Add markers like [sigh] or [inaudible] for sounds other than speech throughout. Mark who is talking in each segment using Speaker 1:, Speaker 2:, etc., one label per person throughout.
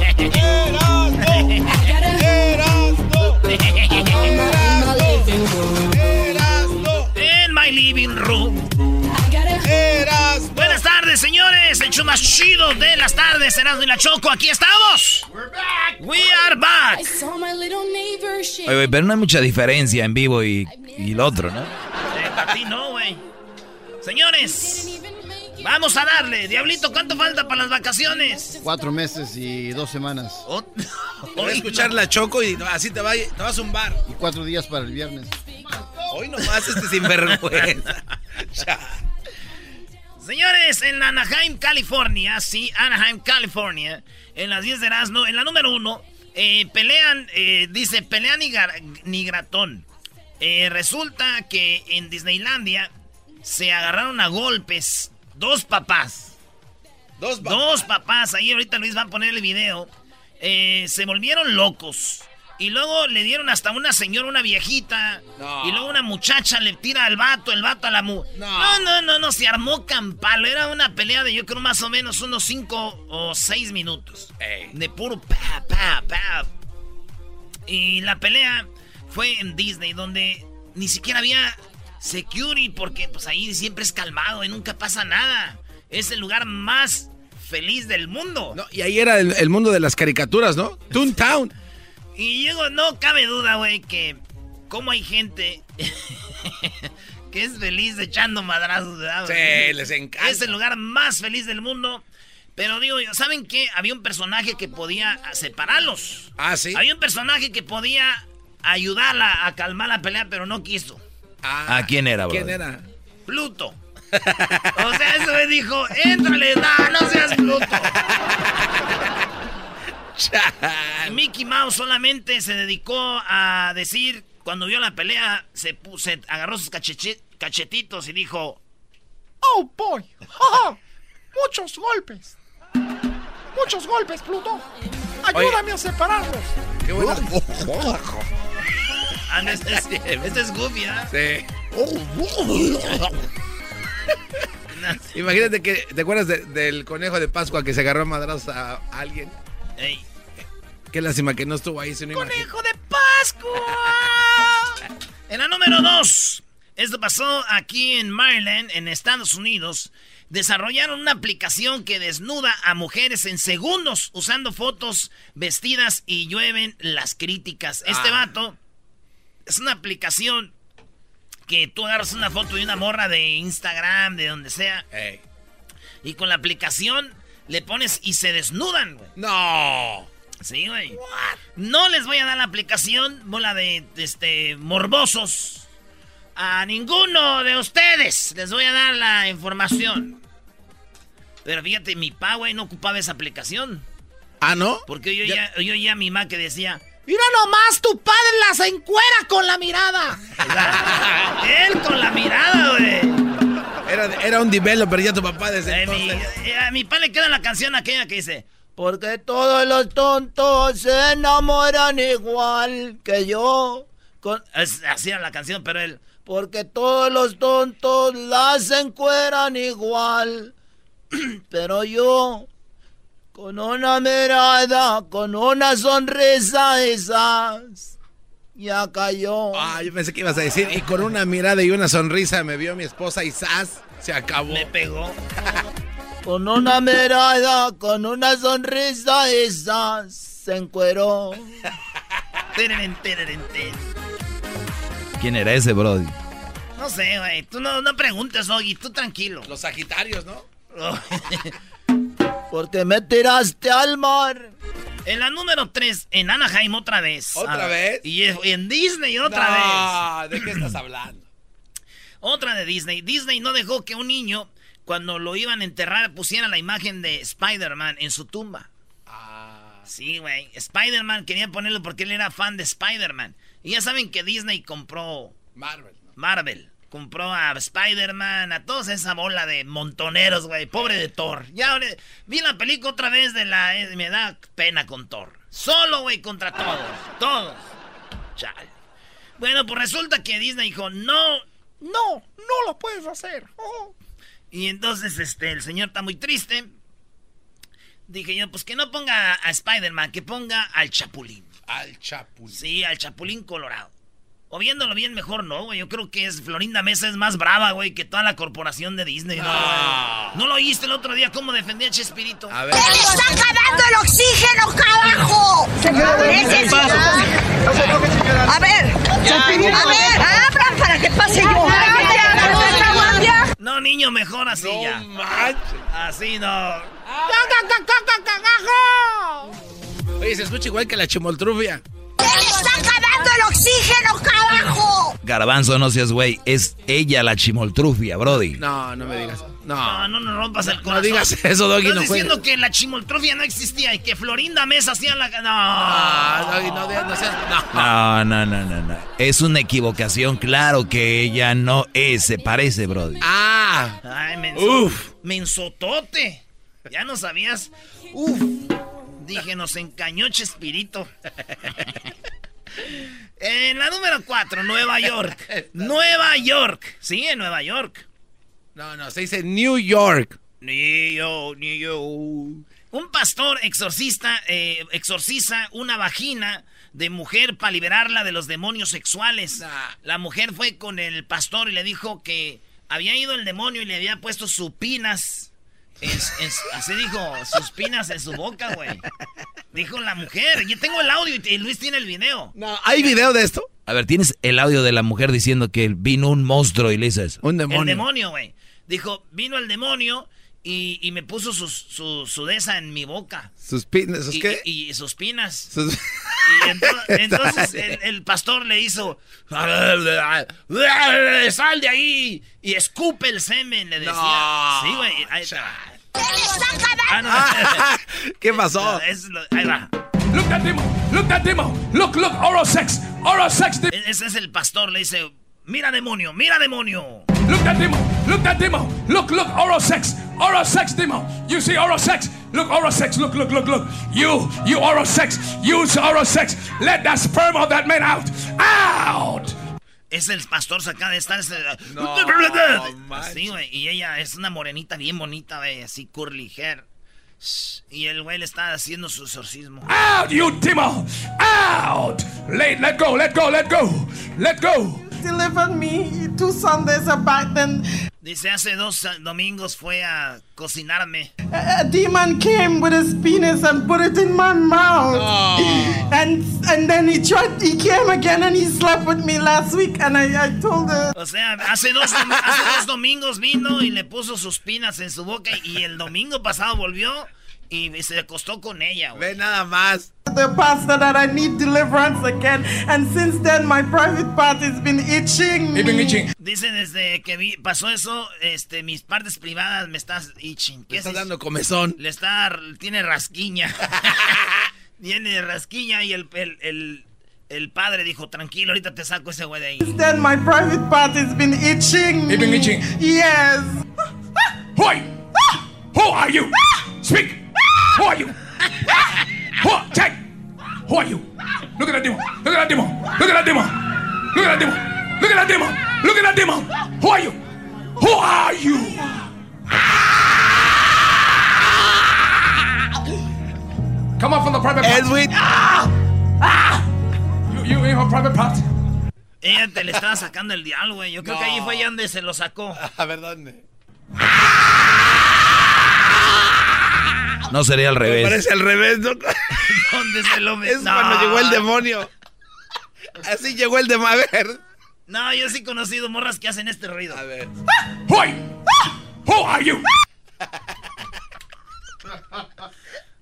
Speaker 1: [laughs]
Speaker 2: En my living room. Buenas tardes, señores. El show más chido de las tardes, Erasmo y la Choco. Aquí estamos. We are back.
Speaker 3: Oye, pero no hay mucha diferencia en vivo y, y el otro, ¿no?
Speaker 2: Eh, para ti no, güey. Señores, vamos a darle. Diablito, ¿cuánto falta para las vacaciones?
Speaker 4: Cuatro meses y dos semanas. [laughs]
Speaker 3: Voy a escuchar la Choco y así te, va, te vas a zumbar.
Speaker 4: Y cuatro días para el viernes.
Speaker 3: Hoy nomás este sinvergüenza. [laughs]
Speaker 2: Señores, en Anaheim, California, sí, Anaheim, California, en las 10 de Erasmo, en la número uno, eh, pelean, eh, dice, pelean ni, gar- ni gratón. Eh, resulta que en Disneylandia se agarraron a golpes dos papás.
Speaker 3: Dos
Speaker 2: papás. Dos papás, ahí ahorita Luis va a poner el video. Eh, se volvieron locos. Y luego le dieron hasta una señora, una viejita.
Speaker 3: No.
Speaker 2: Y luego una muchacha le tira al vato, el vato a la mu. No, no, no, no, se armó campalo. Era una pelea de yo creo más o menos unos 5 o 6 minutos. De puro pa, pa, pa. Y la pelea fue en Disney, donde ni siquiera había security, porque pues ahí siempre es calmado y nunca pasa nada. Es el lugar más feliz del mundo.
Speaker 3: No, y ahí era el, el mundo de las caricaturas, ¿no? Toontown.
Speaker 2: Y digo, no cabe duda, güey, que como hay gente [laughs] que es feliz echando madrazos, ¿verdad?
Speaker 3: Sí, les encanta.
Speaker 2: Es el lugar más feliz del mundo. Pero digo, ¿saben qué? Había un personaje que podía separarlos.
Speaker 3: Ah, sí.
Speaker 2: Había un personaje que podía ayudarla a calmar la pelea, pero no quiso.
Speaker 3: Ah, ¿quién era, bro?
Speaker 2: ¿Quién era? Pluto. [laughs] O sea, eso me dijo, éntrale, no, no seas Pluto. Y Mickey Mouse solamente se dedicó a decir, cuando vio la pelea, se, pu- se agarró sus cachetitos y dijo,
Speaker 5: ¡Oh, boy! ¡Ja, ja! Muchos golpes. Muchos golpes, Pluto. Ayúdame a separarlos.
Speaker 3: Qué bueno.
Speaker 2: Ah, no, este, es, [laughs] este es Goofy, ¿ah?
Speaker 3: Sí. [laughs] Imagínate que, ¿te acuerdas de- del conejo de Pascua que se agarró a madrazos a alguien?
Speaker 2: Ey.
Speaker 3: Qué lástima que no estuvo ahí, si no imagino.
Speaker 2: ¡Conejo de Pascua! En la número 2, esto pasó aquí en Maryland, en Estados Unidos. Desarrollaron una aplicación que desnuda a mujeres en segundos usando fotos vestidas y llueven las críticas. Este
Speaker 3: Ah.
Speaker 2: vato es una aplicación que tú agarras una foto de una morra de Instagram, de donde sea, y con la aplicación le pones y se desnudan, güey.
Speaker 3: No.
Speaker 2: Sí, güey. No les voy a dar la aplicación, bola de este morbosos. A ninguno de ustedes les voy a dar la información. Pero fíjate, mi pa, güey, no ocupaba esa aplicación.
Speaker 3: ¿Ah, no?
Speaker 2: Porque yo ya, yo oía a mi ma que decía,
Speaker 5: Mira nomás, tu padre las encuera con la mirada. [laughs]
Speaker 2: él con la mirada, güey.
Speaker 3: Era, era un developer ya tu papá desde
Speaker 2: Eh, mi,
Speaker 3: entonces.
Speaker 2: eh, a mi pa le queda la canción aquella que dice,
Speaker 6: Porque todos los tontos se enamoran igual que yo. Con... así era la canción, pero él... Porque todos los tontos las encueran igual. [clears throat] pero yo con una mirada, con una sonrisa esas. Ya cayó.
Speaker 7: Ah, yo pensé que ibas a decir, y con una mirada y una sonrisa me vio mi esposa y ¡zas! Se acabó.
Speaker 2: Me pegó. [laughs]
Speaker 6: con una mirada, con una sonrisa esas. Se encueró.
Speaker 3: ¿Quién era ese, Brody?
Speaker 2: No sé, güey. Tú no, no preguntes, Ogi. Tú tranquilo.
Speaker 7: Los Sagitarios, ¿no? [laughs]
Speaker 6: Porque me tiraste al mar.
Speaker 2: En la número 3, en Anaheim otra vez.
Speaker 7: ¿Otra vez?
Speaker 2: Y en Disney otra
Speaker 7: no, ¿De qué estás hablando? [clears throat]
Speaker 2: Otra de Disney. Disney no dejó que un niño, cuando lo iban a enterrar, pusiera la imagen de Spider-Man en su tumba. Ah. Sí, güey. Spider-Man quería ponerlo porque él era fan de Spider-Man. Y ya saben que Disney compró...
Speaker 7: Marvel.
Speaker 2: Marvel compró a Spider-Man, a toda esa bola de montoneros, güey. Pobre de Thor. Ya vi la película otra vez de la... Eh, me da pena con Thor. Solo, güey, contra todos. Todos. Chale. Bueno, pues resulta que Disney dijo, no, no, no lo puedes hacer. Oh. Y entonces, este, el señor está muy triste. Dije yo, pues que no ponga a Spider-Man, que ponga al Chapulín.
Speaker 7: Al Chapulín.
Speaker 2: Sí, al Chapulín Colorado. O viéndolo bien, mejor no, güey. Yo creo que es Florinda Mesa es más brava, güey, que toda la corporación de Disney. ¿no, ah. ¿No lo oíste el otro día cómo defendía a Chespirito?
Speaker 8: A ver. ¡Está acabando el oxígeno, carajo! A ver, a ver, abran para que pase yo.
Speaker 2: No, niño, mejor así no ya.
Speaker 7: Manches.
Speaker 2: Así no.
Speaker 7: Oye, se escucha igual que la chimoltrufia.
Speaker 8: ¡Está acabando el oxígeno, carajo!
Speaker 3: Garbanzo, no seas güey. Es ella la chimoltrufia, Brody.
Speaker 7: No, no me digas. No,
Speaker 2: no, no, no rompas el corazón.
Speaker 7: No digas eso, Doggy.
Speaker 2: Estás no diciendo que la chimoltrufia no existía y que Florinda Mesa hacía la... No,
Speaker 7: no, Doggy, no, no seas...
Speaker 3: No. no, no, no, no, Es una equivocación. Claro que ella no es. Se parece, Brody.
Speaker 7: Ah.
Speaker 2: Ay, menso, Uf. mensotote. Ya no sabías. Uf. Dije, nos encañó Chespirito. [laughs] en la número 4, Nueva York. [laughs] Nueva York. Sí, en Nueva York.
Speaker 7: No, no, se dice New York.
Speaker 2: New York, New York. Un pastor exorcista eh, exorciza una vagina de mujer para liberarla de los demonios sexuales. La mujer fue con el pastor y le dijo que había ido el demonio y le había puesto supinas así dijo, sus pinas en su boca, güey. Dijo la mujer. Yo tengo el audio y Luis tiene el video.
Speaker 7: No, ¿hay video de esto?
Speaker 3: A ver, ¿tienes el audio de la mujer diciendo que vino un monstruo y le eso?
Speaker 7: Un demonio.
Speaker 2: El demonio, güey. Dijo, vino el demonio y, me puso su, su, en mi boca.
Speaker 7: ¿Sus pinas? ¿Sus qué?
Speaker 2: Y, sus pinas. Y [laughs] entonces, el, pastor le hizo, sal de ahí y escupe el semen, le decía. Sí, güey.
Speaker 7: Ah, no. [laughs] ¿Qué pasó?
Speaker 2: Es ahí va.
Speaker 9: Look that demo. Look that demo. Look, look, oral sex. Oral sex.
Speaker 2: Ese es el pastor, le dice, mira demonio, mira demonio.
Speaker 9: Look that demo. Look that demo. Look, look, oral sex. Oral sex demo. You see oral sex. Look, oral sex. Look, look, look, look. You, you oral sex. Use oral sex. Let that sperm of that man out. Out.
Speaker 2: Es el pastor saca de estar. No, así, güey. Y ella es una morenita bien bonita, güey. Así curly hair. Y el güey le está haciendo su exorcismo.
Speaker 9: Out, you demon! Out! Let, let go, let go, let go, let go.
Speaker 10: Delivered me two Sundays back then.
Speaker 2: Dice, hace dos domingos fue a cocinarme.
Speaker 10: A, demon came with his penis and put it in my mouth. Oh. And, and then he tried, he came again and he slept with me last week and I, I told her.
Speaker 2: O sea, hace dos, hace dos domingos vino y le puso sus pinas en su boca y el domingo pasado volvió y se acostó con ella,
Speaker 7: güey. Ve nada más.
Speaker 10: The pastor that I need deliverance again, and since then my private part has been itching.
Speaker 9: been itching.
Speaker 2: Dicen desde que vi, pasó eso, este, mis partes privadas me estás itching.
Speaker 7: ¿Qué estás dando comezón?
Speaker 2: Le está, tiene rasquiña. [laughs] tiene rasquiña y el, el, el el padre dijo, tranquilo, ahorita te saco ese güey de ahí.
Speaker 10: Since then my private part has been itching.
Speaker 9: It's been itching.
Speaker 10: Yes.
Speaker 9: Who are you? Who are you? Speak. Who are you? Who are you? Look at that demon. Look at that demon. Look at that demon. Look at that demon. Look at that demon. Look at that demon. Who are you? Who are you? Come on from the private part.
Speaker 7: Edwin.
Speaker 9: You, you in her private part.
Speaker 2: Ella te le estaba sacando el diálogo, güey. Yo creo que ahí fue allá donde se lo sacó. [laughs]
Speaker 7: A ver, ¿dónde?
Speaker 3: No sería al
Speaker 7: Me
Speaker 3: revés.
Speaker 7: parece al revés, ¿no? [laughs]
Speaker 2: ¿Dónde se lo
Speaker 7: Es
Speaker 2: metió?
Speaker 7: cuando llegó el demonio. Así llegó el demonio. A ver.
Speaker 2: No, yo sí he conocido morras que hacen este ruido.
Speaker 7: A ver.
Speaker 9: Who are you? Who are you?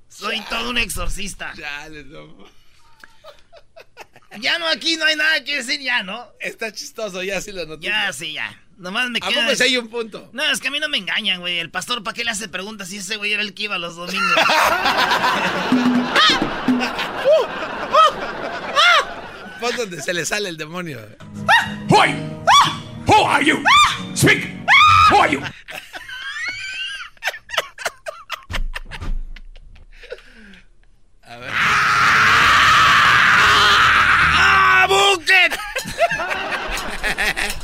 Speaker 2: Soy todo un exorcista.
Speaker 7: Chale, no.
Speaker 2: Ya no, aquí no hay nada que decir, ya, ¿no?
Speaker 7: Está chistoso, ya sí lo noté.
Speaker 2: Ya, sí, ya. Nomás me
Speaker 7: ¿A
Speaker 2: queda...
Speaker 7: poco sí hay un punto?
Speaker 2: No, es que a mí no me engañan, güey. El pastor, ¿para qué le hace preguntas si ese güey era el que iba los domingos? [laughs] [laughs]
Speaker 7: Pon donde se le sale el demonio.
Speaker 9: Who are you? Who are you? Speak. Who are you?
Speaker 7: A ver.
Speaker 2: ¡Ah, bucket! [laughs]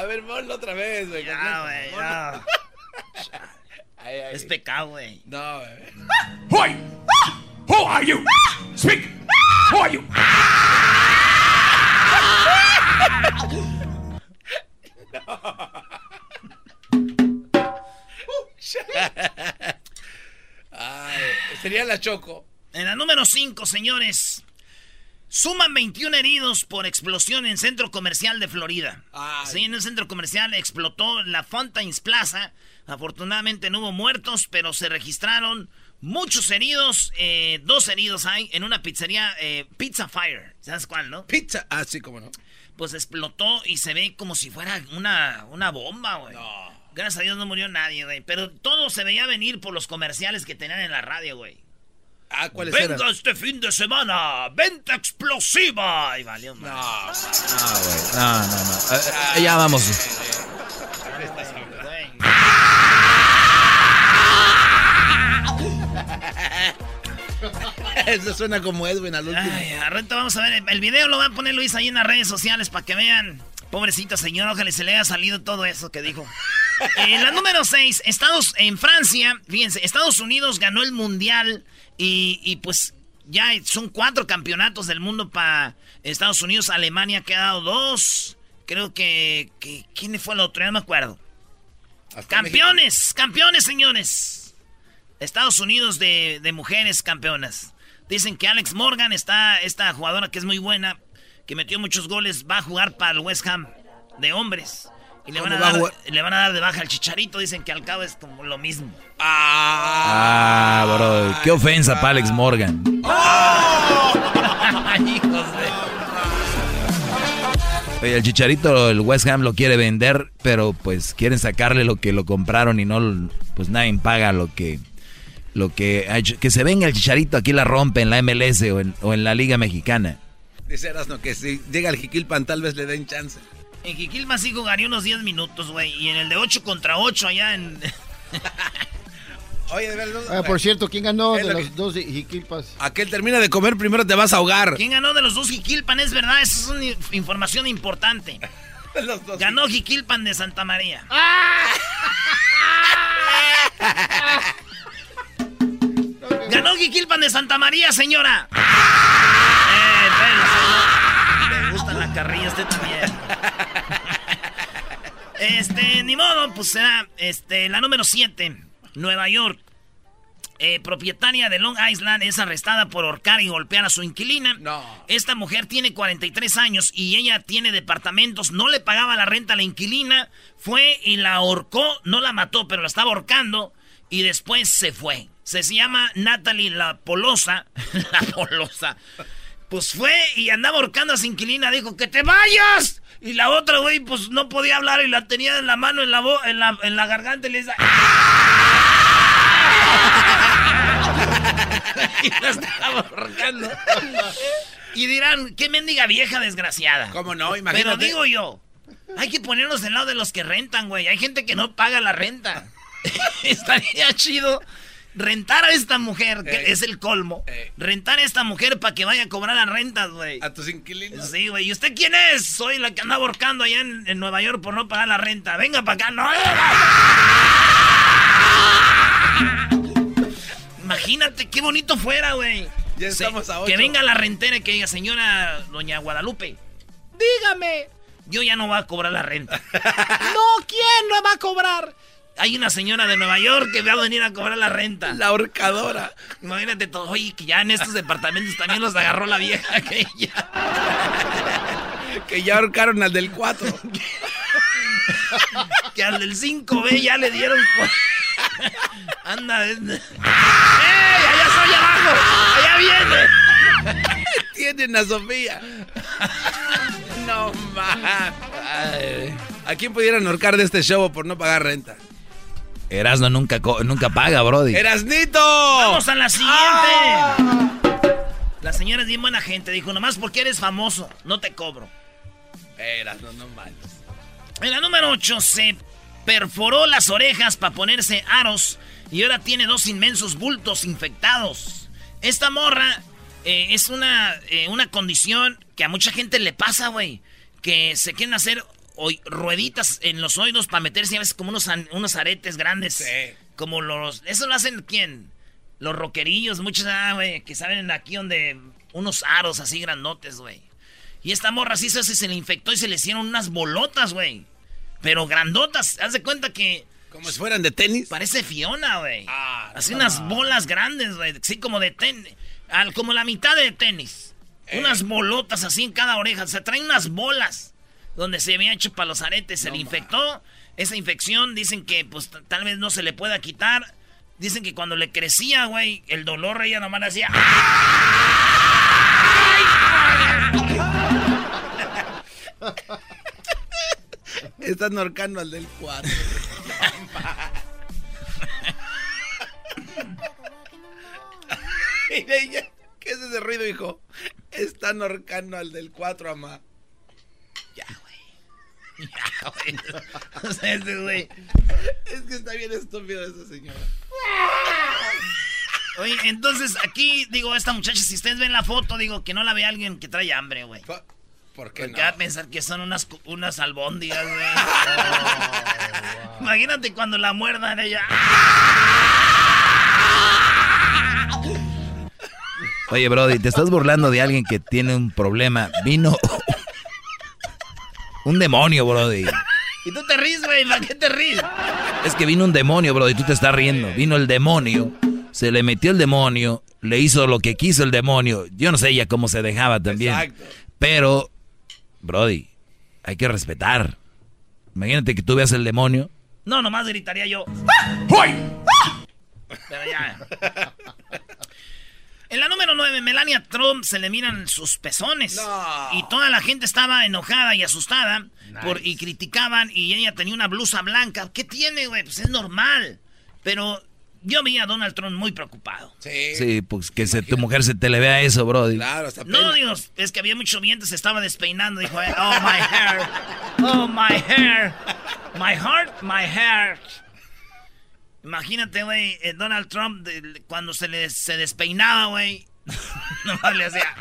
Speaker 7: A ver, ponlo otra vez, güey.
Speaker 2: Ya, güey, ya. [laughs]
Speaker 7: Ahí, ahí.
Speaker 2: Es pecado, güey.
Speaker 7: No, güey.
Speaker 9: Who are you? Who are you? Speak. Who are you? [laughs]
Speaker 7: Ay, sería la Choco.
Speaker 2: En la número 5, señores. Suman 21 heridos por explosión en centro comercial de Florida.
Speaker 7: Ay.
Speaker 2: Sí, en un centro comercial explotó la Fountains Plaza. Afortunadamente no hubo muertos, pero se registraron muchos heridos. eh, dos heridos hay en una pizzería, eh, Pizza Fire. ¿Sabes cuál, no?
Speaker 7: Pizza. Ah, sí, cómo no.
Speaker 2: Pues explotó y se ve como si fuera una, una bomba, güey. Gracias a Dios no murió nadie, güey. Pero todo se veía venir por los comerciales que tenían en la radio, güey.
Speaker 7: Ah, ¿cuáles
Speaker 2: Venga
Speaker 7: eran?
Speaker 2: este fin de semana, venta explosiva. Y valió
Speaker 7: No.
Speaker 3: No, güey. No, no, no. Eh, eh, ya vamos. [laughs]
Speaker 7: Eso suena como Edwin al último.
Speaker 2: Ay, ahorita vamos a ver. El video lo va a poner Luis ahí en las redes sociales para que vean. Pobrecito señor, ojalá se le haya salido todo eso que dijo. [laughs] En la número 6, Estados, en Francia, fíjense, Estados Unidos ganó el mundial y, y pues ya son cuatro campeonatos del mundo para Estados Unidos. Alemania ha quedado dos. Creo que, que- ¿Quién fue el otro? Ya no me acuerdo.
Speaker 7: Hasta
Speaker 2: Campeones, campeones, señores. Estados Unidos de, de mujeres campeonas. Dicen que Alex Morgan está, esta jugadora que es muy buena, que metió muchos goles, va a jugar para el West Ham de hombres. Y le van, a
Speaker 7: ¿Cómo va a
Speaker 2: dar, le van a dar de baja al chicharito. Dicen que al cabo es como lo mismo.
Speaker 3: Ah, bro. Qué ofensa para Alex Morgan. [laughs]
Speaker 2: Hijos de-
Speaker 3: Oye, el chicharito, el West Ham lo quiere vender, pero pues quieren sacarle lo que lo compraron y no, pues nadie paga lo que, lo que ha hecho. Que se venga el chicharito, aquí la rompe en la MLS o en, o en la Liga Mexicana.
Speaker 7: Dice Erasno que si llega el Jiquilpan tal vez le den chance.
Speaker 2: En Jiquilpan sí jugaría unos 10 minutos, güey. Y en el de 8 contra 8 allá en... [laughs]
Speaker 7: Oye, de verdad.
Speaker 4: Ah, por cierto, ¿quién ganó de
Speaker 7: lo
Speaker 4: los dos jiquilpas?
Speaker 7: Aquel termina de comer, primero te vas a ahogar.
Speaker 2: ¿Quién ganó de los dos Jiquilpan? Es verdad, esa es una información importante. [laughs]
Speaker 7: Los dos.
Speaker 2: Ganó Jiquilpan de Santa María. [laughs] Ganó Jiquilpan de Santa María, señora. Eh, pero, la carrilla este también. Este, ni modo, pues será este, la número 7, Nueva York. Eh, propietaria de Long Island es arrestada por ahorcar y golpear a su inquilina.
Speaker 7: No.
Speaker 2: Esta mujer tiene 43 años y ella tiene departamentos, no le pagaba la renta a la inquilina, fue y la ahorcó, no la mató, pero la estaba ahorcando y después se fue. Se llama Natalie La Polosa. [laughs] la Polosa. Pues fue y andaba ahorcando a su inquilina, dijo, ¡que te vayas! Y la otra, güey, pues no podía hablar y la tenía en la mano, en la, bo- en la, en la garganta y le decía... [laughs] y la estaba ahorcando. Y dirán, qué mendiga vieja desgraciada.
Speaker 7: ¿Cómo no?
Speaker 2: Pero
Speaker 7: Imagínate.
Speaker 2: digo yo, hay que ponernos del lado de los que rentan, güey. Hay gente que no paga la renta. [laughs] Estaría chido rentar a esta mujer, que es el colmo, rentar a esta mujer para que vaya a cobrar las rentas, güey.
Speaker 7: A tus inquilinos.
Speaker 2: Sí, güey. ¿Y usted quién es? Soy la que anda borcando allá en, en Nueva York por no pagar la renta. Venga para acá. No. Imagínate qué bonito fuera, güey.
Speaker 7: Ya estamos a
Speaker 2: Que
Speaker 7: ocho.
Speaker 2: venga la rentera y que diga, señora doña Guadalupe, dígame. Yo ya no voy a cobrar la renta. [laughs] no, ¿quién no va a cobrar? Hay una señora de Nueva York que va a venir a cobrar la renta.
Speaker 7: La ahorcadora.
Speaker 2: Imagínate todo. Oye, que ya en estos departamentos también los agarró la vieja que ya.
Speaker 7: Que ya ahorcaron al del 4.
Speaker 2: que al del 5B ya le dieron. Anda. ¡Ey! ¡Allá estoy abajo! ¡Allá viene!
Speaker 7: Tienen a Sofía. No más. ¿A quién pudieran ahorcar de este show por no pagar renta?
Speaker 3: Erasno nunca, nunca paga, Brody.
Speaker 7: ¡Erasnito!
Speaker 2: ¡Vamos a la siguiente! La señora es bien buena gente. Dijo, nomás porque eres famoso, no te cobro.
Speaker 7: Erasno, no manches.
Speaker 2: En la número 8 se perforó las orejas para ponerse aros y ahora tiene dos inmensos bultos infectados. Esta morra eh, es una, eh, una condición que a mucha gente le pasa, güey. Que se quieren hacer rueditas en los oídos para meterse a veces como unos, unos aretes grandes. Como los... ¿Eso lo hacen quién? Los rockerillos, muchos, ah, güey, que salen aquí donde... Unos aros así grandotes, güey. Y esta morra sí se, se le infectó y se le hicieron unas bolotas, güey. Pero grandotas. Haz de cuenta que.
Speaker 7: Como si fueran de tenis.
Speaker 2: Parece Fiona, güey.
Speaker 7: Ah,
Speaker 2: Así unas bolas grandes, güey. Sí, como de tenis. Como la mitad de tenis.
Speaker 7: Eh.
Speaker 2: Unas bolotas así en cada oreja. Se traen unas bolas. Donde se había hecho para los aretes. Se le infectó. Esa infección dicen que pues tal vez no se le pueda quitar. Dicen que cuando le crecía, güey, el dolor ella nomás hacía. [laughs]
Speaker 7: Están ahorcando al del 4. [laughs] ¿Qué es ese ruido, hijo? Están ahorcando al del 4, amá. [laughs]
Speaker 2: O sea, ese güey.
Speaker 7: Es que está bien estúpido esa señora.
Speaker 2: Oye, entonces aquí, digo, esta muchacha, si ustedes ven la foto, digo, que no la ve alguien que trae hambre, güey.
Speaker 7: ¿Por qué
Speaker 2: Porque
Speaker 7: no?
Speaker 2: va a pensar que son unas, unas albóndigas, güey. [laughs] Imagínate cuando la muerdan ella.
Speaker 3: Oye, Brody, te estás burlando de alguien que tiene un problema. Vino un demonio, Brody. [laughs]
Speaker 2: Y tú te ríes, güey, ¿para qué te ríes?
Speaker 3: Es que vino un demonio, Brody, tú te estás riendo. Vino el demonio, se le metió el demonio, le hizo lo que quiso el demonio. Yo no sé ella cómo se dejaba también.
Speaker 7: Exacto.
Speaker 3: Pero, Brody, hay que respetar. Imagínate que tú veas el demonio.
Speaker 2: No, nomás gritaría yo. Pero ya. En la número 9, Melania Trump se le miran sus pezones. Y toda la gente estaba enojada y asustada por, y criticaban y ella tenía una blusa blanca. ¿Qué tiene, güey? Pues es normal. Pero yo vi a Donald Trump muy preocupado.
Speaker 7: Sí.
Speaker 3: Sí, pues que se- tu mujer se te le vea eso, Brody.
Speaker 7: Claro, hasta
Speaker 2: No, digo, es que había mucho viento, se estaba despeinando. Dijo, oh, my hair. Oh, my hair. My heart, my hair. Imagínate, güey, eh, Donald Trump, cuando se le se despeinaba, güey. [laughs] Nomás le hacía.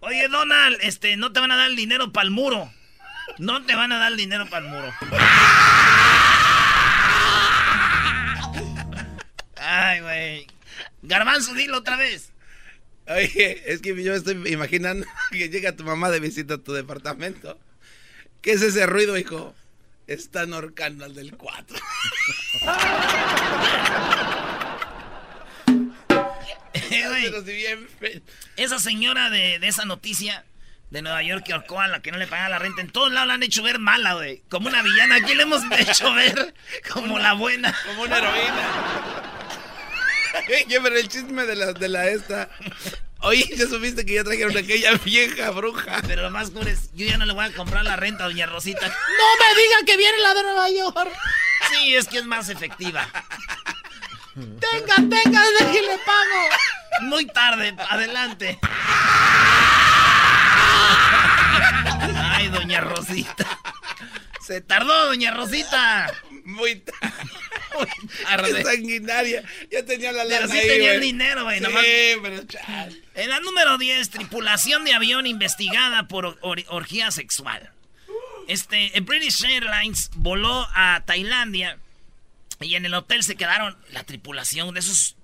Speaker 2: Oye, Donald, este, no te van a dar el dinero para el muro. No te van a dar el dinero para el muro. Ay, güey. Garbanzo, dilo otra vez.
Speaker 7: Oye, es que yo estoy imaginando [laughs] que llega tu mamá de visita a tu departamento. ¿Qué es ese ruido, hijo? Están ahorcando al del 4. [laughs]
Speaker 2: Eh, Esa señora de, de esa noticia de Nueva York que ahorcó a la que no le pagaba la renta, en todos lados la han hecho ver mala, güey. Como una villana. Aquí le hemos hecho ver como la buena.
Speaker 7: Como una heroína. [laughs] Pero el chisme de la, de la esta. Oye, ya supiste que ya trajeron aquella vieja bruja.
Speaker 2: Pero lo más cool es, yo ya no le voy a comprar la renta a Doña Rosita.
Speaker 5: No me diga que viene la de Nueva York.
Speaker 2: Sí, es que es más efectiva.
Speaker 5: Tenga, tenga, desde que le pago.
Speaker 2: Muy tarde, adelante. Ay, Doña Rosita. Se tardó, Doña Rosita.
Speaker 7: Muy tarde. Qué [laughs] sanguinaria. Ya tenía la
Speaker 2: Pero
Speaker 7: lana
Speaker 2: sí
Speaker 7: ahí,
Speaker 2: tenía el dinero, güey.
Speaker 7: Sí,
Speaker 2: nomás-
Speaker 7: pero chal.
Speaker 2: En la número 10, tripulación de avión investigada por or- orgía sexual. Este, British Airlines voló a Tailandia y en el hotel se quedaron la tripulación de esos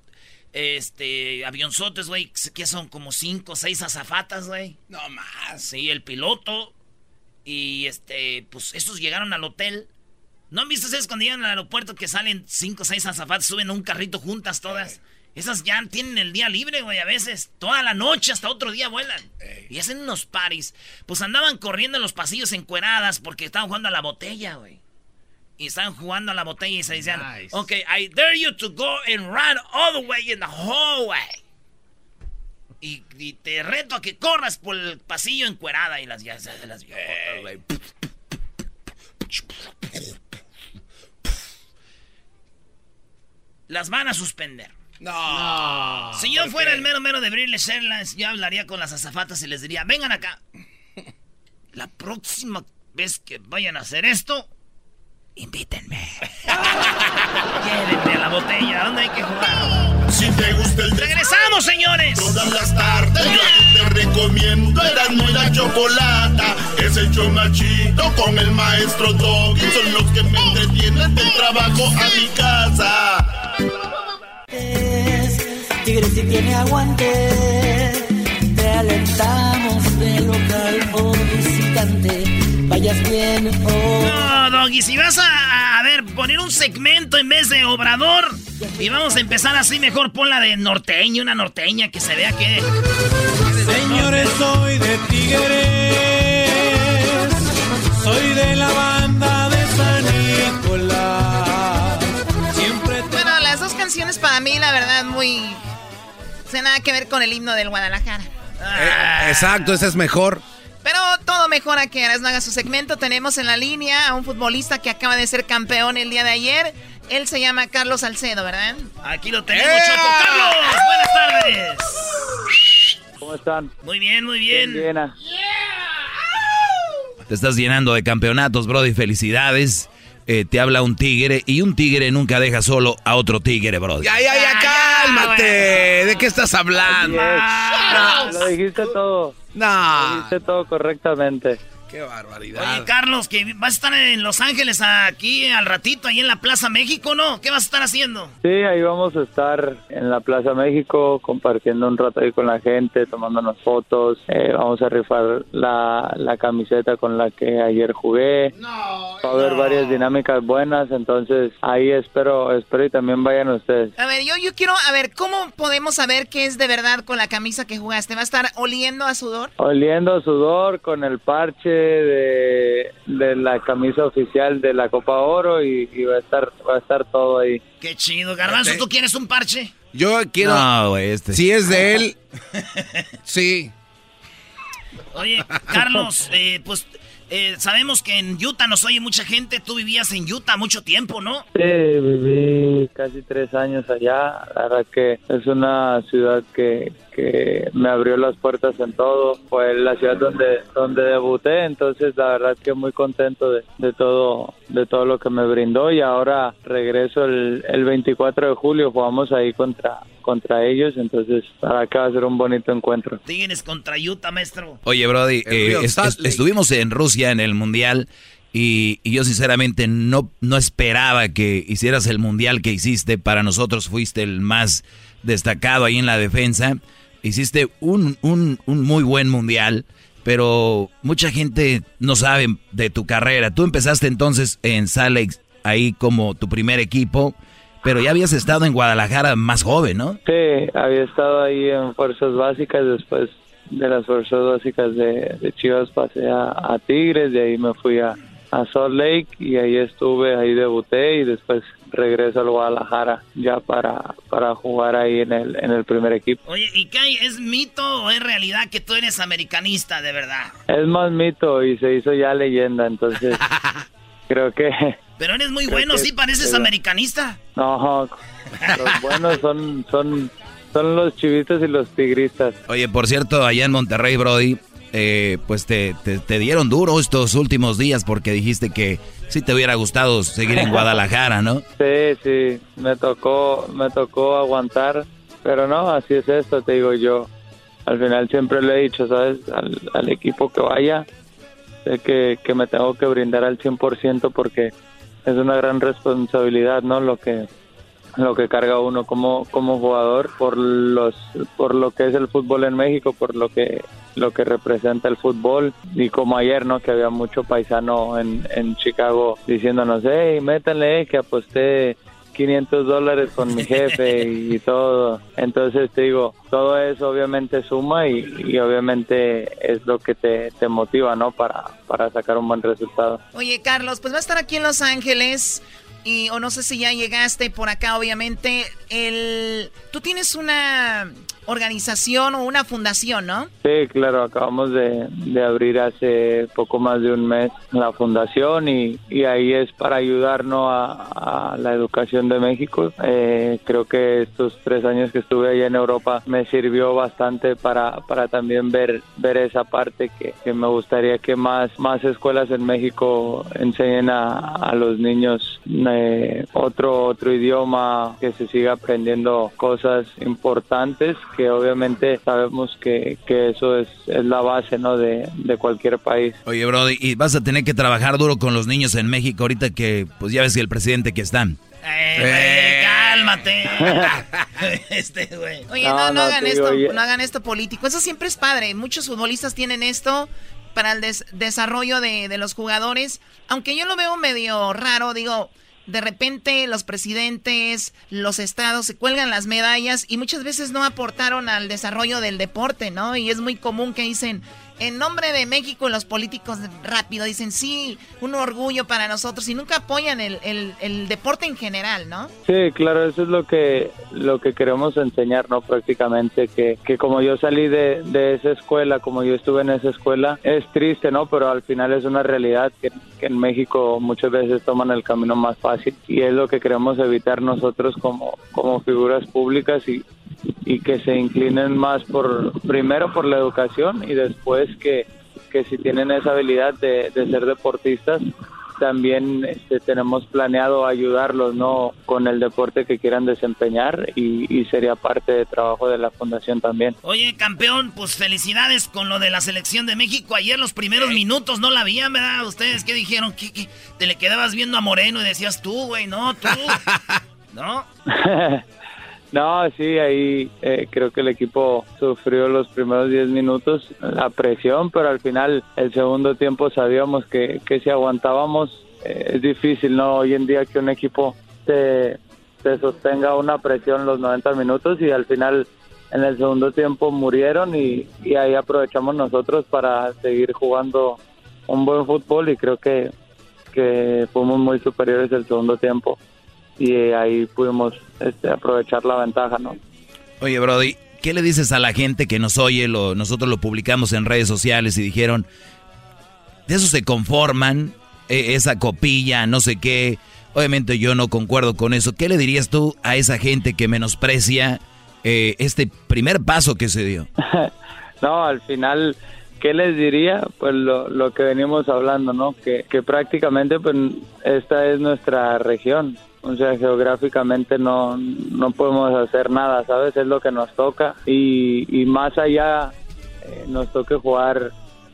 Speaker 2: este avionzotes, güey, que son como cinco o seis azafatas, güey.
Speaker 7: No más.
Speaker 2: Sí, el piloto y este, pues esos llegaron al hotel. ¿No han visto ustedes cuando llegan al aeropuerto que salen cinco o seis azafatas, suben a un carrito juntas todas? Esas ya tienen el día libre, güey, a veces. Toda la noche, hasta otro día vuelan. Y hacen unos paris. Pues andaban corriendo en los pasillos encueradas porque estaban jugando a la botella, güey. Y estaban jugando a la botella y se decían, ok, I dare you to go and run all the way in the hallway. Y, y te reto a que corras por el pasillo encuerada y las ya se las güey. Las van a suspender.
Speaker 7: No.
Speaker 2: Si yo
Speaker 7: ¿por
Speaker 2: fuera el mero mero de British Airlines, yo hablaría con las azafatas y les diría, vengan acá. [laughs] La próxima vez que vayan a hacer esto, invítenme. [laughs] Llévenme a la botella, ¿dónde hay que jugar?
Speaker 11: Si te gusta el
Speaker 2: ¡Regresamos, señores!
Speaker 11: Todas las tardes yo a ti te recomiendo Erasmo y la Chocolata Es el chido con el maestro Doggy Son los que me entretienen del trabajo a mi casa
Speaker 12: tiene aguante, te alentamos de local o visitante. Vayas bien o
Speaker 2: No, Doggy, si vas a, a ver, poner un segmento en vez de obrador y vamos a empezar así, mejor pon la de norteño, una norteña que se vea que...
Speaker 13: Señores, soy de Tigres, soy de la banda de San Nicolás. Siempre te
Speaker 14: Bueno, las dos canciones para mí, la verdad, muy... No tiene nada que ver con el himno del Guadalajara.
Speaker 7: Eh, exacto, ese es mejor.
Speaker 14: Pero todo mejora que Eras no haga su segmento. Tenemos en la línea a un futbolista que acaba de ser campeón el día de ayer. Él se llama Carlos Salcedo, ¿verdad?
Speaker 2: Aquí lo tenemos, Choco Carlos. Buenas tardes.
Speaker 15: ¿Cómo están?
Speaker 2: Muy bien, muy bien.
Speaker 15: Bien,
Speaker 3: Te estás llenando de campeonatos, Brody. Felicidades. Eh, te habla un tigre y un tigre nunca deja solo a otro tigre, Brody.
Speaker 7: Ya, ya, ya, cálmate. ¿De qué estás hablando?
Speaker 15: Lo dijiste todo.
Speaker 7: No.
Speaker 15: Lo dijiste todo correctamente.
Speaker 7: Qué barbaridad.
Speaker 2: Oye, Carlos, que vas a estar en Los Ángeles aquí al ratito, ahí en la Plaza México, ¿no? ¿Qué vas a estar haciendo?
Speaker 15: Sí, ahí vamos a estar en la Plaza México compartiendo un rato ahí con la gente, tomándonos fotos. Eh, vamos a rifar la, la camiseta con la que ayer jugué. Va a haber varias dinámicas buenas, entonces ahí espero, espero y también vayan ustedes.
Speaker 14: A ver, yo, yo quiero, a ver, ¿cómo podemos saber qué es de verdad con la camisa que jugaste? ¿Va a estar oliendo a sudor?
Speaker 15: Oliendo a sudor con el parche de, de la camisa oficial de la Copa Oro y, y va a estar va a estar todo ahí.
Speaker 2: Qué chido, Garbanzo, ¿tú quieres un parche?
Speaker 7: Yo quiero.
Speaker 3: No, güey, este.
Speaker 7: Si es de él. [laughs] sí.
Speaker 2: Oye, Carlos, eh, pues eh, sabemos que en Utah nos oye mucha gente. Tú vivías en Utah mucho tiempo, ¿no?
Speaker 15: Sí, viví casi tres años allá. La verdad que es una ciudad que, que me abrió las puertas en todo. Fue la ciudad donde donde debuté, entonces la verdad que muy contento de, de todo de todo lo que me brindó y ahora regreso el, el 24 de julio. Jugamos ahí contra contra ellos, entonces para acá va a ser un bonito encuentro.
Speaker 2: Tienes contra Utah, maestro.
Speaker 3: Oye, Brody, eh, es- es- estuvimos en Rusia en el Mundial y, y yo sinceramente no, no esperaba que hicieras el Mundial que hiciste. Para nosotros fuiste el más destacado ahí en la defensa. Hiciste un, un, un muy buen Mundial, pero mucha gente no sabe de tu carrera. Tú empezaste entonces en Lake ahí como tu primer equipo, pero ya habías estado en Guadalajara más joven, ¿no?
Speaker 15: Sí, había estado ahí en fuerzas básicas, después de las fuerzas básicas de, de Chivas pasé a, a Tigres, de ahí me fui a, a Salt Lake y ahí estuve, ahí debuté y después regreso al Guadalajara ya para, para jugar ahí en el, en el primer equipo.
Speaker 2: Oye, ¿y qué hay? ¿Es mito o es realidad que tú eres americanista de verdad?
Speaker 15: Es más mito y se hizo ya leyenda, entonces [laughs] creo que
Speaker 2: Pero eres muy bueno,
Speaker 15: que-
Speaker 2: sí, pareces
Speaker 15: pero-
Speaker 2: americanista.
Speaker 15: no, los buenos son, son, son los chivitos y los tigristas.
Speaker 3: Oye, por cierto, allá en Monterrey, Brody, eh, pues te, te, dieron duro estos últimos días porque dijiste que sí te hubiera gustado seguir en Guadalajara, ¿no? [laughs]
Speaker 15: Sí, sí, me tocó, me tocó aguantar, pero no, así es esto, te digo yo. Al final siempre le he dicho, ¿sabes? Al, equipo que vaya, sé que, que me tengo que brindar al 100% porque es una gran responsabilidad, ¿no? Lo que lo que carga uno como como jugador por los por lo que es el fútbol en México, por lo que lo que representa el fútbol y como ayer, ¿no? Que había mucho paisano en, en Chicago diciéndonos, hey, métanle que aposté 500 dólares con mi jefe [laughs] y, todo. Entonces te digo, todo eso obviamente suma y, obviamente es lo que te, te, motiva, ¿no? Para, para sacar un buen resultado.
Speaker 14: Oye, Carlos, pues va a estar aquí en Los Ángeles y o no sé si ya llegaste por acá, obviamente. El, tú tienes una organización o una fundación, ¿no?
Speaker 15: Sí, claro, acabamos de, abrir hace poco más de un mes la fundación y, ahí es para ayudarnos a, la educación de México. Eh, creo que estos tres años que estuve allá en Europa me sirvió bastante para, para también ver, ver esa parte que, me gustaría que más, más escuelas en México enseñen a, los niños eh, otro, otro idioma, que se siga aprendiendo cosas importantes que obviamente sabemos que, eso es, la base ¿no? de, cualquier país.
Speaker 3: Oye, Brody, y vas a tener que trabajar duro con los niños en México ahorita que, pues ya ves que el presidente que están.
Speaker 2: Eh, cálmate. [laughs] este, güey.
Speaker 14: Oye, no, hagan esto, no hagan esto político. Eso siempre es padre. Muchos futbolistas tienen esto para el desarrollo de, de los jugadores. Aunque yo lo veo medio raro, digo, de repente los presidentes, los estados se cuelgan las medallas y muchas veces no aportaron al desarrollo del deporte, ¿no? Y es muy común que dicen, en nombre de México los políticos rápido dicen, sí, un orgullo para nosotros y nunca apoyan el, el, deporte en general, ¿no?
Speaker 15: Sí, claro, eso es lo que, lo que queremos enseñar, ¿no? Prácticamente, que, que como yo salí de, de esa escuela, como yo estuve en esa escuela, es triste, ¿no? Pero al final es una realidad que, que en México muchas veces toman el camino más fácil y es lo que queremos evitar nosotros como, como figuras públicas y, y que se inclinen más por primero por la educación y después que, que si tienen esa habilidad de, ser deportistas también este, tenemos planeado ayudarlos no con el deporte que quieran desempeñar y, sería parte de trabajo de la fundación también.
Speaker 2: Oye, campeón, pues felicidades con lo de la selección de México. Ayer los primeros minutos no la habían, ¿verdad? Ustedes qué dijeron que te le quedabas viendo a Moreno y decías tú, güey, no, tú. [laughs] ¿No? [laughs]
Speaker 15: No, sí, ahí eh, creo que el equipo sufrió los primeros 10 minutos la presión, pero al final el segundo tiempo sabíamos que, que si aguantábamos eh, es difícil, ¿no? Hoy en día que un equipo te, sostenga una presión los 90 minutos y al final en el segundo tiempo murieron y, y ahí aprovechamos nosotros para seguir jugando un buen fútbol y creo que, que fuimos muy superiores el segundo tiempo y ahí pudimos este, aprovechar la ventaja, ¿no?
Speaker 3: Oye, Brody, ¿qué le dices a la gente que nos oye? Lo, nosotros lo publicamos en redes sociales y dijeron, de eso se conforman, e, esa copilla, no sé qué. Obviamente yo no concuerdo con eso. ¿Qué le dirías tú a esa gente que menosprecia eh, este primer paso que se dio? [laughs]
Speaker 15: no, al final, ¿qué les diría? Pues lo, lo que venimos hablando, ¿no? Que, que prácticamente pues, esta es nuestra región o sea, geográficamente no, no podemos hacer nada, ¿sabes? Es lo que nos toca y, y más allá eh, nos toque jugar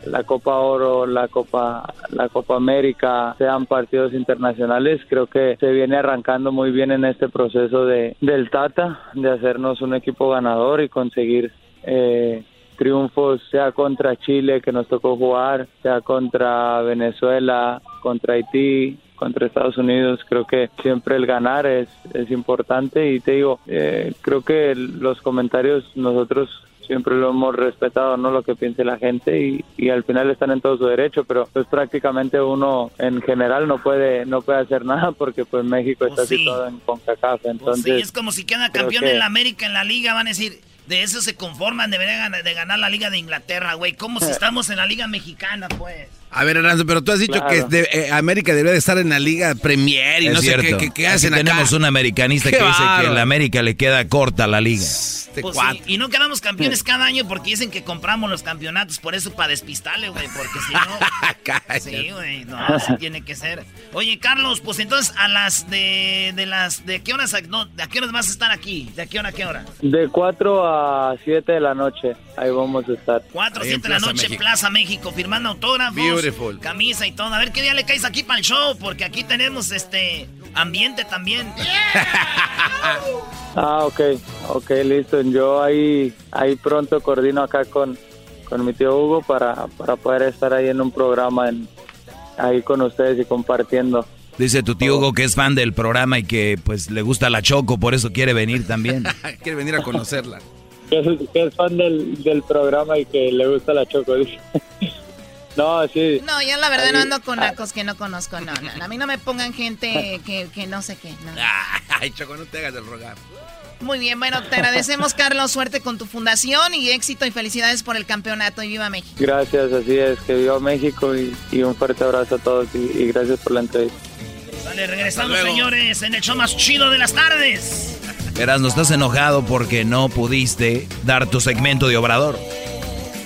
Speaker 15: la Copa Oro, la Copa, la Copa América, sean partidos internacionales, creo que se viene arrancando muy bien en este proceso de del Tata, de hacernos un equipo ganador y conseguir eh, triunfos, sea contra Chile que nos tocó jugar, sea contra Venezuela, contra Haití, contra Estados Unidos. Creo que siempre el ganar es, es importante y te digo, eh, creo que los comentarios nosotros siempre lo hemos respetado, ¿no? Lo que piense la gente y, y, al final están en todo su derecho, pero pues prácticamente uno en general no puede no puede hacer [laughs] nada porque pues México está situado en CONCACAF, pues entonces...
Speaker 2: es como si queda campeón en la América, en la Liga, van a decir... De eso se conforman, deberían de ganar la Liga de Inglaterra, güey. ¿Cómo si [laughs] estamos en la Liga Mexicana, pues?
Speaker 7: A ver, Aranzo, pero tú has dicho que eh, América debería de estar en la Liga Premier y no sé qué, qué, hacen
Speaker 3: acá. Tenemos un americanista que dice que en la América le queda corta la liga.
Speaker 2: Pues sí, Y no quedamos campeones cada año porque dicen que compramos los campeonatos, por eso para despistarle, güey, porque si no... [laughs] sí, güey, no, así tiene que ser. Oye, Carlos, pues entonces a las de, de las... ¿De qué horas no, de qué horas vas a estar aquí? ¿De qué hora a qué hora?
Speaker 15: De 4 a 7 de la noche, ahí vamos a estar.
Speaker 2: 4 a 7 de la noche Plaza México, firmando autógrafos,
Speaker 7: Beautiful.
Speaker 2: camisa y todo. A ver qué día le caes aquí para el show, porque aquí tenemos este ambiente también. [laughs]
Speaker 15: Ah, ok, ok, listo. Yo ahí, ahí pronto coordino acá con, con mi tío Hugo para, para poder estar ahí en un programa en, ahí con ustedes y compartiendo.
Speaker 3: Dice tu tío Hugo que es fan del programa y que pues le gusta la Choco, por eso quiere venir también. [laughs]
Speaker 7: quiere venir a conocerla.
Speaker 15: Que es, que es fan del, del programa y que le gusta la Choco, dice. No, sí.
Speaker 14: No, yo la verdad no ando con nacos que no conozco, no, no. A mí no me pongan gente que, que no sé qué, no. [laughs]
Speaker 7: Ay, Choco, no te hagas del rogar.
Speaker 14: Muy bien, bueno, te agradecemos, [laughs] Carlos. Suerte con tu fundación y éxito y felicidades por el campeonato y viva México.
Speaker 15: Gracias, así es, que viva México y, y un fuerte abrazo a todos y, y gracias por la entrevista.
Speaker 2: Vale, regresamos, señores, en el show más chido de las tardes.
Speaker 3: Verás, no estás enojado porque no pudiste dar tu segmento de obrador.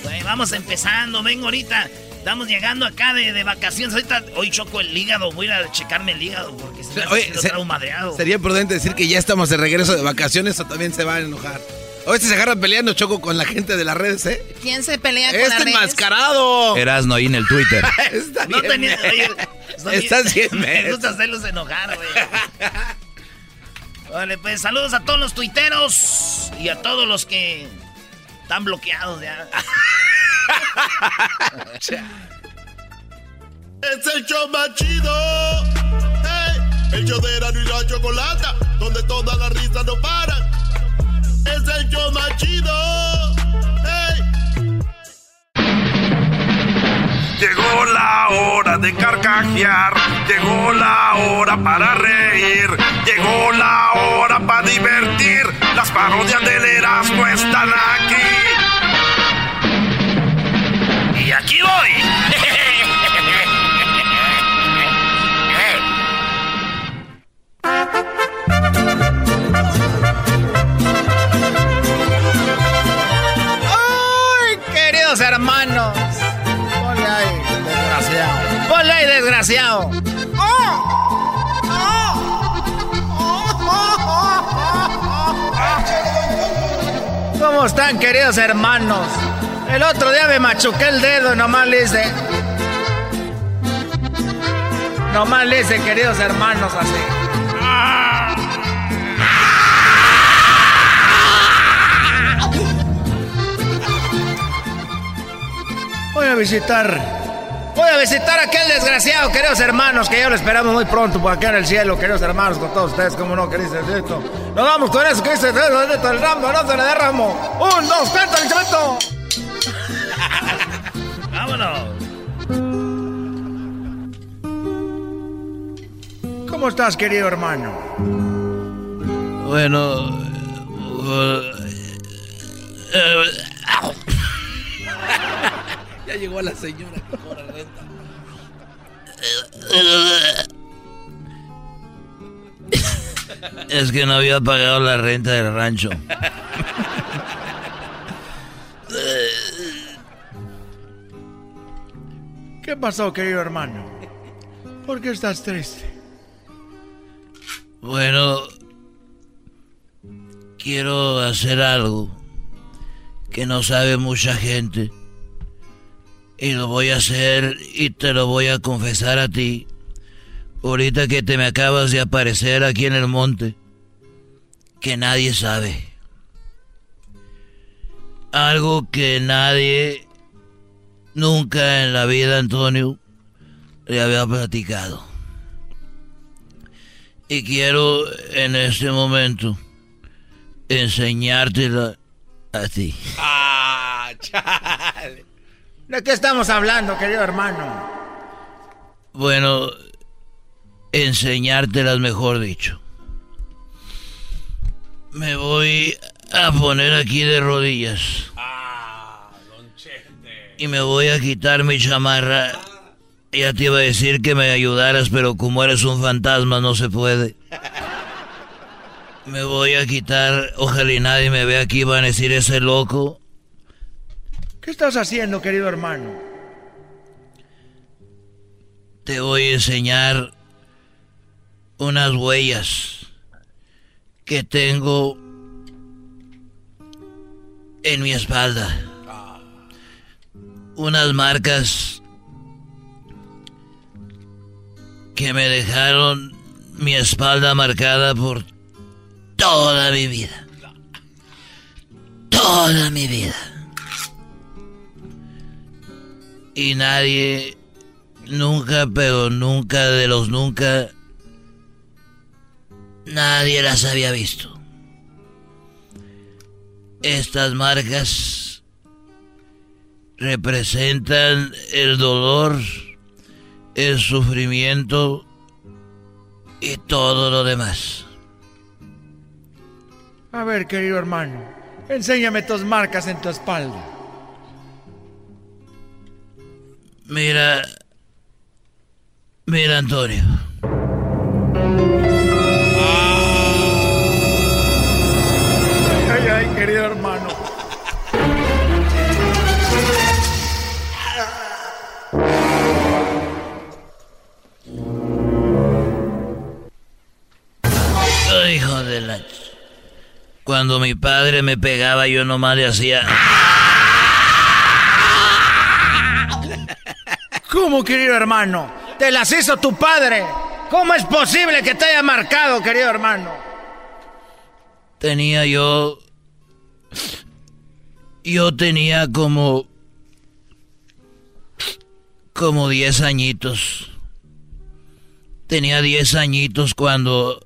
Speaker 2: Güey, vamos empezando, vengo ahorita. Estamos llegando acá de, de vacaciones. Ahorita hoy choco el hígado. Voy a ir a checarme el hígado porque se
Speaker 7: Oye, se-
Speaker 2: madreado.
Speaker 7: Sería prudente decir que ya estamos de regreso de vacaciones o también se van a enojar. Hoy se agarran peleando Choco con la gente de las redes, ¿eh?
Speaker 14: ¿Quién se pelea con
Speaker 7: ¡Este
Speaker 14: las redes?
Speaker 7: enmascarado!
Speaker 3: Erasno ahí en el Twitter. [laughs]
Speaker 7: Está
Speaker 2: No
Speaker 7: bien,
Speaker 2: tenía.
Speaker 7: men.
Speaker 2: Oye, estoy-
Speaker 7: Estás bien, [laughs]
Speaker 2: Me
Speaker 7: men.
Speaker 2: gusta hacerlos enojar, güey. Vale, pues saludos a todos los tuiteros y a todos los que están bloqueados ya. [laughs]
Speaker 11: Es el show más chido. Hey, el show de Erasmo y la Chocolata, donde todas las risas no paran. Es el show más chido. Hey.
Speaker 1: Llegó la hora de carcajear, llegó la hora para reír, llegó la hora para divertir. Las parodias del Erasmo están aquí.
Speaker 2: Aquí voy.
Speaker 6: ¡Ay, queridos hermanos! Ponle desgraciado. Ponle ahí, desgraciado. ¿Cómo están, queridos hermanos? El otro día me machuqué el dedo, nomás le hice. Nomás le hice, queridos hermanos, así. Voy a visitar. Voy a visitar a aquel desgraciado, queridos hermanos, que ya lo esperamos muy pronto por acá en el cielo, queridos hermanos, con todos ustedes, como no, queridos esto. Nos vamos con eso, que dice esto, el ramo, no se le derramo. Un, dos, cuenta, el. [laughs]
Speaker 2: Vámonos.
Speaker 6: ¿Cómo estás, querido hermano?
Speaker 3: Bueno.
Speaker 7: Ya llegó la señora que cobra renta.
Speaker 3: Es que no había pagado la renta del rancho. [laughs]
Speaker 6: ¿Qué pasó, querido hermano? ¿Por qué estás triste?
Speaker 3: Bueno, quiero hacer algo que no sabe mucha gente. Y lo voy a hacer y te lo voy a confesar a ti. Ahorita que te me acabas de aparecer aquí en el monte. Que nadie sabe. Algo que nadie nunca en la vida, Antonio, le había platicado. Y quiero en este momento enseñártela a ti.
Speaker 7: ¡Ah, chale!
Speaker 6: ¿De qué estamos hablando, querido hermano?
Speaker 3: Bueno, enseñártelas mejor dicho. Me voy a poner aquí de rodillas. Y me voy a quitar mi chamarra. Ya te iba a decir que me ayudaras, pero como eres un fantasma no se puede.
Speaker 16: Me voy a quitar, ojalá y nadie me vea aquí, van a decir ese loco.
Speaker 6: ¿Qué estás haciendo, querido hermano?
Speaker 16: Te voy a enseñar unas huellas que tengo en mi espalda. Unas marcas que me dejaron mi espalda marcada por toda mi vida. Toda mi vida. Y nadie, nunca, pero nunca de los nunca, nadie las había visto. Estas marcas representan el dolor, el sufrimiento y todo lo demás.
Speaker 6: A ver, querido hermano, enséñame tus marcas en tu espalda.
Speaker 16: Mira, mira Antonio. Cuando mi padre me pegaba, yo nomás le hacía...
Speaker 6: ¿Cómo, querido hermano? Te las hizo tu padre. ¿Cómo es posible que te haya marcado, querido hermano?
Speaker 16: Tenía yo... Yo tenía como... Como 10 añitos. Tenía 10 añitos cuando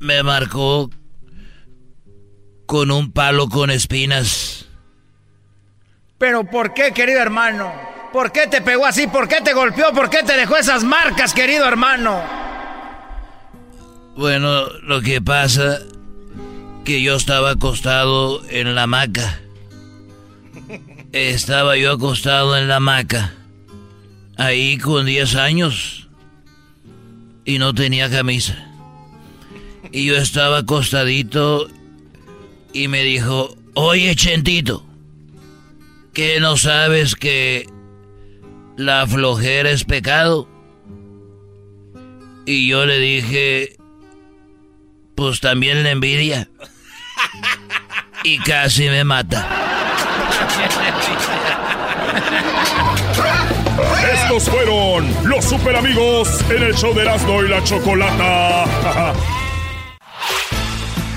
Speaker 16: me marcó con un palo con espinas.
Speaker 6: ¿Pero por qué, querido hermano? ¿Por qué te pegó así? ¿Por qué te golpeó? ¿Por qué te dejó esas marcas, querido hermano?
Speaker 16: Bueno, lo que pasa que yo estaba acostado en la hamaca. Estaba yo acostado en la hamaca. Ahí con 10 años. Y no tenía camisa. Y yo estaba acostadito y me dijo, oye Chentito, ¿que no sabes que la flojera es pecado? Y yo le dije, pues también la envidia. Y casi me mata.
Speaker 17: Estos fueron los super amigos en el show de Erasmo y la Chocolata. [laughs]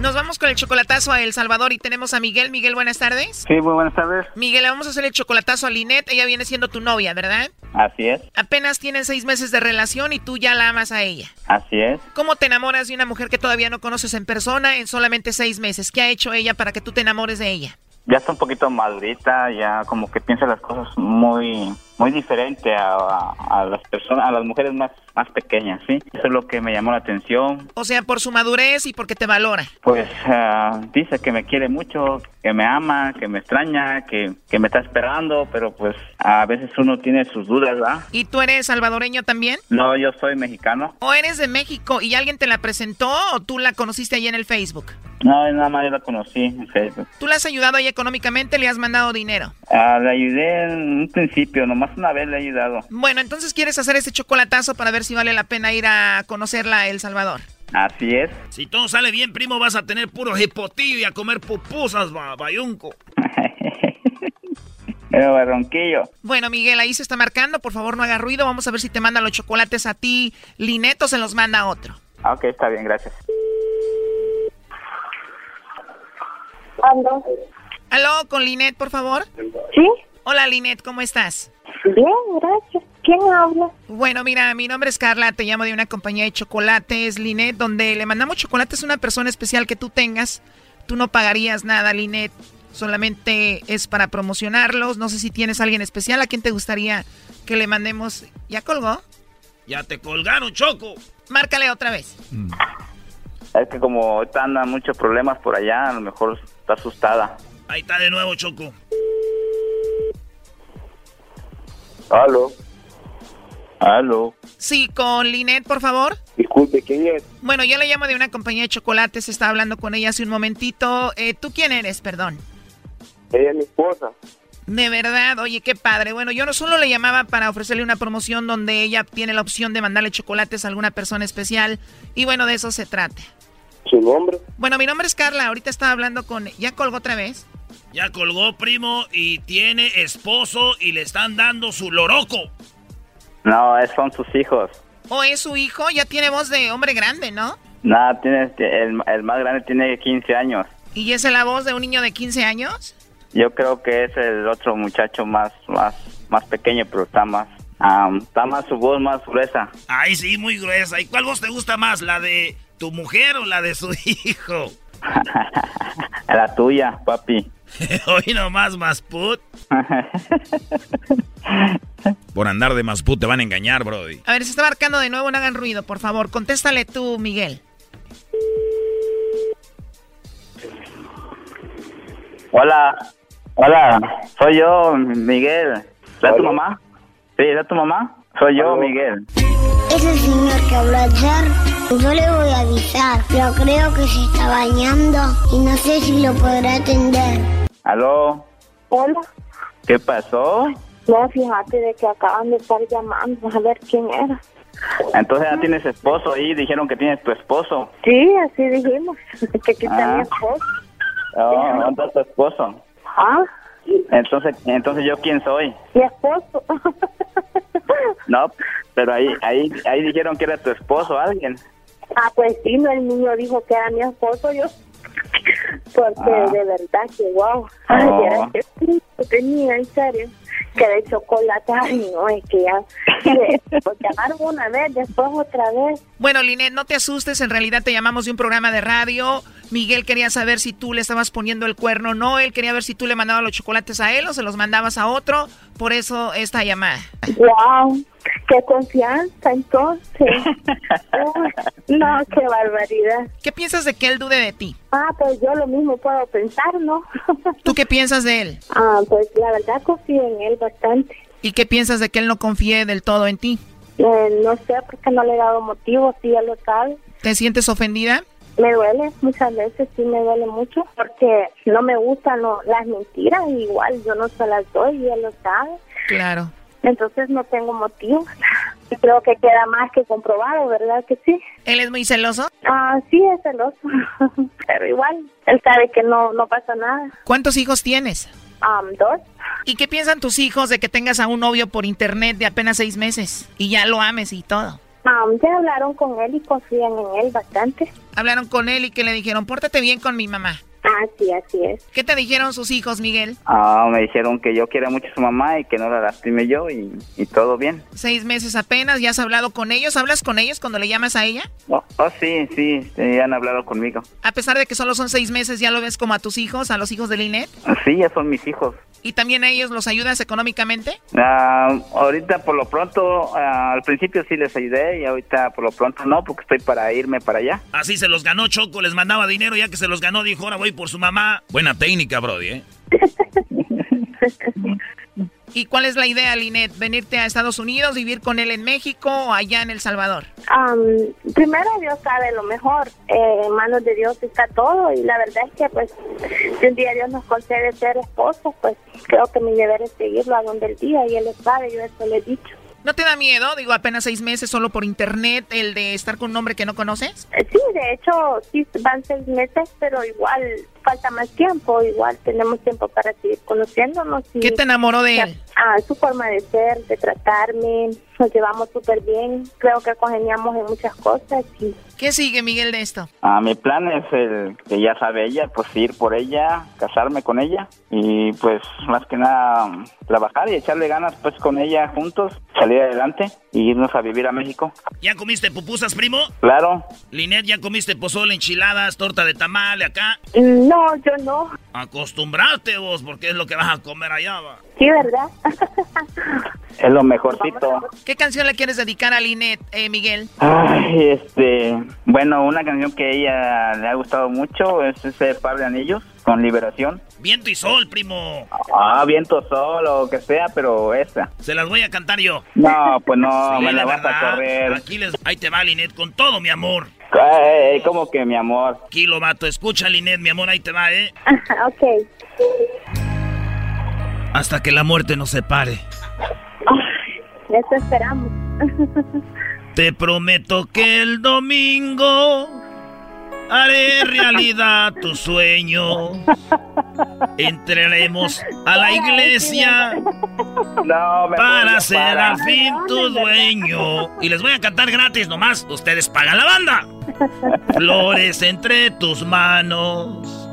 Speaker 14: Nos vamos con el chocolatazo a El Salvador y tenemos a Miguel. Miguel, buenas tardes.
Speaker 18: Sí, muy buenas tardes.
Speaker 14: Miguel, le vamos a hacer el chocolatazo a Linet. Ella viene siendo tu novia, ¿verdad?
Speaker 18: Así es,
Speaker 14: Apenas tienen seis meses de relación y tú ya la amas a ella.
Speaker 18: así es.
Speaker 14: ¿Cómo te enamoras de una mujer que todavía no conoces en persona en solamente seis meses? ¿Qué ha hecho ella para que tú te enamores de ella?
Speaker 18: Ya está un poquito madurita, ya como que piensa las cosas muy muy diferente a, a- a las personas, a las mujeres más más pequeñas, ¿sí? Eso es lo que me llamó la atención.
Speaker 14: O sea, por su madurez y porque te valora.
Speaker 18: Pues ah, dice que me quiere mucho, que me ama, que me extraña, que, que me está esperando, pero pues a veces uno tiene sus dudas, ¿verdad?
Speaker 14: ¿Y tú eres salvadoreño también?
Speaker 18: No, yo soy mexicano.
Speaker 14: ¿O eres de México y alguien te la presentó o tú la conociste ahí en el Facebook?
Speaker 18: No, nada más yo la conocí en Facebook.
Speaker 14: ¿Tú la has ayudado ahí económicamente? ¿Le has mandado dinero?
Speaker 18: Ah, le ayudé en un principio, nomás una vez le he ayudado.
Speaker 14: Bueno, entonces quieres hacer este chocolatazo para ver si vale la pena ir a conocerla a El Salvador.
Speaker 18: Así es.
Speaker 2: Si todo sale bien, primo, vas a tener puro hipotillo y a comer pupusas, ba- bayunco. [laughs]
Speaker 18: Pero barronquillo.
Speaker 14: Bueno, Miguel, ahí se está marcando. Por favor, no haga ruido. Vamos a ver si te manda los chocolates a ti. Lineto se los manda a otro.
Speaker 18: Ah, Ok, está bien, gracias.
Speaker 19: Aló.
Speaker 14: Aló, con Linet, por favor.
Speaker 19: ¿Sí?
Speaker 14: Hola, Linet, ¿cómo estás?
Speaker 19: Bien, gracias. ¿Quién habla?
Speaker 14: Bueno, mira, mi nombre es Carla, te llamo de una compañía de chocolates, Linet, donde le mandamos chocolates a una persona especial que tú tengas. Tú no pagarías nada, Linet. Solamente es para promocionarlos. No sé si tienes a alguien especial a quien te gustaría que le mandemos. ¿Ya colgó?
Speaker 2: Ya te colgaron, Choco.
Speaker 14: Márcale otra vez.
Speaker 18: Es que como ahorita andan muchos problemas por allá, a lo mejor está asustada.
Speaker 2: Ahí está de nuevo, Choco.
Speaker 18: Aló. Aló.
Speaker 14: Sí, con Linet, por favor.
Speaker 18: Disculpe, ¿quién es?
Speaker 14: Bueno, yo le llamo de una compañía de chocolates, estaba hablando con ella hace un momentito. Eh, ¿Tú quién eres, perdón?
Speaker 18: Ella es mi esposa.
Speaker 14: De verdad, oye, qué padre. Bueno, yo no solo le llamaba para ofrecerle una promoción donde ella tiene la opción de mandarle chocolates a alguna persona especial. Y bueno, de eso se trata.
Speaker 18: ¿Su nombre?
Speaker 14: Bueno, mi nombre es Carla, ahorita estaba hablando con... ¿Ya colgó otra vez?
Speaker 2: Ya colgó, primo, y tiene esposo y le están dando su loroco.
Speaker 18: No, es- son sus hijos.
Speaker 14: ¿O es su hijo? Ya tiene voz de hombre grande, ¿no?
Speaker 18: Nada, tiene, el, el más grande tiene 15 años.
Speaker 14: ¿Y es la voz de un niño de 15 años?
Speaker 18: Yo creo que es el otro muchacho más, más, más pequeño, pero está más, am, está más su voz más gruesa.
Speaker 2: Ay, sí, muy gruesa. ¿Y cuál voz te gusta más, la de tu mujer o la de su [laughs] hijo? [laughs]
Speaker 18: La tuya, papi. [laughs]
Speaker 2: Hoy nomás, más put. [laughs] Por andar de más put te van a engañar, Brody.
Speaker 14: A ver, se está marcando de nuevo, no hagan ruido, por favor. Contéstale tú, Miguel.
Speaker 18: Hola, hola, soy yo, Miguel. ¿Es tu mamá? Sí, ¿es tu mamá? Soy yo, Miguel.
Speaker 19: Ese señor que habló ayer, yo le voy a avisar, pero creo que se está bañando y no sé si lo podrá atender.
Speaker 18: ¿Aló?
Speaker 19: Hola.
Speaker 18: ¿Qué pasó?
Speaker 19: No, fíjate de que acaban de estar llamando a ver quién era.
Speaker 18: Entonces ya tienes esposo ahí, dijeron que tienes tu esposo.
Speaker 19: Sí, así dijimos, [laughs] que aquí está
Speaker 18: Ah.
Speaker 19: mi esposo.
Speaker 18: Oh, ¿dónde está tu esposo?
Speaker 19: Ah,
Speaker 18: Entonces, entonces yo quién soy?
Speaker 19: mi esposo. [laughs]
Speaker 18: No, pero ahí, ahí, ahí dijeron que era tu esposo alguien.
Speaker 19: ah, pues sí, no, el niño dijo que era mi esposo yo. Porque
Speaker 18: Ah.
Speaker 19: de verdad que wow. Ay,
Speaker 18: Oh.
Speaker 19: era que tenía, en serio. Que de chocolate, ay, [laughs] no, es que ya. Pues llamaron una vez, después otra vez.
Speaker 14: Bueno, Linet, no te asustes, en realidad te llamamos de un programa de radio. Miguel quería saber si tú le estabas poniendo el cuerno o no. Él quería ver si tú le mandabas los chocolates a él o se los mandabas a otro. Por eso esta llamada.
Speaker 19: Wow, qué confianza entonces. No, qué barbaridad.
Speaker 14: ¿Qué piensas de que él dude de ti?
Speaker 19: Ah, pues yo lo mismo puedo pensar, ¿no?
Speaker 14: ¿Tú qué piensas de él?
Speaker 19: Ah, pues la verdad confío en él bastante.
Speaker 14: ¿Y qué piensas de que él no confíe del todo en ti?
Speaker 19: Eh, no sé por qué no le he dado motivo, si él lo sabe.
Speaker 14: ¿Te sientes ofendida?
Speaker 19: Me duele, muchas veces sí me duele mucho, porque no me gustan no, las mentiras, igual yo no se las doy y él lo sabe.
Speaker 14: Claro.
Speaker 19: Entonces no tengo motivo. Y creo que queda más que comprobado, ¿verdad que sí?
Speaker 14: ¿Él es muy celoso?
Speaker 19: Ah, sí, es celoso. [laughs] Pero igual, él sabe que no, no pasa nada.
Speaker 14: ¿Cuántos hijos tienes?
Speaker 19: Um, dos.
Speaker 14: ¿Y qué piensan tus hijos de que tengas a un novio por internet de apenas seis meses y ya lo ames y todo?
Speaker 19: Um, ya hablaron con él y confían en él bastante.
Speaker 14: Hablaron con él y que le dijeron, pórtate bien con mi mamá.
Speaker 19: Ah, sí, así es.
Speaker 14: ¿Qué te dijeron sus hijos, Miguel?
Speaker 18: Ah, me dijeron que yo quiero mucho a su mamá y que no la lastime yo y, y todo bien.
Speaker 14: Seis meses apenas, ¿ya has hablado con ellos? ¿Hablas con ellos cuando le llamas a ella?
Speaker 18: Oh, oh, sí, sí, sí, han hablado conmigo.
Speaker 14: A pesar de que solo son seis meses, ¿ya lo ves como a tus hijos, a los hijos de Linet?
Speaker 18: Sí, ya son mis hijos.
Speaker 14: ¿Y también a ellos los ayudas económicamente?
Speaker 18: Ah, ahorita por lo pronto, ah, al principio sí les ayudé y ahorita por lo pronto no, porque estoy para irme para allá.
Speaker 2: Así se los ganó Choco, les mandaba dinero, ya que se los ganó, dijo, ahora voy por su mamá. Buena técnica, Brody, ¿eh? [laughs]
Speaker 14: ¿Y cuál es la idea, Linet? ¿Venirte a Estados Unidos, vivir con él en México o allá en El Salvador?
Speaker 19: Um, primero Dios sabe lo mejor, eh, en manos de Dios está todo y la verdad es que pues si un día Dios nos concede ser esposos, pues creo que mi deber es seguirlo a donde el día y él lo sabe, yo eso le he dicho.
Speaker 14: ¿No te da miedo? Digo, apenas seis meses solo por internet, el de estar con un hombre que no conoces.
Speaker 19: Eh, Sí, de hecho, sí van seis meses, pero igual falta más tiempo, igual tenemos tiempo para seguir conociéndonos. Y,
Speaker 14: ¿Qué te enamoró de él?
Speaker 19: Ah, su forma de ser, de tratarme, nos llevamos súper bien, creo que congeniamos en muchas cosas. Y...
Speaker 14: ¿Qué sigue, Miguel, de esto?
Speaker 18: Ah, mi plan es el que ya sabe ella, pues ir por ella, casarme con ella y pues más que nada trabajar y echarle ganas pues con ella juntos, salir adelante y irnos a vivir a México.
Speaker 2: ¿Ya comiste pupusas, primo?
Speaker 18: Claro.
Speaker 2: Linet, ¿ya comiste pozole, enchiladas, torta de tamal acá?
Speaker 19: No, yo no.
Speaker 2: Acostumbrarte vos, porque es lo que vas a comer allá, va.
Speaker 19: Sí, ¿verdad? [laughs]
Speaker 18: Es lo mejorcito.
Speaker 14: ¿Qué canción le quieres dedicar a Linet, eh, Miguel?
Speaker 18: Ay, este, bueno, una canción que a ella le ha gustado mucho es ese par de anillos con liberación.
Speaker 2: Viento y sol, primo.
Speaker 18: Ah, viento, sol o que sea, pero esa.
Speaker 2: Se las voy a cantar yo.
Speaker 18: No, pues no, [laughs]
Speaker 2: Sí,
Speaker 18: me la vas
Speaker 2: verdad.
Speaker 18: a correr.
Speaker 2: Aquí les... Ahí te va, Linet, con todo, mi amor.
Speaker 18: Ay, ¿Cómo que mi amor?
Speaker 2: Kilo, vato. Escucha, Linet, mi amor, ahí te va, ¿eh? [laughs]
Speaker 19: ok.
Speaker 2: Hasta que la muerte nos separe.
Speaker 19: Eso esperamos. [laughs]
Speaker 2: Te prometo que el domingo haré realidad tu sueño. Entraremos a la iglesia
Speaker 18: No, me
Speaker 2: para ser al fin tu dueño. Y les voy a cantar gratis nomás. Ustedes pagan la banda. Flores entre tus manos.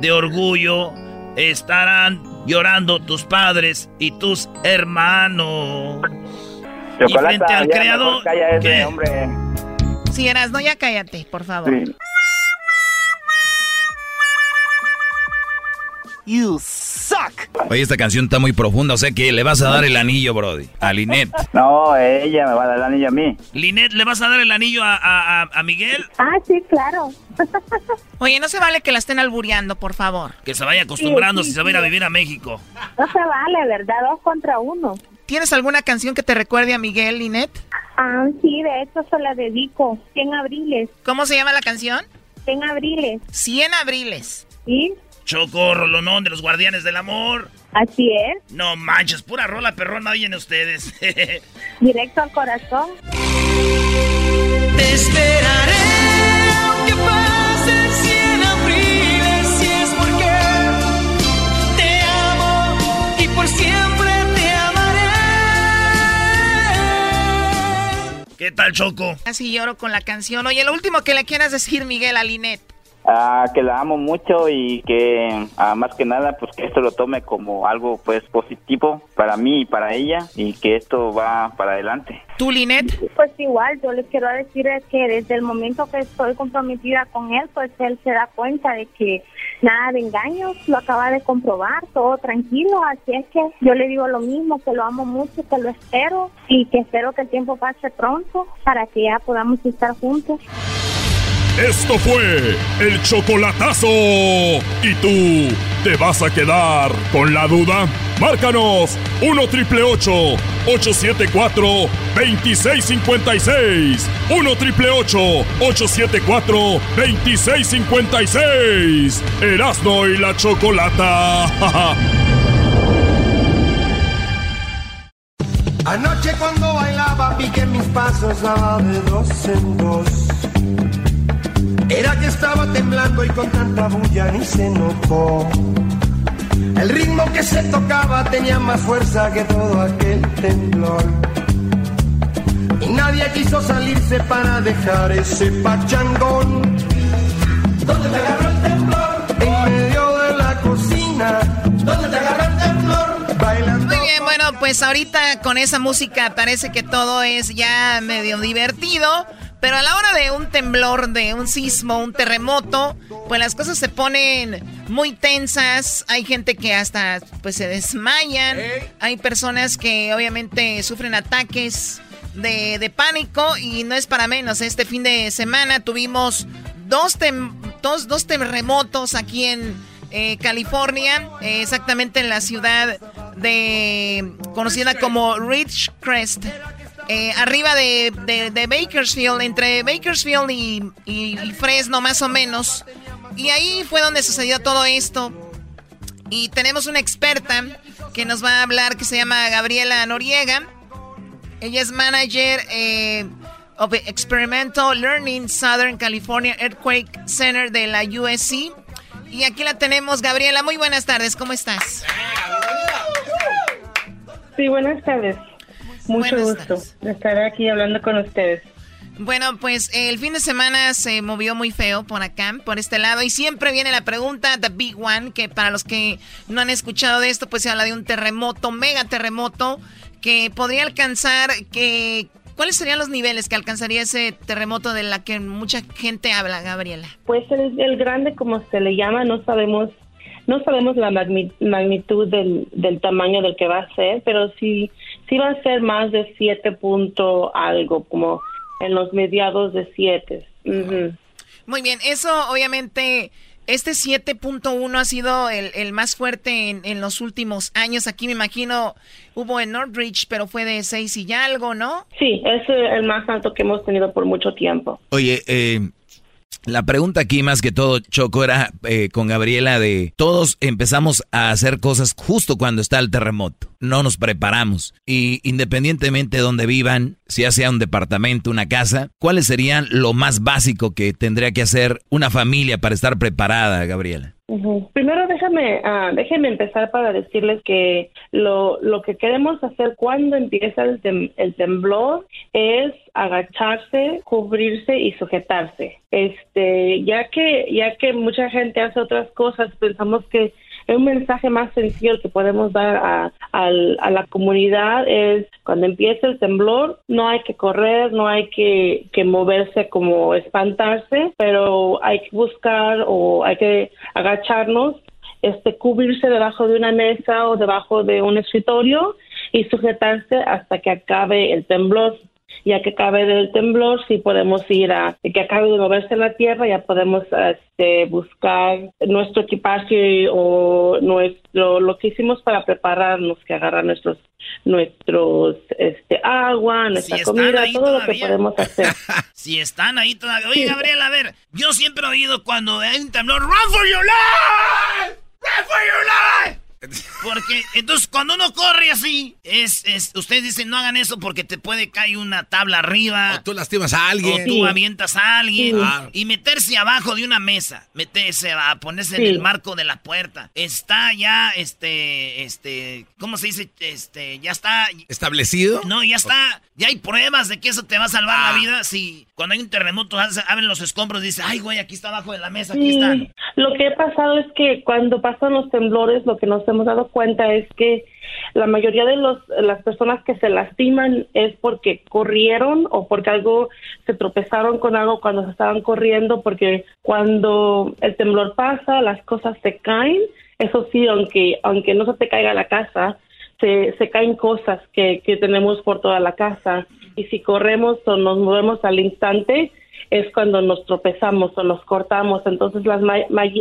Speaker 2: De orgullo estarán llorando tus padres y tus hermanos. y frente al creador.
Speaker 14: Si eras, no, ya cállate, por favor.
Speaker 3: You suck. Oye, esta canción está muy profunda, o sea que le vas a dar el anillo, Brody, a Linet.
Speaker 18: No, ella me va a dar el anillo a mí.
Speaker 2: Linet, ¿le vas a dar el anillo a, a- a- a Miguel?
Speaker 19: Ah, sí, claro. [laughs]
Speaker 14: Oye, no se vale que la estén albureando, por favor.
Speaker 2: Que se vaya acostumbrando
Speaker 19: Sí, sí,
Speaker 2: si se va a ir a vivir a México.
Speaker 19: No se vale, ¿verdad? Dos contra uno.
Speaker 14: ¿Tienes alguna canción que te recuerde a Miguel, Linet?
Speaker 19: Ah, sí, de hecho se la dedico. 100 abriles.
Speaker 14: ¿Cómo se llama la canción?
Speaker 19: 100 abriles.
Speaker 14: 100 abriles.
Speaker 19: ¿Sí?
Speaker 2: Choco, rolonón de los guardianes del amor.
Speaker 19: Así es.
Speaker 2: No manches, pura rola perrona oyen ustedes. [laughs]
Speaker 19: Directo al corazón.
Speaker 12: Te esperaré aunque pasen cien abriles si es porque te amo y por siempre te amaré.
Speaker 2: ¿Qué tal, Choco?
Speaker 14: Así lloro con la canción. Oye, lo último que le quieras decir, Miguel, a Linet.
Speaker 18: Ah, que la amo mucho y que ah, más que nada pues que esto lo tome como algo pues positivo para mí y para ella y que esto va para adelante.
Speaker 14: ¿Tú, Linet?
Speaker 19: Pues igual, yo les quiero decir es que desde el momento que estoy comprometida con él, pues él se da cuenta de que nada de engaños, lo acaba de comprobar, todo tranquilo, así es que yo le digo lo mismo, que lo amo mucho, que lo espero y que espero que el tiempo pase pronto para que ya podamos estar juntos.
Speaker 17: Esto fue el chocolatazo. ¿Y tú te vas a quedar con la duda? Márcanos 1 triple 874 2656. 1 triple 874 2656. Erasno y la chocolata. [laughs]
Speaker 13: Anoche cuando bailaba piqué mis pasos daba de dos en dos. Era que estaba temblando y con tanta bulla ni se notó. El ritmo que se tocaba tenía más fuerza que todo aquel temblor. Y nadie quiso salirse para dejar ese pachangón. ¿Dónde te agarró el temblor? En medio de la cocina. ¿Dónde te agarró el temblor? Bailando.
Speaker 14: Muy bien, bueno, pues ahorita con esa música parece que todo es ya medio divertido. Pero a la hora de un temblor, de un sismo, un terremoto, pues las cosas se ponen muy tensas. Hay gente que hasta pues se desmayan. Hay personas que obviamente sufren ataques de, de pánico y no es para menos. Este fin de semana tuvimos dos, tem- dos, dos terremotos aquí en eh, California, eh, exactamente en la ciudad de conocida como Ridgecrest. Eh, arriba de, de- Bakersfield, entre Bakersfield y Fresno más o menos. Y ahí fue donde sucedió todo esto. Y tenemos una experta que nos va a hablar que se llama Gabriela Noriega. Ella es manager eh, of Experimental Learning Southern California Earthquake Center de la USC. Y aquí la tenemos, Gabriela. Muy buenas tardes, ¿cómo estás?
Speaker 20: Sí, buenas tardes. Mucho gusto de estar aquí hablando con ustedes.
Speaker 14: Bueno, pues el fin de semana se movió muy feo por acá, por este lado, y siempre viene la pregunta, The Big One, que para los que no han escuchado de esto, pues se habla de un terremoto, mega terremoto, que podría alcanzar, que ¿Cuáles serían los niveles que alcanzaría ese terremoto de la que mucha gente habla, Gabriela?
Speaker 20: Pues el, el grande, como se le llama, no sabemos no sabemos la magnitud del, del, tamaño del que va a ser, pero sí, sí va a ser más de 7 punto algo, como en los mediados de 7.
Speaker 14: Muy bien, eso obviamente este 7.1 ha sido el, más fuerte en, los últimos años. Aquí me imagino hubo en Northridge, pero fue de 6 y ya algo, ¿no?
Speaker 20: Sí, es el más alto que hemos tenido por mucho tiempo.
Speaker 3: Oye, eh, la pregunta aquí más que todo, Choco, era eh, con Gabriela de todos empezamos a hacer cosas justo cuando está el terremoto. No nos preparamos. Y independientemente de donde vivan, si ya sea un departamento, una casa, ¿cuáles serían lo más básico que tendría que hacer una familia para estar preparada, Gabriela?
Speaker 20: Primero déjame, uh, déjeme empezar para decirles que lo, lo que queremos hacer cuando empieza el, el temblor es agacharse, cubrirse y sujetarse. Este, ya que ya que mucha gente hace otras cosas, pensamos que un mensaje más sencillo que podemos dar a, a, la comunidad es cuando empieza el temblor, no hay que correr, no hay que, que moverse como espantarse, pero hay que buscar o hay que agacharnos este, cubrirse debajo de una mesa o debajo de un escritorio y sujetarse hasta que acabe el temblor ya que acabe del temblor, si podemos ir a, que acabe de moverse la tierra, ya podemos este, buscar nuestro equipaje o nuestro, lo que hicimos para prepararnos, que agarrar nuestros, nuestros, este, agua, nuestra comida, todo lo que podemos hacer. [laughs]
Speaker 2: si están ahí todavía. Oye, Gabriel, a ver, yo siempre he oído cuando hay un temblor, run for your life, run for your life. [laughs] Porque entonces cuando uno corre así, es, es, ustedes dicen no hagan eso porque te puede caer una tabla arriba.
Speaker 7: O tú lastimas a alguien.
Speaker 2: O tú avientas a alguien. Y meterse abajo de una mesa. Meterse a ponerse en el marco de la puerta. Está ya, este, este, ¿cómo se dice? Este, ya está.
Speaker 7: ¿Establecido?
Speaker 2: No, ya está. Ya hay pruebas de que eso te va a salvar la ah. vida. Si cuando hay un terremoto abren los escombros y dicen, ay, güey, aquí está abajo de la mesa, aquí están.
Speaker 20: Lo que ha pasado es que cuando pasan los temblores, lo que nos hemos dado cuenta es que la mayoría de los, las personas que se lastiman es porque corrieron o porque algo se tropezaron con algo cuando se estaban corriendo, porque cuando el temblor pasa, las cosas se caen. Eso sí, aunque, aunque no se te caiga la casa, se, se caen cosas que, que tenemos por toda la casa. Y si corremos o nos movemos al instante, es cuando nos tropezamos o nos cortamos. Entonces, la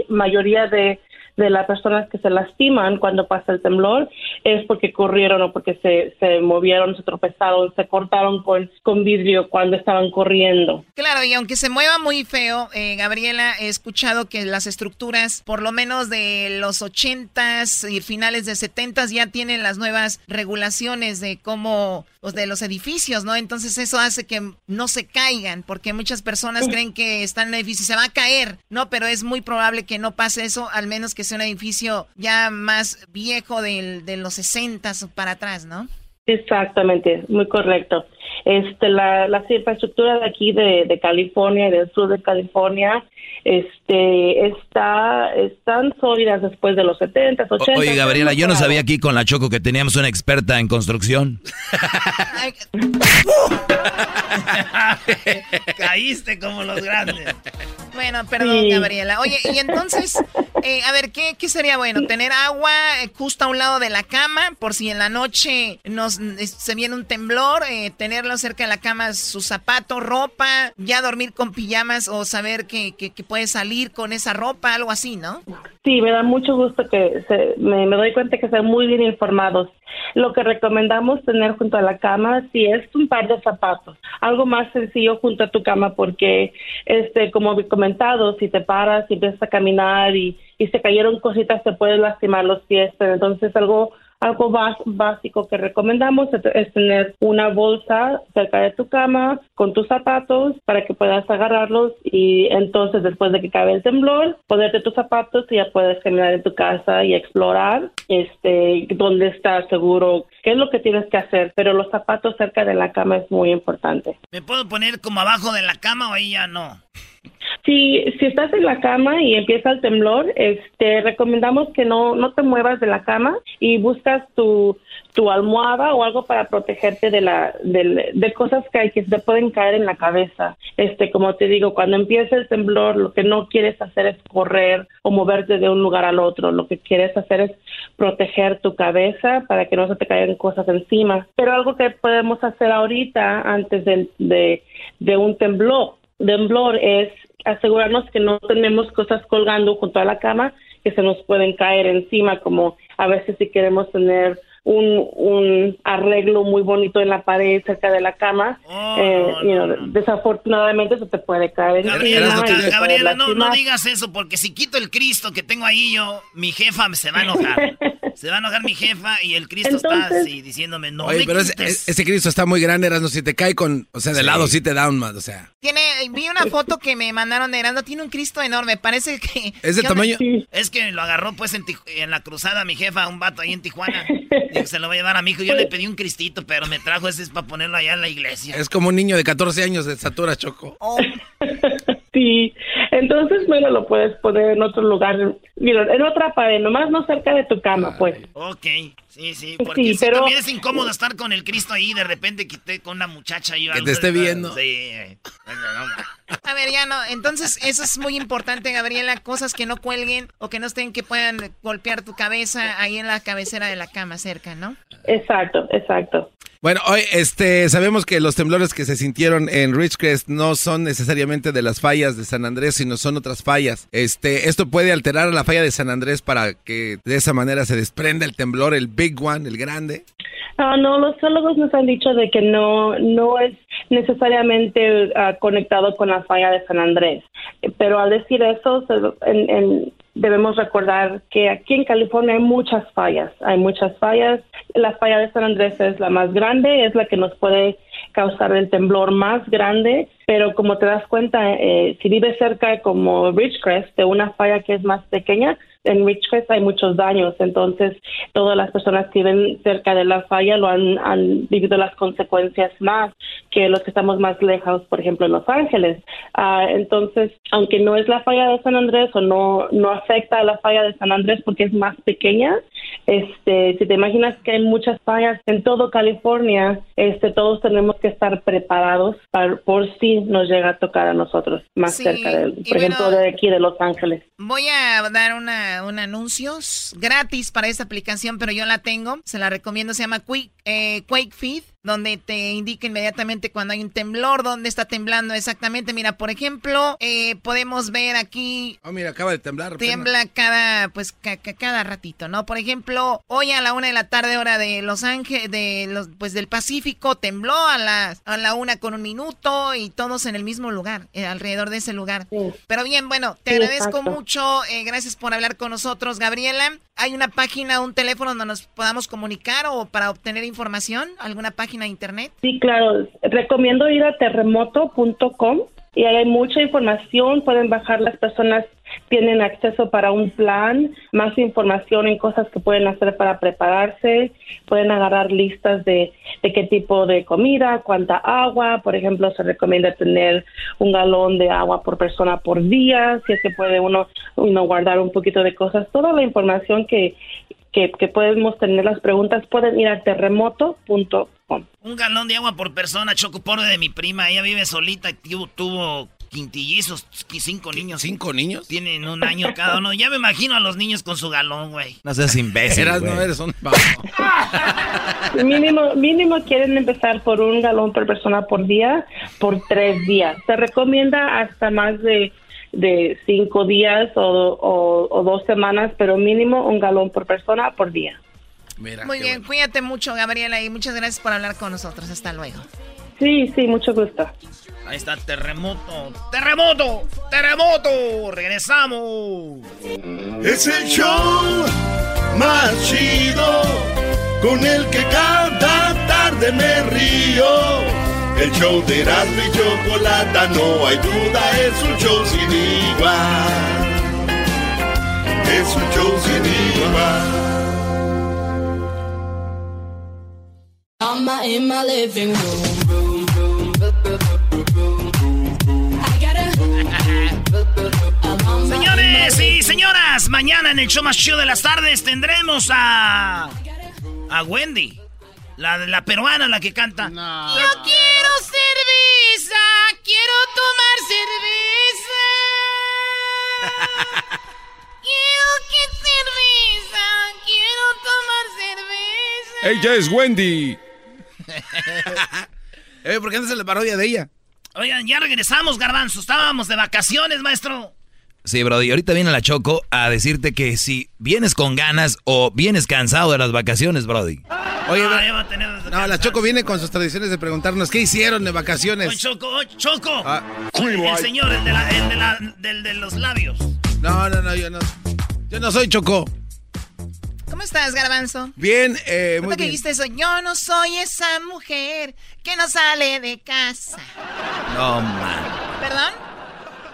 Speaker 20: mayoría de de las personas que se lastiman cuando pasa el temblor es porque corrieron o porque se, se movieron, se tropezaron, se cortaron con, con vidrio cuando estaban corriendo.
Speaker 14: Claro, y aunque se mueva muy feo, eh, Gabriela, he escuchado que las estructuras, por lo menos de los 80s y finales de 70s, ya tienen las nuevas regulaciones de cómo, pues de los edificios, ¿no? Entonces eso hace que no se caigan, porque muchas personas creen que están en un edificio y se va a caer, ¿no? Pero es muy probable que no pase eso, al menos que es un edificio ya más viejo del, de los 60 para atrás, ¿no?
Speaker 20: Exactamente, muy correcto. Este, la, la infraestructura de aquí de, de California, del sur de California, este, está, están sólidas después de los 70, 80.
Speaker 3: Oye, Gabriela, yo no sabía aquí con la Choco que teníamos una experta en construcción. [laughs] [laughs]
Speaker 2: Caíste como los grandes.
Speaker 14: Bueno, perdón, Gabriela. Oye, y entonces, eh, a ver, ¿qué, ¿qué, sería bueno? ¿Tener agua eh, justo a un lado de la cama por si en la noche nos se viene un temblor? Eh, tenerlo cerca de la cama, sus zapatos, ropa, ya dormir con pijamas o saber que, que, puede salir con esa ropa, algo así, ¿no?
Speaker 20: Sí, me da mucho gusto que me, me doy cuenta que están muy bien informados. Lo que recomendamos tener junto a la cama, si es un par de zapatos, algo más sencillo junto a tu cama, porque, este, como he comentado, si te paras y empiezas a caminar y, y se cayeron cositas, te puedes lastimar los pies, entonces algo algo básico que recomendamos es tener una bolsa cerca de tu cama con tus zapatos para que puedas agarrarlos y entonces después de que cabe el temblor, ponerte tus zapatos y ya puedes caminar en tu casa y explorar este dónde está seguro, qué es lo que tienes que hacer, pero los zapatos cerca de la cama es muy importante.
Speaker 2: ¿Me puedo poner como abajo de la cama o ahí ya no?
Speaker 20: Si, si estás en la cama y empieza el temblor, este, recomendamos que no, no te muevas de la cama y buscas tu, almohada o algo para protegerte de, la, de, cosas que, hay, que te pueden caer en la cabeza. Este, como te digo, cuando empieza el temblor, lo que no quieres hacer es correr o moverte de un lugar al otro. Lo que quieres hacer es proteger tu cabeza para que no se te caigan cosas encima. Pero algo que podemos hacer ahorita antes de, de un temblor temblor es asegurarnos que no tenemos cosas colgando junto a la cama que se nos pueden caer encima, como a veces si queremos tener un, un arreglo muy bonito en la pared cerca de la cama. Oh, eh, desafortunadamente eso te puede caer
Speaker 2: Gabriela, Gabriela no, no, digas eso, porque si quito el Cristo que tengo ahí yo, mi jefa se va a enojar. [laughs] se va a enojar mi jefa y el Cristo está así diciéndome no.
Speaker 7: Oye, pero ese, Cristo está muy grande, Erasmo, si te cae con, o sea, de lado sí te da un más, o sea.
Speaker 14: Tiene, vi una foto que me mandaron de Erasmo, tiene un Cristo enorme, parece que...
Speaker 7: ¿Es de tamaño?
Speaker 2: Es que lo agarró pues en, en la cruzada mi jefa, un vato ahí en Tijuana [laughs] se lo voy a llevar a mi hijo. Yo le pedí un cristito, pero me trajo ese para ponerlo allá en la iglesia.
Speaker 7: Es como un niño de 14 años de estatura, Choco.
Speaker 20: Oh. [laughs] sí, entonces, bueno, lo puedes poner en otro lugar, en otra pared, nomás no cerca de tu cama, pues.
Speaker 2: Ok, sí, sí, porque pero... también es incómodo estar con el Cristo ahí de repente que esté con una muchacha y
Speaker 7: Que te esté viendo.
Speaker 2: Sí.
Speaker 14: A ver, ya no, entonces eso es muy importante, Gabriela, cosas que no cuelguen o que no estén que puedan golpear tu cabeza ahí en la cabecera de la cama cerca, ¿no?
Speaker 20: Exacto, exacto.
Speaker 7: Bueno, hoy este, sabemos que los temblores que se sintieron en Ridgecrest no son necesariamente de las fallas de San Andrés, sino son otras fallas. Este, esto puede alterar la falla de San Andrés para que de esa manera se desprenda el temblor, el big one, el grande.
Speaker 20: Ah, no, los geólogos nos han dicho de que no, no es necesariamente ah, conectado con la falla de San Andrés. Pero al decir eso, debemos recordar que aquí en California hay muchas fallas, hay muchas fallas. La falla de San Andrés es la más grande, es la que nos puede causar el temblor más grande, pero como te das cuenta, eh, si vives cerca como Ridgecrest, de una falla que es más pequeña, en Ridgecrest hay muchos daños, entonces todas las personas que viven cerca de la falla lo han, han vivido las consecuencias más que los que estamos más lejos, por ejemplo, en Los Ángeles. Ah, entonces, aunque no es la falla de San Andrés o no, no afecta a la falla de San Andrés porque es más pequeña, este, si te imaginas que hay muchas fallas en todo California, este, todos tenemos que estar preparados para, por si nos llega a tocar a nosotros más cerca, de, por ejemplo, de aquí de Los Ángeles.
Speaker 14: Voy a dar una, un anuncio gratis para esta aplicación, pero yo la tengo, se la recomiendo, se llama Quick, eh, Quake Feed donde te indica inmediatamente cuando hay un temblor, dónde está temblando exactamente. Mira, por ejemplo, eh, podemos ver aquí.
Speaker 7: Oh, mira, acaba de temblar.
Speaker 14: Tiembla cada, pues, cada ratito, ¿no? Por ejemplo, hoy a la una de la tarde, hora de Los Ángeles, de los, pues del Pacífico, tembló a la, a la una con un minuto y todos en el mismo lugar, eh, alrededor de ese lugar. Pero bien, bueno, te agradezco mucho. Eh, gracias por hablar con nosotros, Gabriela. ¿Hay una página, un teléfono donde nos podamos comunicar o para obtener información? ¿Alguna página? Internet?
Speaker 20: Sí, claro. Recomiendo ir a terremoto.com y ahí hay mucha información. Pueden bajar las personas, tienen acceso para un plan, más información en cosas que pueden hacer para prepararse. Pueden agarrar listas de, de qué tipo de comida, cuánta agua. Por ejemplo, se recomienda tener un galón de agua por persona por día, si es que puede uno, uno guardar un poquito de cosas. Toda la información que, que, que podemos tener las preguntas pueden ir a terremoto.com
Speaker 2: un galón de agua por persona, choco pobre de mi prima. Ella vive solita y tuvo, quintillizos, cinco niños.
Speaker 7: ¿Cinco niños?
Speaker 2: Tienen un año cada uno. Ya me imagino a los niños con su galón, güey.
Speaker 3: No seas imbécil. no eres un [laughs]
Speaker 20: mínimo, mínimo quieren empezar por un galón por persona por día, por tres días. Se recomienda hasta más de de cinco días o, o dos semanas, pero mínimo un galón por persona por día.
Speaker 14: Muy bien, cuídate mucho, Gabriela, y muchas gracias por hablar con nosotros. Hasta luego.
Speaker 20: Sí, sí, mucho gusto.
Speaker 2: Ahí está, terremoto. ¡Terremoto! ¡Terremoto! ¡Regresamos!
Speaker 11: Es el show más chido con el que cada tarde me río. El show de Erasmo y Chocolata, no hay duda, es un show sin igual. Es un show sin igual.
Speaker 12: I'm in my living room, room, room,
Speaker 2: Señores y señoras, mañana en el show más chido de las tardes tendremos a. a Wendy. La, la peruana, la que canta.
Speaker 8: Yo quiero cerveza, quiero tomar cerveza. [laughs] quiero que cerveza, quiero tomar cerveza.
Speaker 7: Ella es Wendy. [laughs] eh, ¿Por qué no se la parodia de ella?
Speaker 2: Oigan, ya regresamos, Garbanzo. Estábamos de vacaciones, maestro.
Speaker 3: Sí, Brody, ahorita viene la Choco a decirte que si vienes con ganas o vienes cansado de las vacaciones, Brody.
Speaker 7: Oye,
Speaker 2: Ah,
Speaker 7: bro-
Speaker 2: ya va a tener-
Speaker 7: no, la Choco viene con sus tradiciones de preguntarnos qué hicieron de vacaciones.
Speaker 2: Oye, Choco, oye, Choco.
Speaker 7: Ah.
Speaker 2: el señor, el de, la, el de, la- del de los labios.
Speaker 7: No, no, no, yo no. Yo no soy Choco.
Speaker 14: ¿Cómo estás, Garbanzo?
Speaker 7: Bien, eh, muy
Speaker 14: ¿Ahorita que
Speaker 7: bien.
Speaker 14: dijiste eso? Yo no soy esa mujer que no sale de casa.
Speaker 3: No, man.
Speaker 14: ¿Perdón?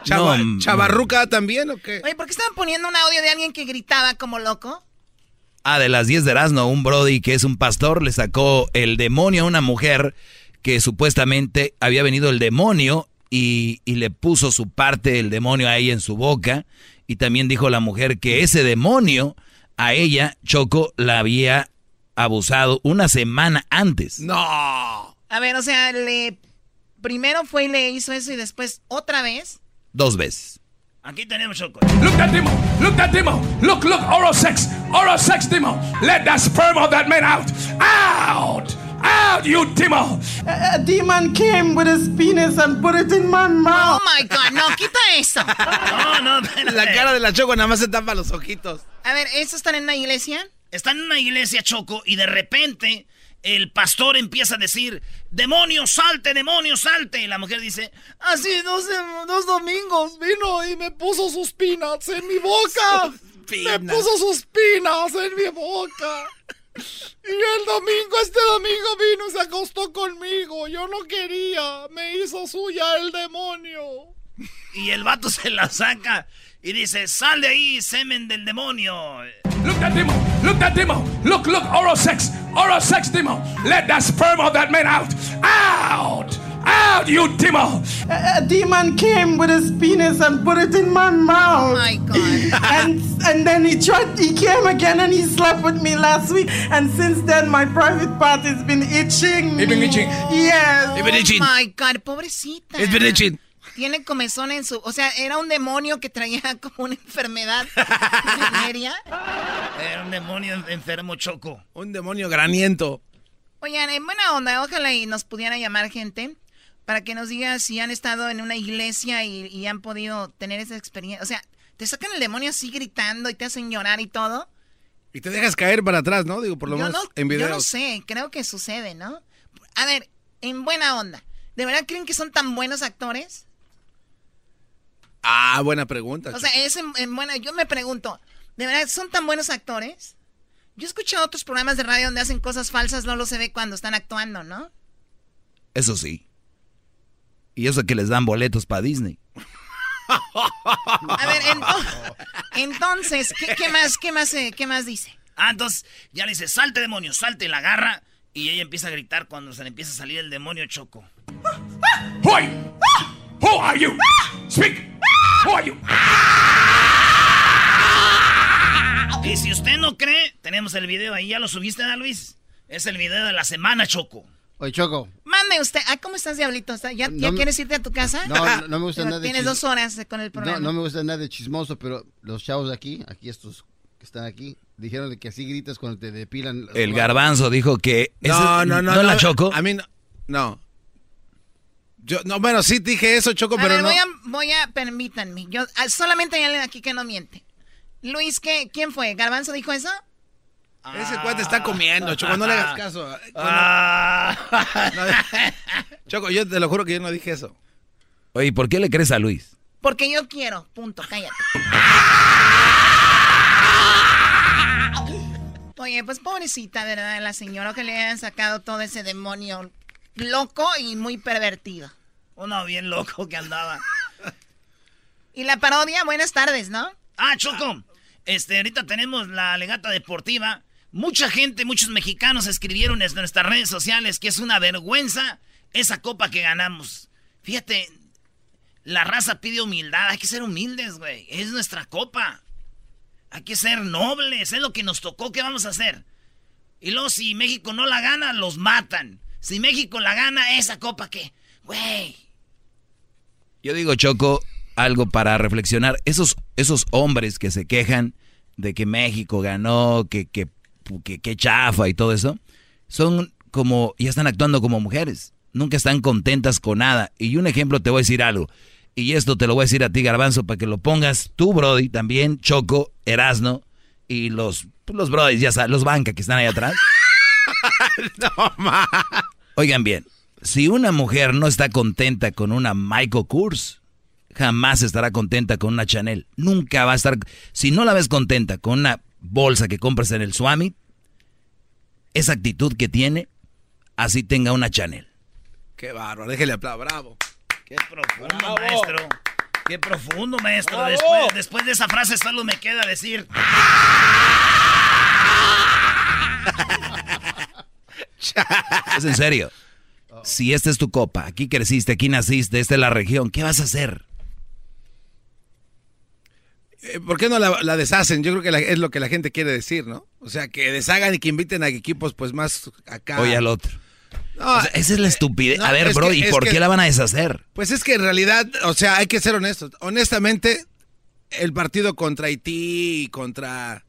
Speaker 7: Chava-
Speaker 3: No,
Speaker 7: ¿Chavarruca también o qué?
Speaker 14: Oye, ¿por qué estaban poniendo un audio de alguien que gritaba como loco?
Speaker 3: Ah, de las 10 de Erasmo, un Brody que es un pastor le sacó el demonio a una mujer que supuestamente había venido el demonio y, y le puso su parte del demonio a ella en su boca. Y también dijo la mujer que ese demonio a ella, Choco, la había abusado una semana antes.
Speaker 7: No.
Speaker 14: A ver, o sea, le primero fue y le hizo eso y después otra vez.
Speaker 3: Dos veces.
Speaker 2: Aquí tenemos Choco.
Speaker 9: Look that demon. Look that demon. Look, look, oral sex. Oral sex demon. Let that sperm of that man out. Out. Out, you demon.
Speaker 10: A, a demon came with his penis and put it in my mouth.
Speaker 14: Oh my god, no, quita eso.
Speaker 2: No, no, [laughs]
Speaker 7: La cara de la Choco nada más se tapa los ojitos.
Speaker 14: A ver, ¿estos están en una iglesia?
Speaker 2: Están en una iglesia, Choco, y de repente el pastor empieza a decir, demonio, salte, demonio, salte. Y la mujer dice,
Speaker 5: Así dos, dos domingos vino y me puso sus peanuts en mi boca. Me
Speaker 7: peanuts.
Speaker 5: puso sus peanuts en mi boca. Y el domingo, este domingo vino y se acostó conmigo. Yo no quería. Me hizo suya el demonio.
Speaker 2: y el vato se la saca y dice, sal de ahí, semen del demonio.
Speaker 9: Look that demon. Look that demon. Look, look, oral sex. Oral sex demon. Let that sperm of that man out. Out. Out, you demon.
Speaker 10: A, a demon came with his penis and put it in my mouth.
Speaker 14: Oh my god.
Speaker 10: and and then he tried he came again and he slept with me last week and since then my private part has been itching
Speaker 9: It's been itching.
Speaker 10: yes
Speaker 7: It's been itching.
Speaker 14: Oh my god, pobrecita.
Speaker 7: It's been itching.
Speaker 14: Tiene comezón en su... O sea, era un demonio que traía [laughs] como una enfermedad venérea.
Speaker 2: Era un demonio en- enfermo, Choco.
Speaker 7: Un demonio graniento.
Speaker 14: Oigan, en buena onda, ojalá y nos pudiera llamar gente para que nos diga si han estado en una iglesia y, y han podido tener esa experiencia. O sea, te sacan el demonio así gritando y te hacen llorar y todo.
Speaker 7: Y te dejas caer para atrás, ¿no? Digo, por lo
Speaker 14: yo,
Speaker 7: menos
Speaker 14: no,
Speaker 7: en
Speaker 14: yo
Speaker 7: videos.
Speaker 14: no sé, creo que sucede, ¿no? A ver, en buena onda, ¿de verdad creen que son tan buenos actores?
Speaker 7: Ah, buena pregunta.
Speaker 14: O sea, es en, en buena... Yo me pregunto, ¿de verdad son tan buenos actores? Yo he escuchado otros programas de radio donde hacen cosas falsas, no lo se ve cuando están actuando, ¿no?
Speaker 3: Eso sí. Y eso que les dan boletos para Disney.
Speaker 14: A ver, ento- [laughs] entonces, ¿qué, qué más, qué más, eh, qué más dice?
Speaker 2: Ah, entonces ya le dice, salte, demonio, salte, y la agarra. Y ella empieza a gritar cuando se le empieza a salir el demonio, Choco.
Speaker 9: Who are you? Who are you? Speak. Who are you?
Speaker 2: Y si usted no cree, tenemos el video ahí, ¿ya lo subiste, ¿verdad, Luis? Es el video de la semana, Choco.
Speaker 4: Oye, Choco.
Speaker 14: Usted. Ah, ¿cómo estás, Diablito? ¿Está- ¿Ya, ya
Speaker 4: No me-
Speaker 14: quieres irte a tu casa?
Speaker 4: No, no, no me gusta nada de
Speaker 14: Tienes
Speaker 4: chis-
Speaker 14: dos horas con el programa.
Speaker 4: No, no me gusta nada de chismoso, pero los chavos de aquí, aquí estos que están aquí, dijeron de que así gritas cuando te depilan. los
Speaker 3: El garbanzo dijo que... ese-
Speaker 7: No, no, no.
Speaker 3: ¿No la Choco?
Speaker 7: A mí no. No. Yo, no, bueno, sí dije eso, Choco,
Speaker 14: A
Speaker 7: pero
Speaker 14: ver,
Speaker 7: no.
Speaker 14: voy a, voy a, permítanme. Yo, ah, solamente hay alguien aquí que no miente. Luis, ¿qué, ¿quién fue? ¿Garbanzo dijo eso?
Speaker 7: Ese cuate está comiendo, Choco, no le hagas caso.
Speaker 2: Ah. [laughs]
Speaker 7: No, [laughs] Choco, yo te lo juro que yo no dije eso.
Speaker 3: Oye, ¿por qué le crees a Luis?
Speaker 14: Porque yo quiero. Punto, cállate. Oye, pues pobrecita, ¿verdad? La señora que le hayan sacado todo ese demonio loco y muy pervertido.
Speaker 2: Uno bien loco que andaba.
Speaker 14: y la parodia, buenas tardes, ¿no?
Speaker 2: Ah, Choco. Este, ahorita tenemos la legata deportiva. Mucha gente, muchos mexicanos escribieron en nuestras redes sociales que es una vergüenza esa copa que ganamos. Fíjate, la raza pide humildad. Hay que ser humildes, güey. Es nuestra copa. Hay que ser nobles. Es lo que nos tocó. ¿Qué vamos a hacer? Y luego, si México no la gana, los matan. Si México la gana, esa copa, ¿qué? Güey.
Speaker 3: Yo digo, Choco, algo para reflexionar. Esos, esos hombres que se quejan de que México ganó, que, que, que, que chafa y todo eso, son como, ya están actuando como mujeres. Nunca están contentas con nada. Y un ejemplo te voy a decir algo. Y esto te lo voy a decir a ti, Garbanzo, para que lo pongas tú, Brody, también, Choco, Erasno, y los, los Brody, ya sabes, los banca que están ahí atrás. [laughs] no, ma. Oigan bien, si una mujer no está contenta con una Michael Kors, jamás estará contenta con una Chanel. Nunca va a estar. Si no la ves contenta con una bolsa que compras en el Swami, esa actitud que tiene, así tenga una Chanel.
Speaker 7: Qué bárbaro, déjele aplaudir, bravo.
Speaker 2: Qué profundo, maestro. Qué profundo, maestro. Después, después, de esa frase solo me queda decir. [laughs]
Speaker 3: es en serio. Si esta es tu copa, aquí creciste, aquí naciste, esta es la región, ¿qué vas a hacer?
Speaker 7: Eh, ¿Por qué no la, deshacen? Yo creo que es lo que la gente quiere decir, ¿no? O sea, que deshagan y que inviten a equipos pues más acá.
Speaker 3: Oye al otro. esa es la estupidez. a ver, bro, ¿y por qué la van a deshacer?
Speaker 7: Pues es que en realidad, o sea, hay que ser honestos. Honestamente, el partido contra Haití y contra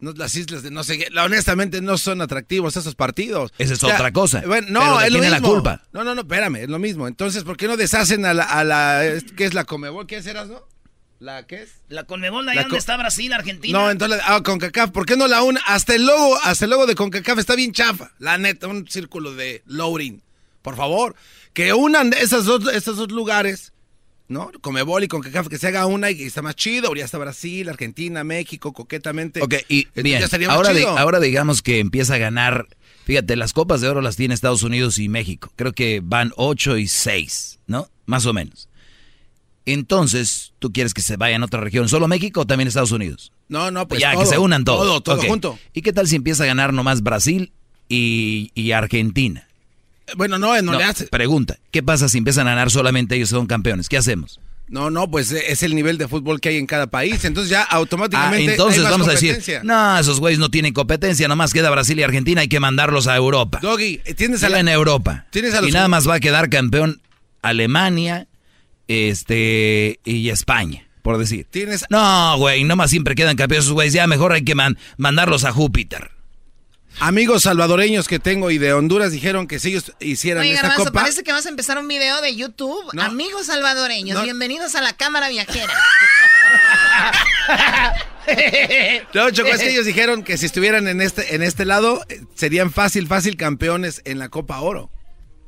Speaker 7: las islas de no sé qué, honestamente no son atractivos esos partidos.
Speaker 3: Esa es otra cosa.
Speaker 7: Bueno, no, es lo mismo. la culpa? No, no, no, espérame, es lo mismo. Entonces, ¿por qué no deshacen a la, a la ¿qué es la Comebol? ¿Qué serás, no? ¿La qué es?
Speaker 2: La Conmebol, ahí donde está Brasil, Argentina.
Speaker 7: No, entonces, ah, CONCACAF, ¿por qué no la una? Hasta el logo, hasta el logo de CONCACAF está bien chafa. La neta, un círculo de loading. Por favor, que unan esos dos, esos dos lugares ¿no? Comebol y con que se haga una y está más chido, ya está Brasil, Argentina, México, coquetamente.
Speaker 3: Ok, y bien, ahora, ahora digamos que empieza a ganar, fíjate, las copas de oro las tiene Estados Unidos y México, creo que van 8 y 6, ¿no? Más o menos. Entonces, ¿tú quieres que se vayan a otra región? ¿Solo México o también Estados Unidos?
Speaker 7: No, no, pues
Speaker 3: Ya, que se unan todos.
Speaker 7: Todo, todo junto.
Speaker 3: ¿Y qué tal si empieza a ganar nomás Brasil y, y Argentina?
Speaker 7: Bueno, no, no, le hace.
Speaker 3: Pregunta, ¿qué pasa si empiezan a ganar solamente ellos son campeones? ¿Qué hacemos?
Speaker 7: No, no, pues eh, es el nivel de fútbol que hay en cada país. Entonces ya automáticamente.
Speaker 3: Ah, entonces vamos a decir, no, esos güeyes no tienen competencia, nomás queda Brasil y Argentina, hay que mandarlos a Europa.
Speaker 7: Doggy, tienes a la...
Speaker 3: en Europa. ¿Tienes a y nada más va a quedar campeón Alemania, este, y España, por decir.
Speaker 7: ¿Tienes...
Speaker 3: No, güey, nomás siempre quedan campeones esos güeyes, ya mejor hay que mandarlos a Júpiter.
Speaker 7: Amigos salvadoreños que tengo y de Honduras dijeron que si ellos hicieran Oye, esta copa...
Speaker 14: parece que vas a empezar un video de YouTube. Amigos salvadoreños, bienvenidos a la cámara viajera. [laughs]
Speaker 7: no, Choco, es que ellos dijeron que si estuvieran en este, en este lado, eh, serían fácil, fácil campeones en la Copa Oro.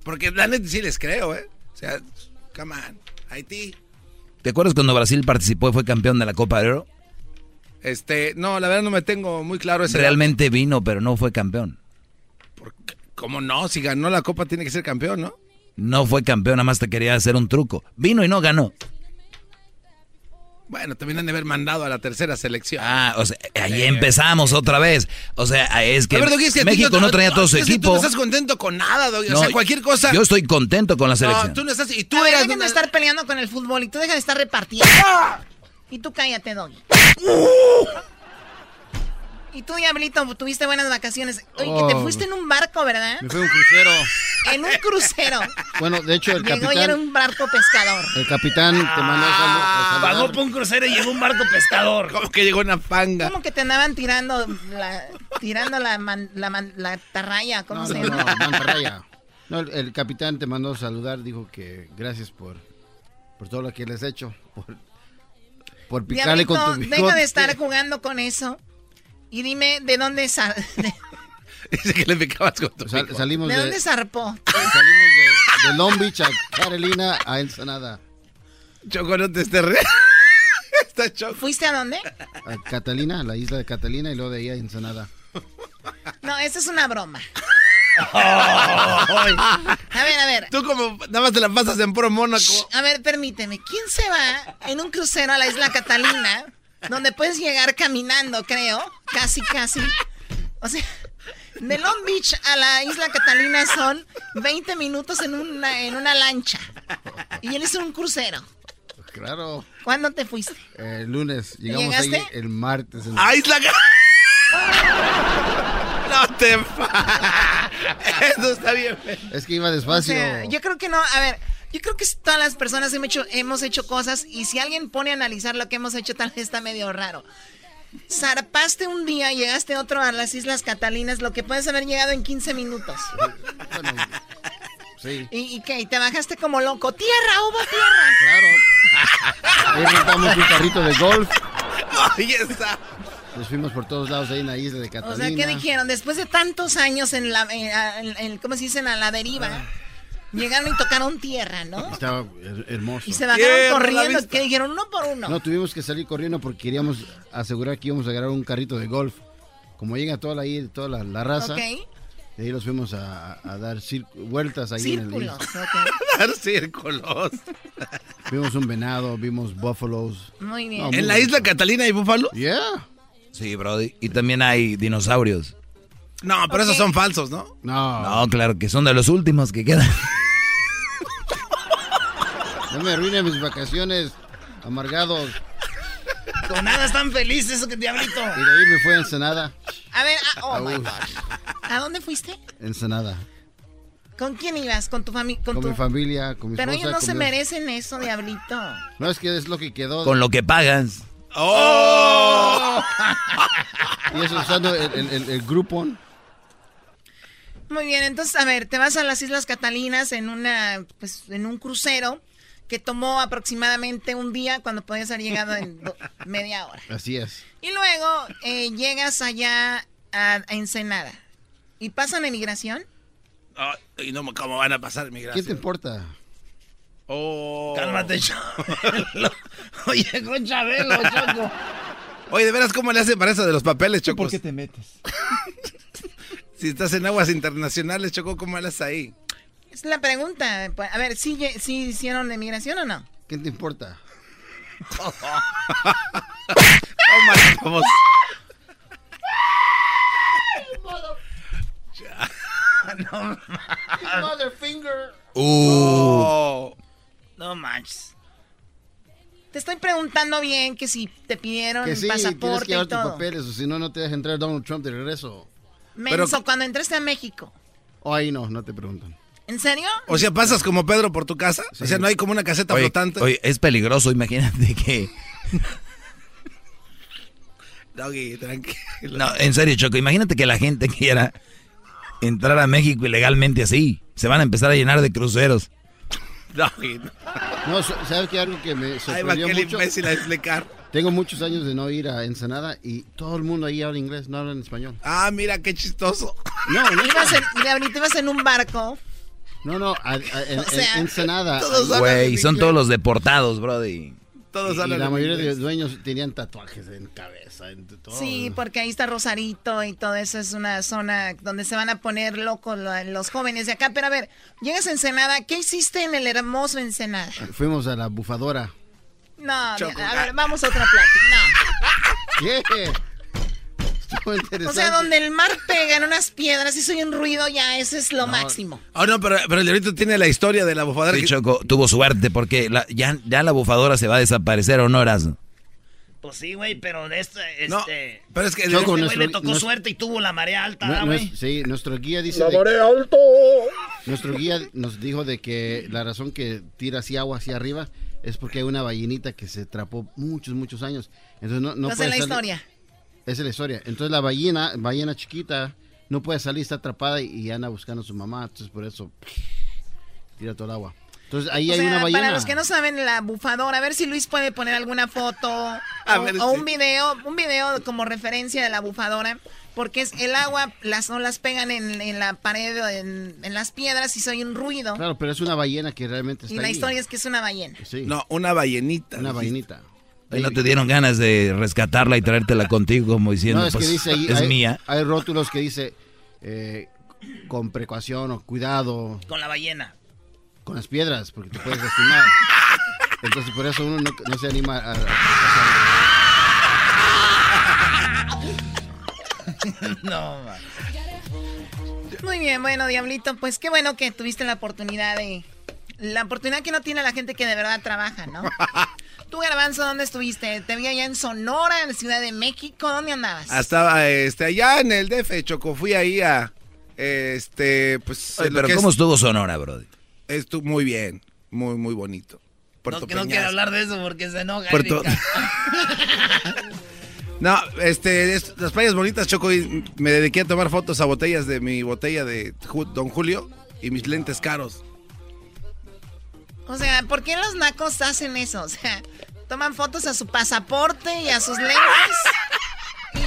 Speaker 7: Porque la neta sí les creo, ¿eh? O sea, come on, Haití.
Speaker 3: ¿Te acuerdas cuando Brasil participó y fue campeón de la Copa Oro?
Speaker 7: Este, no, la verdad no me tengo muy claro ese.
Speaker 3: Realmente vino, pero no fue campeón.
Speaker 7: ¿Cómo no? Si ganó la copa tiene que ser campeón, ¿no?
Speaker 3: No fue campeón, nada más te quería hacer un truco. Vino y no ganó.
Speaker 7: Bueno, también han de haber mandado a la tercera selección.
Speaker 3: Ah, o sea, ahí empezamos otra vez. O sea, es que, México no traía todo su equipo. Tú
Speaker 7: no estás contento con nada, Doggy. o sea, cualquier cosa.
Speaker 3: Yo estoy contento con la selección.
Speaker 7: No, tú no estás. Y tú
Speaker 14: a eras. de estar peleando con el fútbol y tú dejas de estar repartiendo. Y tú cállate, Doggy. Y tú, Diablito, tuviste buenas vacaciones. Oye, que te oh. fuiste en un barco, ¿verdad?
Speaker 4: Me fui en un crucero. [laughs]
Speaker 14: En un crucero.
Speaker 4: Bueno, de hecho, el
Speaker 14: llegó
Speaker 4: capitán...
Speaker 14: y era un barco pescador.
Speaker 4: El capitán te mandó
Speaker 2: ah, Pagó por un crucero y llegó un barco pescador.
Speaker 7: ¿Cómo que llegó una panga?
Speaker 14: ¿Cómo que te andaban tirando la, tirando la, la, la tarraya? ¿Cómo se llama? No, mantarraya.
Speaker 4: No, el, el, capitán te mandó saludar, dijo que gracias por, por todo lo que les he hecho, por por picarle con tu
Speaker 14: Deja de estar jugando con eso. Y dime, ¿de dónde sal [laughs]
Speaker 7: Dice que le picabas con tu
Speaker 4: salimos
Speaker 14: ¿De, dónde zarpó?
Speaker 4: Salimos de, de, Long Beach a Carolina a Ensenada. [laughs]
Speaker 7: Choco, no te estés re...
Speaker 14: ¿Fuiste a dónde?
Speaker 4: A Catalina, a la isla de Catalina y luego de ahí a Ensenada.
Speaker 14: No, esa es una broma. a ver, a ver.
Speaker 7: Tú como nada más te la pasas en puro Mónaco.
Speaker 14: A ver, permíteme. ¿Quién se va en un crucero a la isla Catalina? Donde puedes llegar caminando, creo. Casi, casi. O sea, de Long Beach a la isla Catalina son 20 minutos en una, en una lancha. Y él es un crucero.
Speaker 4: Claro.
Speaker 14: ¿Cuándo te fuiste?
Speaker 4: El lunes. Llegamos
Speaker 14: ¿Llegaste?
Speaker 4: ahí el martes. En...
Speaker 7: ¡Ah, Isla No te [laughs] Eso está bien.
Speaker 4: Es que iba
Speaker 14: O
Speaker 4: despacio.
Speaker 14: sea, yo creo que no. A ver, yo creo que todas las personas hemos hecho, hemos hecho cosas y si alguien pone a analizar lo que hemos hecho, tal vez está medio raro. Zarpaste un día, llegaste otro a las Islas Catalinas, lo que puedes haber llegado en 15 minutos.
Speaker 4: Sí.
Speaker 14: ¿Y, y qué? ¿Y te bajaste como loco? ¡Tierra, hubo tierra!
Speaker 4: Claro. Ahí rentamos un carrito de golf.
Speaker 7: Ahí está.
Speaker 4: Nos fuimos por todos lados ahí en la isla de
Speaker 14: O
Speaker 4: Catalina.
Speaker 14: sea, ¿qué dijeron? Después de tantos años en la, en- en- en- ¿cómo se dice? En la deriva, llegaron y tocaron tierra, ¿no?
Speaker 4: Estaba her- hermoso.
Speaker 14: Y se bajaron corriendo. ¿Qué dijeron? Uno por uno.
Speaker 4: No, tuvimos que salir corriendo porque queríamos asegurar que íbamos a agarrar un carrito de golf. Como llega toda la, toda la, la raza,
Speaker 14: Ok.
Speaker 4: de ahí los fuimos a, a dar vueltas ahí en el
Speaker 14: Círculos. [laughs]
Speaker 7: Dar círculos. [laughs]
Speaker 4: Vimos un venado, vimos búfalos.
Speaker 14: Muy bien.
Speaker 4: No, muy
Speaker 7: ¿En la isla Catalina hay búfalo?
Speaker 4: Yeah.
Speaker 3: Sí, Brody. Y también hay dinosaurios.
Speaker 7: No, pero esos son falsos, ¿no?
Speaker 4: No.
Speaker 3: No, claro que son de los últimos que quedan. [laughs]
Speaker 4: No me arruinen mis vacaciones, amargados.
Speaker 2: Con nada están felices, eso que diablito.
Speaker 4: Y de ahí me fui a Ensenada.
Speaker 14: A ver, ah, oh my. God. ¿A dónde fuiste?
Speaker 4: Ensenada.
Speaker 14: ¿Con quién ibas? ¿Con tu familia?
Speaker 4: Con, mi familia, con mi
Speaker 14: Pero
Speaker 4: esposa.
Speaker 14: ellos no se
Speaker 4: mi-
Speaker 14: merecen eso, diablito.
Speaker 4: No, es que es lo que quedó.
Speaker 3: Con lo que pagas.
Speaker 7: ¡Oh! [laughs]
Speaker 4: Y eso usando el, el, el, el Groupon.
Speaker 14: Muy bien, entonces, a ver, te vas a las Islas Catalinas en una, pues, en un crucero que tomó aproximadamente un día cuando podías haber llegado en [laughs] media hora.
Speaker 4: Así es.
Speaker 14: Y luego eh, llegas allá a, a Ensenada. ¿Y pasan emigración?
Speaker 7: Ay, no, ¿cómo van a pasar
Speaker 4: ¿Qué
Speaker 7: migración?
Speaker 4: te importa?
Speaker 7: Oh.
Speaker 2: Cálmate, [laughs] Chabelo. Oye, con Chabelo, Choco. [laughs]
Speaker 7: Oye, ¿de veras cómo le hacen para eso de los papeles, Choco?
Speaker 21: ¿Por qué te metes?
Speaker 7: Si estás en aguas internacionales, Choco, ¿cómo le haces ahí?
Speaker 14: Es la pregunta. Pues, A ver, ¿sí, sí hicieron emigración o no?
Speaker 4: ¿Qué te importa? [laughs]
Speaker 7: Vamos. [laughs]
Speaker 2: No,
Speaker 4: Motherfinger.
Speaker 7: Uh.
Speaker 2: no manches.
Speaker 14: Te estoy preguntando bien que si te pidieron
Speaker 4: Que sí, tienes
Speaker 14: pasaporte
Speaker 4: que
Speaker 14: y
Speaker 4: llevar tus
Speaker 14: todo.
Speaker 4: papeles, o si no, no te deja entrar Donald Trump de regreso.
Speaker 14: Menso, cuando entraste a México.
Speaker 4: O ahí no, no te preguntan.
Speaker 14: ¿En serio?
Speaker 7: O sea, pasas como Pedro por tu casa. O sea, no hay como una caseta
Speaker 3: Oye,
Speaker 7: flotante.
Speaker 3: oye, es peligroso, imagínate que... [laughs]
Speaker 7: Doggy, tranquilo.
Speaker 3: No, en serio, Choco, imagínate que la gente quiera entrar a México ilegalmente así. Se van a empezar a llenar de cruceros.
Speaker 7: Doggy.
Speaker 4: No, ¿sabes qué? Algo que me
Speaker 7: va
Speaker 4: sorprendió
Speaker 7: aquel
Speaker 4: mucho.
Speaker 7: imbécil a explicar.
Speaker 4: Tengo muchos años de no ir a Ensenada y todo el mundo ahí habla inglés, no hablan español.
Speaker 7: Ah, mira qué chistoso.
Speaker 4: No, no,
Speaker 14: Ibas en, ahorita ibas en un barco.
Speaker 4: No, no, a- a- en, [laughs]
Speaker 14: O sea,
Speaker 4: en Ensenada.
Speaker 7: todos
Speaker 4: ahí-
Speaker 3: Güey, son todos los deportados, brody.
Speaker 7: Todos
Speaker 4: y
Speaker 7: hablan
Speaker 4: la mayoría de
Speaker 7: inglés.
Speaker 4: dueños tenían tatuajes en cabeza, en todo.
Speaker 14: Sí, porque ahí está Rosarito y todo eso es una zona donde se van a poner locos lo- los jóvenes de acá. Pero a ver, llegas a Ensenada, ¿qué hiciste en el hermoso Ensenada?
Speaker 4: Fuimos a la bufadora.
Speaker 14: No,
Speaker 7: Choco,
Speaker 14: a ver, vamos a otra plática. [laughs]
Speaker 4: ¿Qué? [laughs]
Speaker 14: No.
Speaker 4: interesante.
Speaker 14: O sea, donde el mar pega en unas piedras y soy un ruido, ya ese es lo máximo.
Speaker 7: Oh, no, pero, pero el diablito tiene la historia de la bufadora.
Speaker 3: Sí,
Speaker 7: que-
Speaker 3: Choco, tuvo suerte porque la- ya, ya la bufadora se va a desaparecer, ¿o no, Erasmo?
Speaker 2: Pues sí, güey, pero de este,
Speaker 7: No,
Speaker 2: este...
Speaker 7: pero es que...
Speaker 4: Choco,
Speaker 2: este güey
Speaker 4: nuestro-
Speaker 2: le tocó
Speaker 4: nuestro-
Speaker 2: suerte y tuvo la marea alta,
Speaker 4: No-
Speaker 2: ¿verdad,
Speaker 4: no
Speaker 2: güey.
Speaker 4: sí, nuestro guía dice.
Speaker 5: La
Speaker 4: de-
Speaker 5: marea alto.
Speaker 4: nuestro guía nos dijo de que la razón que tira así agua hacia arriba es porque hay una ballenita que se atrapó muchos, muchos años. Entonces no, no
Speaker 14: Esa
Speaker 4: puede
Speaker 14: es la
Speaker 4: salir-
Speaker 14: historia.
Speaker 4: Esa es la historia. Entonces la ballena, ballena chiquita, no puede salir, está atrapada y, y anda buscando a su mamá. Entonces por eso tira todo el agua. Entonces ahí
Speaker 14: O
Speaker 4: hay
Speaker 14: sea,
Speaker 4: una ballena.
Speaker 14: para los que no saben la bufadora, a ver si Luis puede poner alguna foto o,
Speaker 7: ver,
Speaker 14: o
Speaker 7: sí.
Speaker 14: un video, un video como referencia de la bufadora, porque es el agua, las olas pegan en, en la pared o en, en las piedras y soy un ruido.
Speaker 4: Claro, pero es una ballena que realmente está
Speaker 14: y la
Speaker 4: ahí.
Speaker 14: historia es que es una ballena.
Speaker 4: Sí,
Speaker 7: No, una ballenita.
Speaker 4: una
Speaker 7: dijiste.
Speaker 4: ballenita.
Speaker 3: ¿No te dieron ganas de rescatarla y traértela contigo como diciendo,
Speaker 4: No, es que
Speaker 3: pues,
Speaker 4: dice ahí,
Speaker 3: es
Speaker 4: hay,
Speaker 3: mía?
Speaker 4: Hay rótulos que dice eh, con precaución o cuidado.
Speaker 2: Con la ballena.
Speaker 4: Con las piedras, porque te puedes lastimar. [laughs] Entonces por eso uno no, no se anima a... a- [laughs]
Speaker 2: no, man.
Speaker 14: Muy bien, bueno, Diablito, pues qué bueno que tuviste la oportunidad de... La oportunidad que no tiene la gente que de verdad trabaja, ¿no? [laughs] Tú, Garbanzo, ¿dónde estuviste? Te vi allá en Sonora, en Ciudad de México. ¿Dónde andabas?
Speaker 7: Estaba este, allá en el DF, Choco. Fui ahí a. Este, pues.
Speaker 3: Oye, pero ¿cómo
Speaker 7: es-
Speaker 3: estuvo Sonora, Brody?
Speaker 7: Estuvo muy bien. Muy, muy bonito. Puerto
Speaker 2: No, que no quiere hablar de eso porque se enoja.
Speaker 7: Puerto-. [laughs] No, este, es- las playas bonitas, Choco. Y me dediqué a tomar fotos a botellas de mi botella de Don Julio y mis lentes caros.
Speaker 14: O sea, ¿por qué los nacos hacen eso? O sea, toman fotos a su pasaporte y a sus lentes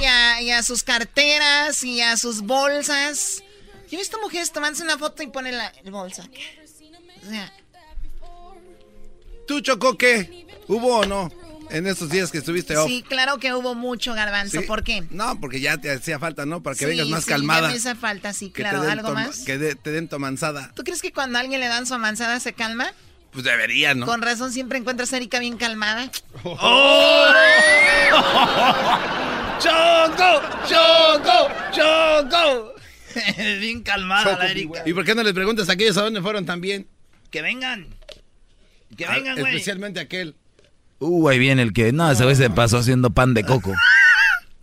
Speaker 14: y a, y a sus carteras y a sus bolsas. Yo he visto mujeres tomándose una foto y ponen la el bolsa. O sea,
Speaker 7: ¿Tú, Choco, qué? ¿Hubo o no? En estos días que estuviste off.
Speaker 14: sí, claro que hubo mucho garbanzo.
Speaker 7: ¿Sí?
Speaker 14: ¿Por qué?
Speaker 7: No, porque ya te hacía falta, ¿no? Para que
Speaker 14: Sí,
Speaker 7: vengas más
Speaker 14: sí,
Speaker 7: calmada.
Speaker 14: me hace falta, sí, claro. ¿Algo más?
Speaker 7: Que de- te den tu manzada.
Speaker 14: ¿Tú crees que cuando a alguien le dan su avanzada se calma?
Speaker 7: Pues debería, ¿no?
Speaker 14: Con razón siempre encuentras a Erika bien calmada.
Speaker 2: ¡Oh! ¡Choco! ¡Choco! ¡Choco! [laughs] Bien calmada la Erika.
Speaker 7: ¿Y por qué no les preguntas a aquellos a dónde fueron también?
Speaker 2: Que vengan. Que
Speaker 7: Ah,
Speaker 2: vengan, güey.
Speaker 7: Especialmente aquel.
Speaker 3: Uh, ahí viene el que, no, ese güey se pasó haciendo pan de coco.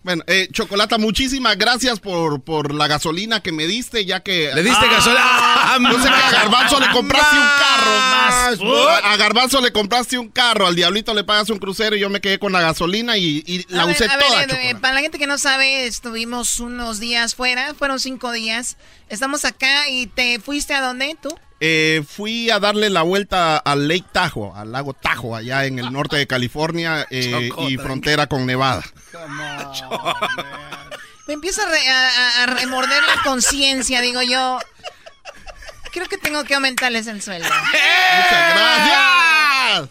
Speaker 11: Bueno, eh, Chocolata, muchísimas gracias por, por la gasolina que me diste, ya que...
Speaker 7: ¿Le diste gasolina?
Speaker 11: Yo sé que a Garbanzo le compraste un carro.
Speaker 7: Más,
Speaker 11: A a Garbanzo le compraste un carro, al Diablito le pagas un crucero y yo me quedé con la gasolina y, y la
Speaker 14: A ver,
Speaker 11: usé
Speaker 14: ver,
Speaker 11: toda,
Speaker 14: eh, para la gente que no sabe, estuvimos unos días fuera, fueron cinco días. Estamos acá y te fuiste a dónde tú?
Speaker 11: Eh, fui a darle la vuelta al Lake Tahoe, al lago Tahoe, allá en el norte de California eh, y frontera con Nevada.
Speaker 14: Me [laughs] empieza a, re- a- a- a remorder la conciencia, digo yo. Creo que tengo que aumentarles el sueldo. [laughs]
Speaker 11: Muchas gracias.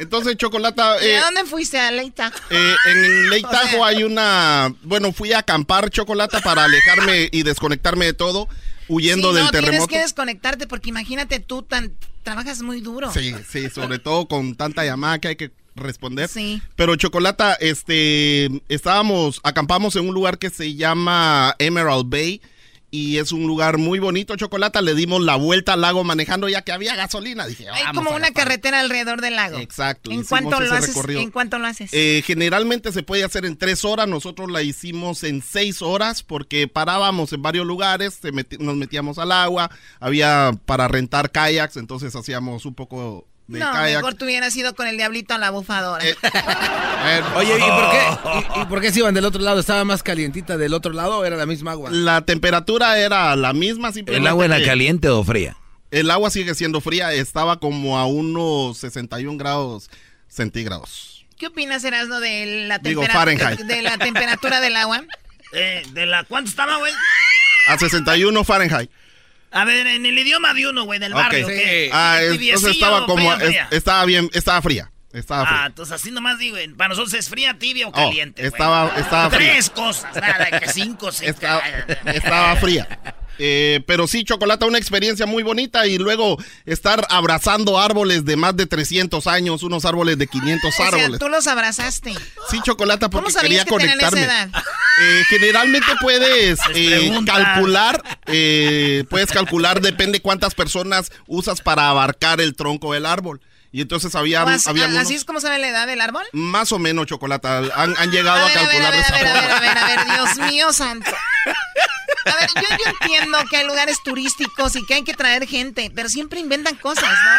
Speaker 11: Entonces, Chocolata,
Speaker 14: ¿Y
Speaker 11: eh,
Speaker 14: a dónde fuiste? ¿A Leita?
Speaker 11: eh, en Lake
Speaker 14: O sea-
Speaker 11: Tahoe hay una... Bueno, fui a acampar, Chocolata, para alejarme y desconectarme de todo, huyendo
Speaker 14: Sí,
Speaker 11: del
Speaker 14: no, tienes que desconectarte porque imagínate tú, tan, trabajas muy duro.
Speaker 11: Sí, sí, sobre todo con tanta llamada que hay que responder.
Speaker 14: Sí.
Speaker 11: Pero Chocolata, este, estábamos, acampamos en un lugar que se llama Emerald Bay y es un lugar muy bonito, Chocolata. Le dimos la vuelta al lago manejando ya que había gasolina. Dije,
Speaker 14: Hay como una carretera alrededor del lago.
Speaker 11: Exacto.
Speaker 14: ¿En cuánto, lo haces. ¿En cuánto lo haces?
Speaker 11: Eh, generalmente se puede hacer en tres horas, nosotros la hicimos en seis horas porque parábamos en varios lugares, meti- nos metíamos al agua, había para rentar kayaks, entonces hacíamos un poco de
Speaker 14: no,
Speaker 11: kayak.
Speaker 14: mejor tú hubieras ido con el diablito a la bufadora.
Speaker 11: Eh, [laughs]
Speaker 7: Oye, ¿y por, qué, [laughs] y, y por qué se iban del otro lado? ¿Estaba más calientita del otro lado o era la misma agua?
Speaker 11: La temperatura era la misma,
Speaker 3: ¿El agua era
Speaker 11: que
Speaker 3: caliente o fría?
Speaker 11: El agua sigue siendo fría, estaba como a unos 61 grados centígrados.
Speaker 14: ¿Qué opinas, Erasmo, de la,
Speaker 11: Digo, Fahrenheit.
Speaker 14: de la temperatura del agua? [laughs]
Speaker 2: Eh, ¿De la cuánto estaba, güey?
Speaker 11: A 61 Fahrenheit.
Speaker 2: A ver, en el idioma de uno, güey, del
Speaker 11: Ok.
Speaker 2: barrio. ¿qué?
Speaker 11: Ah, es-
Speaker 2: ¿Tibiecillo
Speaker 11: entonces estaba
Speaker 2: o
Speaker 11: como,
Speaker 2: fría, fría?
Speaker 11: es- estaba bien, estaba fría. Estaba fría.
Speaker 2: Ah, entonces así nomás digo, güey, para nosotros es fría, tibia o
Speaker 11: Oh,
Speaker 2: caliente. güey.
Speaker 11: estaba- estaba fría.
Speaker 2: Tres cosas, nada, que cinco, seis.
Speaker 11: Estaba, estaba fría. Eh, pero sí, Chocolata, una experiencia muy bonita y luego estar abrazando árboles de más de 300 años, unos árboles de 500
Speaker 14: O sea,
Speaker 11: árboles.
Speaker 14: tú los abrazaste.
Speaker 11: Sí, Chocolata, porque
Speaker 14: ¿Cómo
Speaker 11: quería
Speaker 14: que tenían esa
Speaker 11: conectarme.
Speaker 14: edad? [laughs]
Speaker 11: Eh, generalmente puedes eh, calcular, eh, puedes calcular, depende cuántas personas usas para abarcar el tronco del árbol. Y entonces había,
Speaker 14: O así,
Speaker 11: había
Speaker 14: así
Speaker 11: unos-
Speaker 14: es como sabe la edad del árbol.
Speaker 11: más o menos, Chocolata, han, han llegado
Speaker 14: A
Speaker 11: a,
Speaker 14: ver, a ver,
Speaker 11: calcular
Speaker 14: a
Speaker 11: de
Speaker 14: ver,
Speaker 11: esa
Speaker 14: a ver, a ver, a ver, a ver, Dios mío santo. [laughs] A ver, yo, yo entiendo que hay lugares turísticos y que hay que traer gente, pero siempre inventan cosas, ¿no?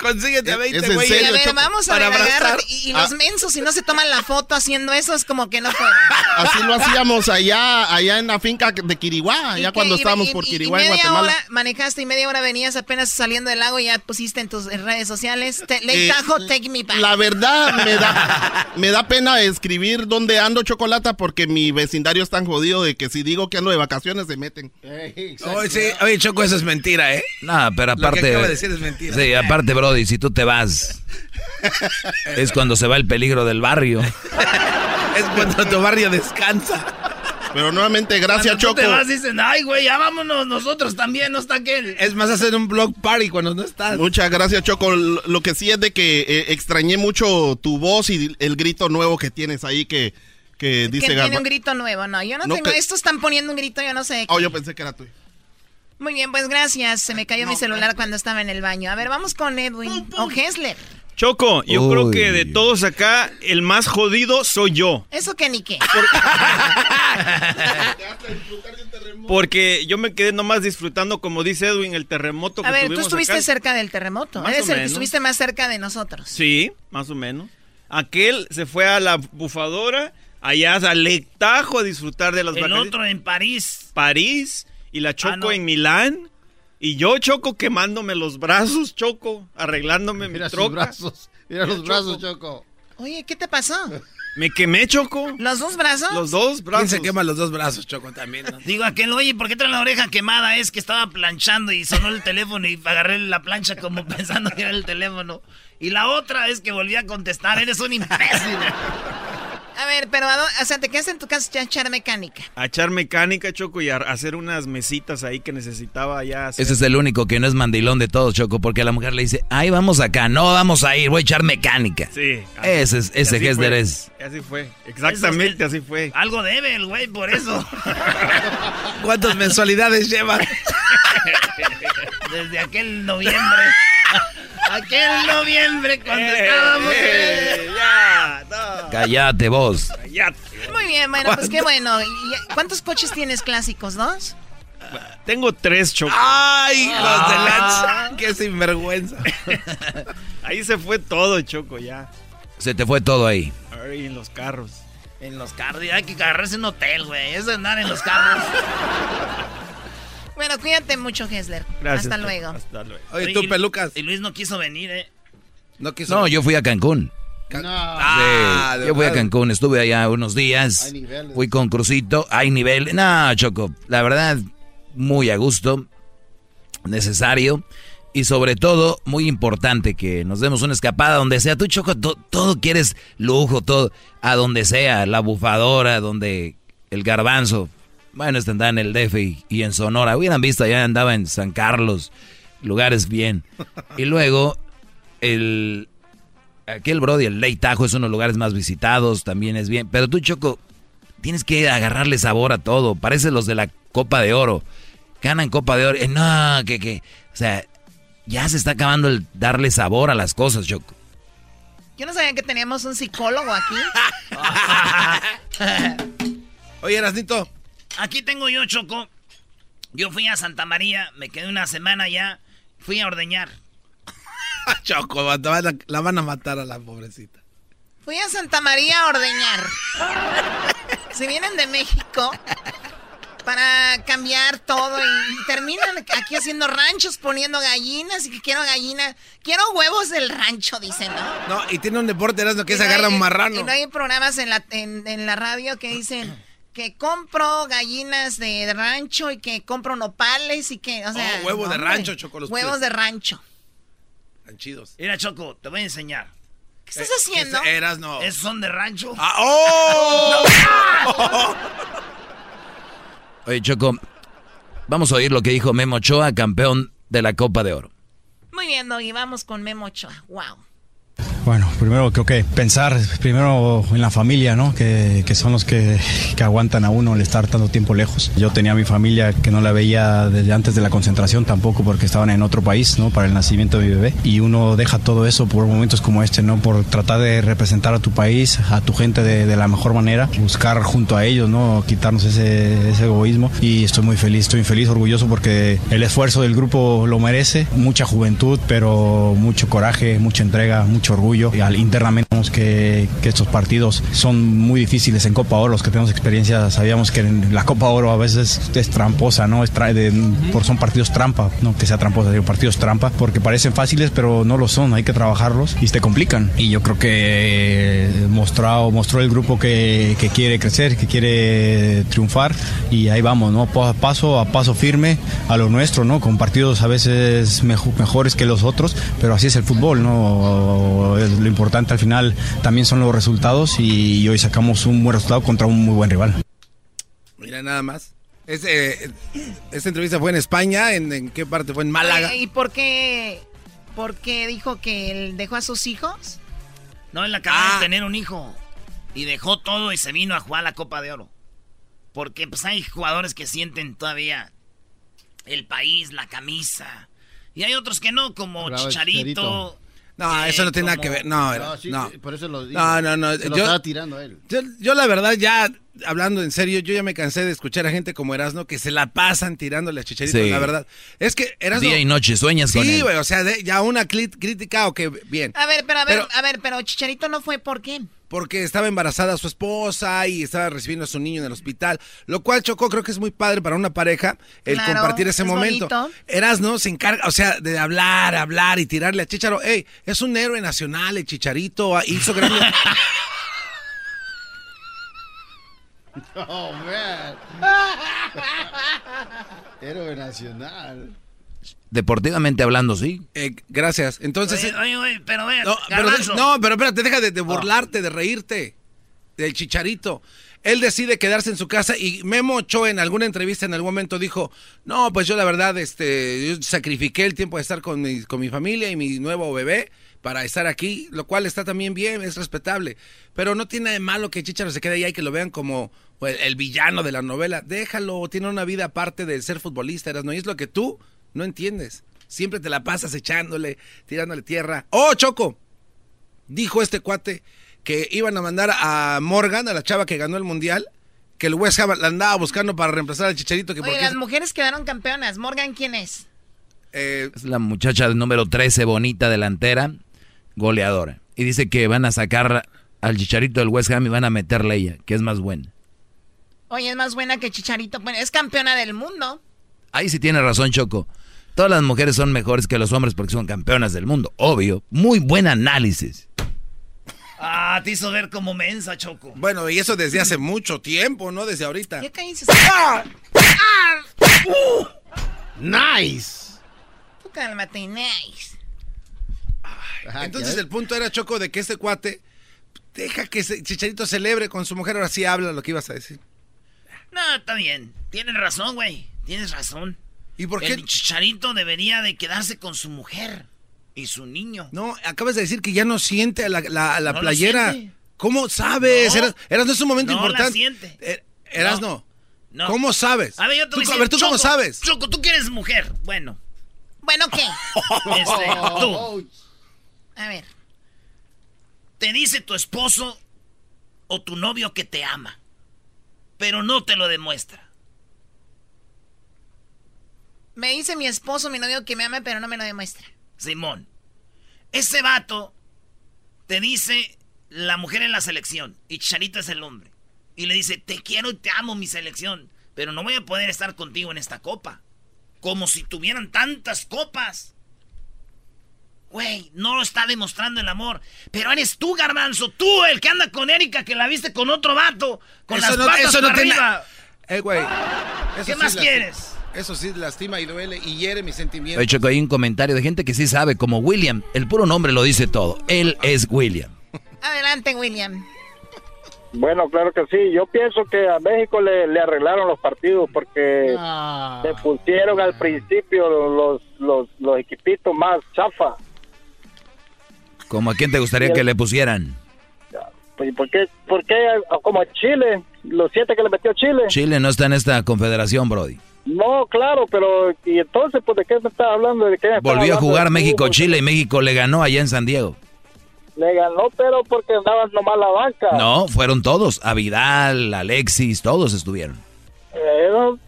Speaker 7: Consíguete a
Speaker 11: ¿Es
Speaker 7: 20
Speaker 11: en
Speaker 7: güeyes.
Speaker 14: a ver, vamos a
Speaker 7: abrazar.
Speaker 14: y, y los
Speaker 11: Ah.
Speaker 14: mensos si no se toman la foto haciendo eso es como que no fueron. [laughs]
Speaker 11: Así lo hacíamos allá, allá en la finca de Quiriguá, allá
Speaker 14: ¿Y
Speaker 11: cuando?
Speaker 14: Y-
Speaker 11: estábamos
Speaker 14: y-
Speaker 11: por Quiriguá,
Speaker 14: y
Speaker 11: en
Speaker 14: media
Speaker 11: Guatemala.
Speaker 14: hora manejaste y media hora venías apenas saliendo del lago y ya pusiste en tus redes sociales. Te,
Speaker 11: Eh,
Speaker 14: Tahoe, take me back.
Speaker 11: La verdad, me da, me da pena escribir dónde ando, Chocolata, porque mi vecindario es tan jodido de que si digo que ando de vacaciones, se meten.
Speaker 7: Oye, sí, oye, Choco, eso es mentira, ¿eh?
Speaker 3: No, pero
Speaker 7: Lo que
Speaker 3: aparte.
Speaker 7: acaba de decir es mentira.
Speaker 3: Sí, aparte, Brody, Brody, si tú te vas, es cuando se va el peligro del barrio.
Speaker 7: es cuando tu barrio descansa.
Speaker 21: Pero nuevamente, gracias,
Speaker 2: Cuando tú
Speaker 21: Choco.
Speaker 2: te vas, dicen, ay, güey, ya vámonos nosotros también, no está aquel.
Speaker 7: Es más, hacer un blog party cuando no estás.
Speaker 21: Muchas gracias, Choco. Lo que sí es de que eh, extrañé mucho tu voz y el grito nuevo que tienes ahí que, que dice
Speaker 14: que tiene
Speaker 21: Garba-
Speaker 14: un grito nuevo, no, yo no,
Speaker 21: No,
Speaker 14: tengo,
Speaker 21: que-
Speaker 14: estos están poniendo un grito, yo no sé.
Speaker 21: Oh, yo pensé que era tuyo.
Speaker 14: Muy bien, pues gracias, se me cayó mi celular cuando estaba en el baño. A ver, vamos con Edwin o Hessler.
Speaker 22: Choco, yo
Speaker 3: Uy.
Speaker 22: creo que de todos acá, el más jodido soy yo.
Speaker 14: Eso que ni qué. [laughs]
Speaker 22: Porque yo me quedé nomás disfrutando, como dice Edwin, el terremoto que
Speaker 14: A ver, tú estuviste
Speaker 22: acá.
Speaker 14: cerca del terremoto.
Speaker 22: Más
Speaker 14: Eres
Speaker 22: o
Speaker 14: el que
Speaker 22: menos.
Speaker 14: estuviste más cerca de nosotros.
Speaker 22: Sí, más o menos. Aquel se fue a la bufadora, allá a Lectajo a disfrutar de las
Speaker 2: El
Speaker 22: vacaciones.
Speaker 2: otro en París.
Speaker 22: París y la Choco
Speaker 2: Ah, no.
Speaker 22: en Milán. Y yo, Choco, quemándome los brazos, Choco, arreglándome
Speaker 4: Mira
Speaker 22: mi
Speaker 4: sus brazos. Mira los brazos, Choco.
Speaker 14: Oye, ¿qué te pasó?
Speaker 22: Me quemé, Choco.
Speaker 14: ¿Los dos brazos?
Speaker 22: Los dos brazos.
Speaker 7: ¿Quién se quema los dos brazos, Choco, también? no?
Speaker 2: Digo aquel, oye, ¿por qué trae la oreja quemada? Es que estaba planchando y sonó el teléfono y agarré la plancha como pensando que era el teléfono. Y la otra es que volví a contestar, eres un imbécil.
Speaker 14: A ver, pero, ¿a dó- o sea, te quedaste en tu casa a echar mecánica.
Speaker 22: A echar mecánica, Choco, y a hacer unas mesitas ahí que necesitaba ya hacer.
Speaker 3: Ese es el único que no es mandilón de todos, Choco, porque a la mujer le dice, ay, vamos acá, no vamos a ir, voy a echar mecánica.
Speaker 22: Sí. así-
Speaker 3: Ese es, ese
Speaker 22: fue,
Speaker 3: es.
Speaker 22: Así fue. Exactamente, así fue.
Speaker 2: Algo debe el güey, por eso. [laughs]
Speaker 7: ¿Cuántas mensualidades lleva? [laughs]
Speaker 2: Desde aquel noviembre. [laughs] aquel noviembre cuando estábamos...
Speaker 22: Eh, ya, no,
Speaker 3: Cállate vos.
Speaker 22: ya.
Speaker 14: Muy bien, bueno, pues qué bueno. ¿Y ¿Cuántos coches tienes clásicos? ¿Dos?
Speaker 22: Tengo tres, Choco.
Speaker 7: ¡Ay, de
Speaker 22: Ah.
Speaker 7: la... ¡Qué sinvergüenza! [laughs]
Speaker 22: Ahí se fue todo, Choco, ya.
Speaker 3: Se te fue todo ahí.
Speaker 22: En los carros.
Speaker 2: En los carros, hay que agarrarse un hotel, güey. Eso de andar en los carros. [laughs]
Speaker 14: Bueno, cuídate mucho, Hessler.
Speaker 22: Gracias.
Speaker 14: Hasta luego.
Speaker 22: Hasta luego.
Speaker 7: Oye, tú,
Speaker 2: y-
Speaker 7: pelucas.
Speaker 2: Y Luis no quiso venir, ¿eh?
Speaker 7: No quiso...
Speaker 3: No, yo fui a Cancún.
Speaker 4: No.
Speaker 7: Ah,
Speaker 3: Sí, yo fui a. Cancún, estuve allá unos días.
Speaker 4: Hay niveles.
Speaker 3: Fui con Crucito, hay nivel. No, Choco, la verdad, muy a gusto, necesario y sobre todo muy importante que nos demos una escapada donde sea. Tú, Choco, to- todo quieres lujo, todo, a donde sea, la bufadora, donde el garbanzo. Bueno, este andaba en el DF y, y en Sonora. Hubieran visto, allá andaba en San Carlos, lugares bien. Y luego, el, aquel Brody, el Lake Tahoe es uno de los lugares más visitados, también es bien. Pero tú, Choco, tienes que agarrarle sabor a todo. Parece los de la Copa de Oro. Ganan Copa de Oro. Eh, no, que, que. O sea, ya se está acabando el darle sabor a las cosas, Choco.
Speaker 14: Yo no sabía que teníamos un psicólogo aquí. [laughs]
Speaker 7: Oye, Erasnito.
Speaker 2: Aquí tengo yo, Choco. Yo fui a Santa María, me quedé una semana ya. Fui a ordeñar. [laughs]
Speaker 7: Choco, te van a- la van a matar a la pobrecita.
Speaker 14: Fui a Santa María a ordeñar. [laughs] Si vienen de México para cambiar todo y terminan aquí haciendo ranchos, poniendo gallinas y que quiero gallinas. Quiero huevos del rancho, dicen, ¿no?
Speaker 7: No, y tiene un deporte, Erasmo, que
Speaker 14: Y
Speaker 7: se
Speaker 14: no
Speaker 7: agarra
Speaker 14: hay-
Speaker 7: un marrano.
Speaker 14: Y no hay programas en la, en, en la radio que dicen que compro gallinas de rancho y que compro nopales y que, o sea...
Speaker 7: Oh, huevos de rancho, Choco, los
Speaker 14: Huevos de rancho.
Speaker 7: Tan chidos.
Speaker 2: Mira, Choco, te voy a enseñar.
Speaker 14: ¿Qué estás haciendo?
Speaker 7: Ese Erasno.
Speaker 2: Esos son de rancho.
Speaker 7: Ah, ¡Oh! [laughs] [laughs]
Speaker 3: Oye, Choco, vamos a oír lo que dijo Memo Ochoa, campeón de la Copa de Oro.
Speaker 14: Muy bien, Doggy, vamos con Memo Ochoa. Wow.
Speaker 23: Bueno, primero creo que pensar primero en la familia, ¿no? Que, que son los que, que aguantan a uno el estar tanto tiempo lejos. Yo tenía a mi familia que no la veía desde antes de la concentración tampoco porque estaban en otro país, ¿no? Para el nacimiento de mi bebé. Y uno deja todo eso por momentos como este, ¿no? Por tratar de representar a tu país, a tu gente de, de la mejor manera, buscar junto a ellos, ¿no? Quitarnos ese, ese egoísmo. Y estoy muy feliz, estoy feliz, orgulloso porque el esfuerzo del grupo lo merece. Mucha juventud, pero mucho coraje, mucha entrega, mucho orgullo orgullo. Y al, internamente vemos que, que estos partidos son muy difíciles en Copa Oro. Los que tenemos experiencia sabíamos que en la Copa Oro a veces es tramposa, ¿no? Es tra- de- por, son partidos trampa, no que sea tramposa, digo partidos trampa, porque parecen fáciles, pero no lo son. Hay que trabajarlos y te complican. Y yo creo que mostrado, mostró el grupo que, que quiere crecer, que quiere triunfar y ahí vamos, ¿no? Pa- Paso a paso firme a lo nuestro, ¿no? Con partidos a veces mejo- mejores que los otros, pero así es el fútbol, ¿no? Lo importante al final también son los resultados y, hoy sacamos un buen resultado contra un muy buen rival.
Speaker 7: Mira, nada más. Este, esta entrevista fue en España. ¿En, en qué parte fue? En Málaga.
Speaker 14: ¿Y por qué, por qué dijo que él dejó a sus hijos?
Speaker 2: No, él acaba de tener un hijo. Y dejó todo y se vino a jugar la Copa de Oro. Porque pues hay jugadores que sienten todavía el país, la camisa. Y hay otros que no, como
Speaker 4: Bravo,
Speaker 2: Chicharito.
Speaker 4: Chicharito.
Speaker 7: No,
Speaker 2: eh,
Speaker 7: eso no tiene nada que ver. No,
Speaker 4: No, sí,
Speaker 7: no.
Speaker 4: por eso lo digo.
Speaker 7: No, no, no.
Speaker 4: Se lo
Speaker 7: Yo-
Speaker 4: estaba tirando a él.
Speaker 7: Yo, yo la verdad ya, hablando en serio, yo ya me cansé de escuchar a gente como Erasno que se la pasan tirándole a Chicharito,
Speaker 3: Sí.
Speaker 7: la verdad. Es que Erasno...
Speaker 3: Día y noche sueñas con
Speaker 7: Sí,
Speaker 3: él.
Speaker 7: güey, o sea, de- ya una cli- crítica o que bien.
Speaker 14: A ver, pero a ver,
Speaker 7: Pero-
Speaker 14: a ver, pero Chicharito no fue por qué.
Speaker 7: Porque estaba embarazada su esposa y estaba recibiendo a su niño en el hospital. Lo cual, Chocó, creo que es muy padre para una pareja el
Speaker 14: Claro,
Speaker 7: compartir ese
Speaker 14: es
Speaker 7: momento.
Speaker 14: bonito.
Speaker 7: Erasno se encarga, o sea, de hablar, hablar y tirarle a Chicharo. Ey, es un héroe nacional, el Chicharito. ah, Hizo grande. [laughs]
Speaker 4: Oh, man. [laughs] Héroe nacional.
Speaker 3: Deportivamente hablando, sí.
Speaker 7: Eh, gracias. Entonces.
Speaker 2: Oye, oye, oye, pero ve,
Speaker 7: No, pero, no, pero espérate, deja de, de burlarte, de reírte. Del chicharito. Él decide quedarse en su casa y Memo Ochoa en alguna entrevista en algún momento dijo, no, pues yo la verdad, este, yo sacrifiqué el tiempo de estar con mi, con mi familia y mi nuevo bebé para estar aquí, lo cual está también bien, es respetable. Pero no tiene de malo que Chicharo se quede allá y que lo vean como el, el villano de la novela. Déjalo, tiene una vida aparte de ser futbolista, ¿no? Y es lo que tú no entiendes. Siempre te la pasas echándole, tirándole tierra. ¡Oh, Choco! Dijo este cuate que iban a mandar a Morgan, a la chava que ganó el mundial, que el West Ham la andaba buscando para reemplazar al Chicharito. Que
Speaker 14: Oye,
Speaker 7: porque
Speaker 14: las mujeres quedaron campeonas. Morgan, ¿quién es?
Speaker 7: eh,
Speaker 3: Es la muchacha número 13, bonita delantera, goleadora. Y dice que van a sacar al chicharito del West Ham y van a meterle ella, que es más buena.
Speaker 14: Oye, es más buena que Chicharito. Bueno, es campeona del mundo.
Speaker 3: Ahí sí tiene razón, Choco. Todas las mujeres son mejores que los hombres porque son campeonas del mundo, obvio. Muy buen análisis.
Speaker 2: Ah, te hizo ver como mensa, Choco.
Speaker 7: bueno, y eso desde hace mucho tiempo, ¿no? Desde ahorita.
Speaker 14: Ya cállense.
Speaker 7: ¡Ah!
Speaker 4: Nice.
Speaker 14: Tú cálmate, nice.
Speaker 7: Entonces el punto era, Choco, de que este cuate deja que ese Chicharito celebre con su mujer. Ahora sí habla lo que ibas a decir.
Speaker 2: No, está bien. Tienes razón, güey. Tienes razón.
Speaker 7: ¿Y por qué?
Speaker 2: El chicharito debería de quedarse con su mujer y su niño.
Speaker 7: No, acabas de decir que ya no siente a la, la- la
Speaker 2: No la
Speaker 7: playera.
Speaker 2: siente.
Speaker 7: ¿Cómo sabes?
Speaker 2: No.
Speaker 7: Eras, Eras no es un momento
Speaker 2: No la
Speaker 7: importante.
Speaker 2: siente.
Speaker 7: Eh, Eras no.
Speaker 2: No.
Speaker 7: ¿Cómo sabes?
Speaker 2: A ver, yo te
Speaker 7: Tú-
Speaker 2: voy a decir,
Speaker 7: a ver, ¿tú cómo sabes?
Speaker 2: Choco, tú que eres mujer. Bueno,
Speaker 14: Bueno, ¿qué? [laughs]
Speaker 2: este, tú.
Speaker 14: A ver.
Speaker 2: Te dice tu esposo o tu novio que te ama, pero no te lo demuestra.
Speaker 14: Me dice mi esposo, mi novio, que me ama, pero no me lo demuestra.
Speaker 2: Simón, ese vato te dice la mujer en la selección y Chicharito es el hombre. Y le dice, te quiero y te amo mi selección, pero no voy a poder estar contigo en esta copa. Como si tuvieran tantas copas. Güey, no lo está demostrando el amor. Pero eres tú, Garbanzo, tú el que anda con Erika, que la viste con otro vato, con
Speaker 7: Eso
Speaker 2: las
Speaker 7: no-
Speaker 2: patas
Speaker 7: eso no
Speaker 2: para
Speaker 7: tiene-
Speaker 2: arriba.
Speaker 7: Eh, güey.
Speaker 2: ¿Qué
Speaker 7: sí
Speaker 2: más quieres?
Speaker 7: Eso sí lastima y duele y hiere mis sentimientos.
Speaker 3: Oye, Choco, hay un comentario de gente que sí sabe, como William. El puro nombre lo dice todo. Él es William.
Speaker 14: Adelante, William.
Speaker 24: Bueno, claro que sí. Yo pienso que a México le, le arreglaron los partidos porque
Speaker 4: Ah.
Speaker 24: se pusieron al principio los, los, los equipitos más chafa.
Speaker 3: ¿Como a quién te gustaría que le pusieran?
Speaker 24: Pues, ¿Por qué, por qué como Chile, los siete que le metió Chile?
Speaker 3: Chile no está en esta confederación, Brody.
Speaker 24: No, claro, pero ¿y entonces pues de qué me estás hablando? ¿De qué
Speaker 3: Volvió a jugar México-Chile y México le ganó allá en San Diego.
Speaker 24: Le ganó, pero porque andaban nomás la banca.
Speaker 3: No, fueron todos. A Vidal, Alexis, todos estuvieron.
Speaker 24: Eh, Esos,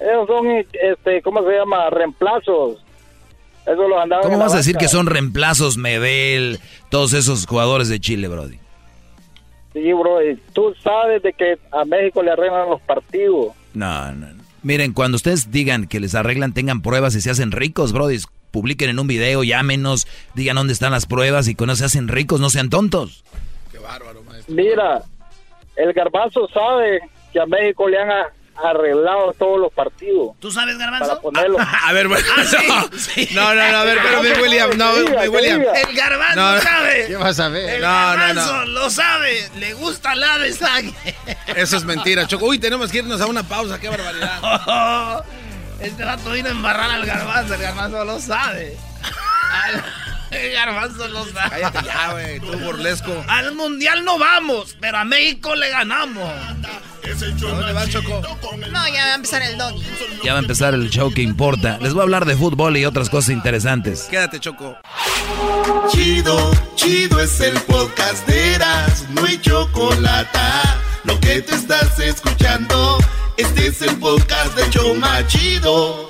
Speaker 24: esos son, este, ¿cómo se llama? Reemplazos. Eso lo andaban
Speaker 3: ¿Cómo vas a decir que son reemplazos Medel, todos esos jugadores de Chile, Brody?
Speaker 24: Sí, bro, y tú sabes de que a México le arreglan los partidos.
Speaker 3: No, no. no. Miren, cuando ustedes digan que les arreglan, tengan pruebas y se hacen ricos, Brody. Publiquen en un video, llámenos, digan dónde están las pruebas y eso se hacen ricos, no sean tontos.
Speaker 24: Mira, el garbanzo sabe que a México le han arreglado todos los partidos.
Speaker 2: ¿Tú sabes, Garbanzo?
Speaker 24: Para ponerlo.
Speaker 7: A ver, bueno. [laughs]
Speaker 2: Ah, sí, [laughs] sí.
Speaker 7: No, no, no, a ver, espérame, William. No,
Speaker 24: que
Speaker 7: William.
Speaker 2: El garbanzo
Speaker 7: No, no.
Speaker 2: sabe.
Speaker 4: ¿Qué vas a ver?
Speaker 2: El
Speaker 7: No, no, no.
Speaker 2: garbanzo lo sabe. Le gusta la de sangre.
Speaker 7: Eso es mentira, Choco. Uy, tenemos que irnos a una pausa, qué barbaridad. [laughs]
Speaker 2: Este vato vino a embarrar al garbanzo. El garbanzo lo sabe. [laughs] Garbanzo lo sabe.
Speaker 7: Cállate ya, güey, tú burlesco.
Speaker 2: Al mundial no vamos, pero a México le ganamos.
Speaker 7: ¿Dónde vas, Choco?
Speaker 14: No, ya va a empezar el doggy.
Speaker 3: Ya va a empezar el show que importa. Les voy a hablar de fútbol y otras cosas interesantes.
Speaker 7: Quédate, Choco.
Speaker 11: Chido, chido es el podcast de Eras, no hay chocolate. Lo que te estás escuchando, este es el podcast de Choma Chido.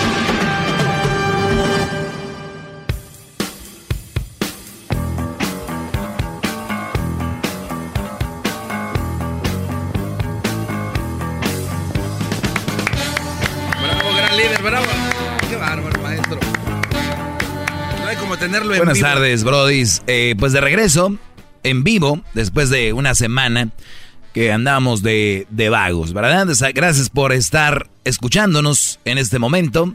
Speaker 7: Bravo. Qué bárbaro, maestro. No hay como tenerlo en
Speaker 3: Buenas
Speaker 7: vivo.
Speaker 3: tardes, brodis. Eh, pues de regreso, en vivo, después de una semana que andamos de, de vagos, ¿verdad? Gracias por estar escuchándonos en este momento.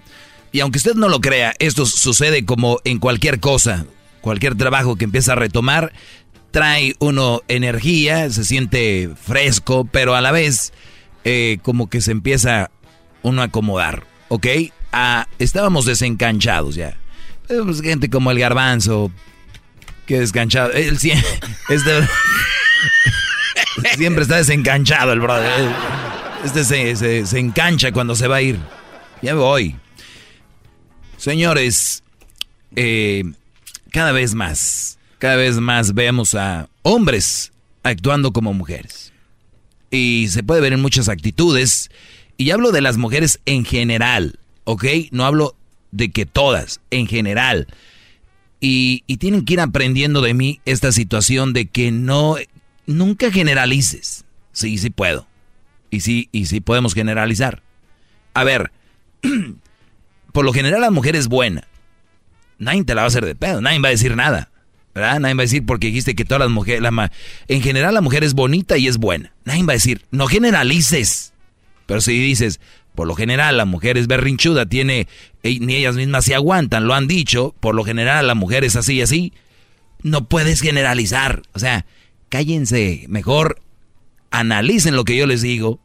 Speaker 3: Y aunque usted no lo crea, esto sucede como en cualquier cosa, cualquier trabajo que empieza a retomar, trae uno energía, se siente fresco, pero a la vez eh, como que se empieza uno a acomodar, ¿ok? Ah, estábamos desencanchados ya. Eh, pues, gente como el garbanzo, que descanchado. Él sie- [laughs] es de- [laughs] siempre está desencanchado el brother. Este se, se- se engancha cuando se va a ir. Ya voy. Señores, eh, cada vez más, cada vez más vemos a hombres actuando como mujeres. Y se puede ver en muchas actitudes. Y hablo de las mujeres en general, ¿ok? No hablo de que todas, en general. Y, tienen que ir aprendiendo de mí esta situación de que no, nunca generalices. Sí, sí puedo. Y sí, y sí podemos generalizar. A ver, [clears throat] por lo general la mujer es buena. Nadie te la va a hacer de pedo, nadie va a decir nada. ¿Verdad? Nadie va a decir porque dijiste que todas las mujeres, en general la mujer es bonita y es buena. Nadie va a decir, no generalices. Pero si dices, por lo general la mujer es berrinchuda, tiene, ni ellas mismas se aguantan, lo han dicho, por lo general la mujer es así y así, no puedes generalizar. O sea, cállense, mejor analicen lo que yo les digo.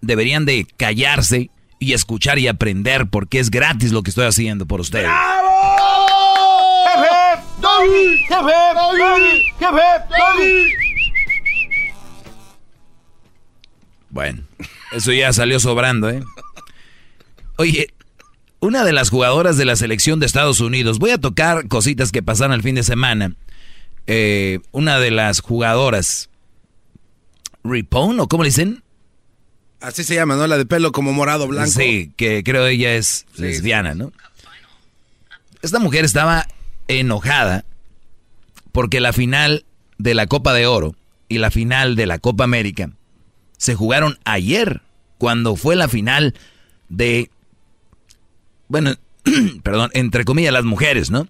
Speaker 3: Deberían de callarse y escuchar y aprender porque es gratis lo que estoy haciendo por ustedes. Bueno, eso ya salió sobrando, ¿eh? Oye, una de las jugadoras de la selección de Estados Unidos, voy a tocar cositas que pasaron el fin de semana. Eh, una de las jugadoras, Ripon, ¿o cómo le dicen?
Speaker 7: Así se llama, ¿no? La de pelo como morado blanco.
Speaker 3: Sí, que creo ella es
Speaker 7: Sí,
Speaker 3: lesbiana, ¿no? Esta mujer estaba enojada porque la final de la Copa de Oro y la final de la Copa América se jugaron ayer, cuando fue la final de, bueno, [clears throat] perdón, entre comillas, las mujeres, ¿no?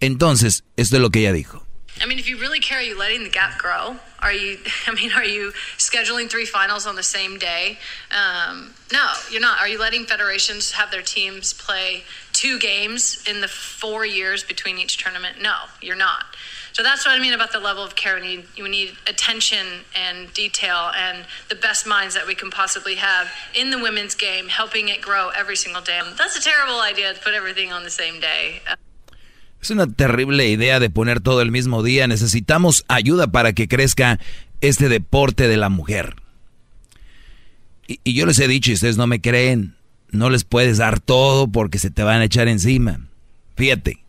Speaker 3: Entonces, esto es lo que ella dijo.
Speaker 25: I mean, if you really care, are you letting the gap grow? Are you, [laughs] I mean, are you scheduling three finals on the same day? Um, no, you're not. Are you letting federations have their teams play two games in the four years between each tournament? No, you're not. So that's what I mean about the level of care. We need, we need attention and detail and the best minds that we can possibly have in the women's game, helping it grow every single day. That's a terrible idea to put everything on the same day.
Speaker 3: Es una terrible idea de poner todo el mismo día. Necesitamos ayuda para que crezca este deporte de la mujer. Y, y yo les he dicho y ustedes no me creen, no les puedes dar todo porque se te van a echar encima. Fíjate,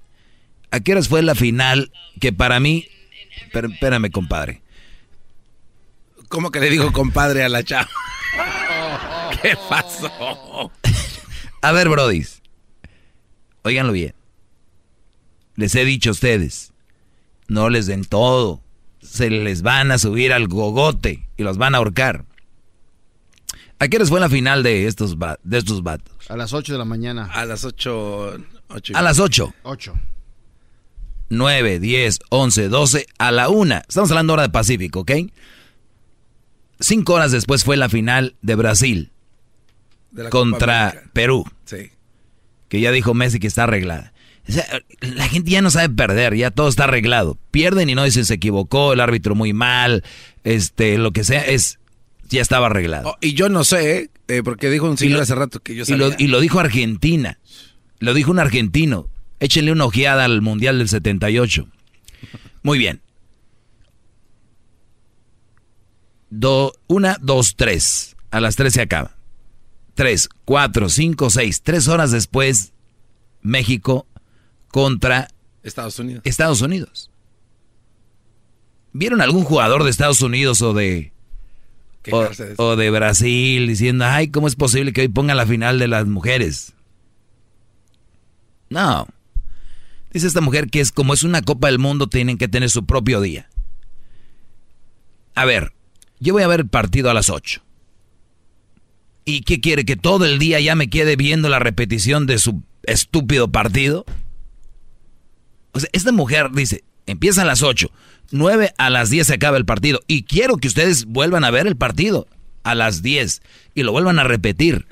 Speaker 3: ¿a qué horas fue la final que para mí... Pero, espérame, compadre.
Speaker 7: ¿Cómo que le digo compadre a la chava? [laughs] ¿Qué pasó?
Speaker 3: A ver, brodis. Óiganlo bien. Les he dicho a ustedes, no les den todo. Se les van a subir al gogote y los van a ahorcar. ¿A qué horas fue la final de estos, de estos vatos?
Speaker 4: A las 8 de la mañana.
Speaker 7: A las 8.
Speaker 3: A las 8.
Speaker 4: 8.
Speaker 3: 9, 10, 11, 12, a la 1. Estamos hablando ahora de Pacífico, ¿ok? Cinco horas después fue la final de Brasil
Speaker 7: De
Speaker 3: contra. Perú.
Speaker 7: Sí.
Speaker 3: Que ya dijo Messi que está arreglada. O sea, la gente ya no sabe perder, ya todo está arreglado. Pierden y no dicen se equivocó, el árbitro muy mal, este, lo que sea, es ya estaba arreglado.
Speaker 7: Oh, y yo no sé, ¿eh? Porque dijo un señor
Speaker 3: lo-
Speaker 7: hace rato que yo
Speaker 3: y, lo,
Speaker 7: sabía.
Speaker 3: y lo dijo Argentina. Lo dijo un argentino. Échenle una ojeada al Mundial del 78. Muy bien. Do, una, dos, tres. A las tres se acaba. Tres, cuatro, cinco, seis. Tres horas después, México contra
Speaker 7: Estados Unidos.
Speaker 3: Estados Unidos. ¿Vieron algún jugador de Estados Unidos o de, o
Speaker 7: de
Speaker 3: Brasil diciendo, ay, ¿cómo es posible que hoy ponga la final de las mujeres? No. Dice esta mujer que es como es una Copa del Mundo, tienen que tener su propio día. A ver, yo voy a ver el partido a las 8. ¿Y qué quiere? ¿Que todo el día ya me quede viendo la repetición de su estúpido partido? O sea, esta mujer dice, empieza a las 8, 9 a las 10 se acaba el partido y quiero que ustedes vuelvan a ver el partido a las 10 y lo vuelvan a repetir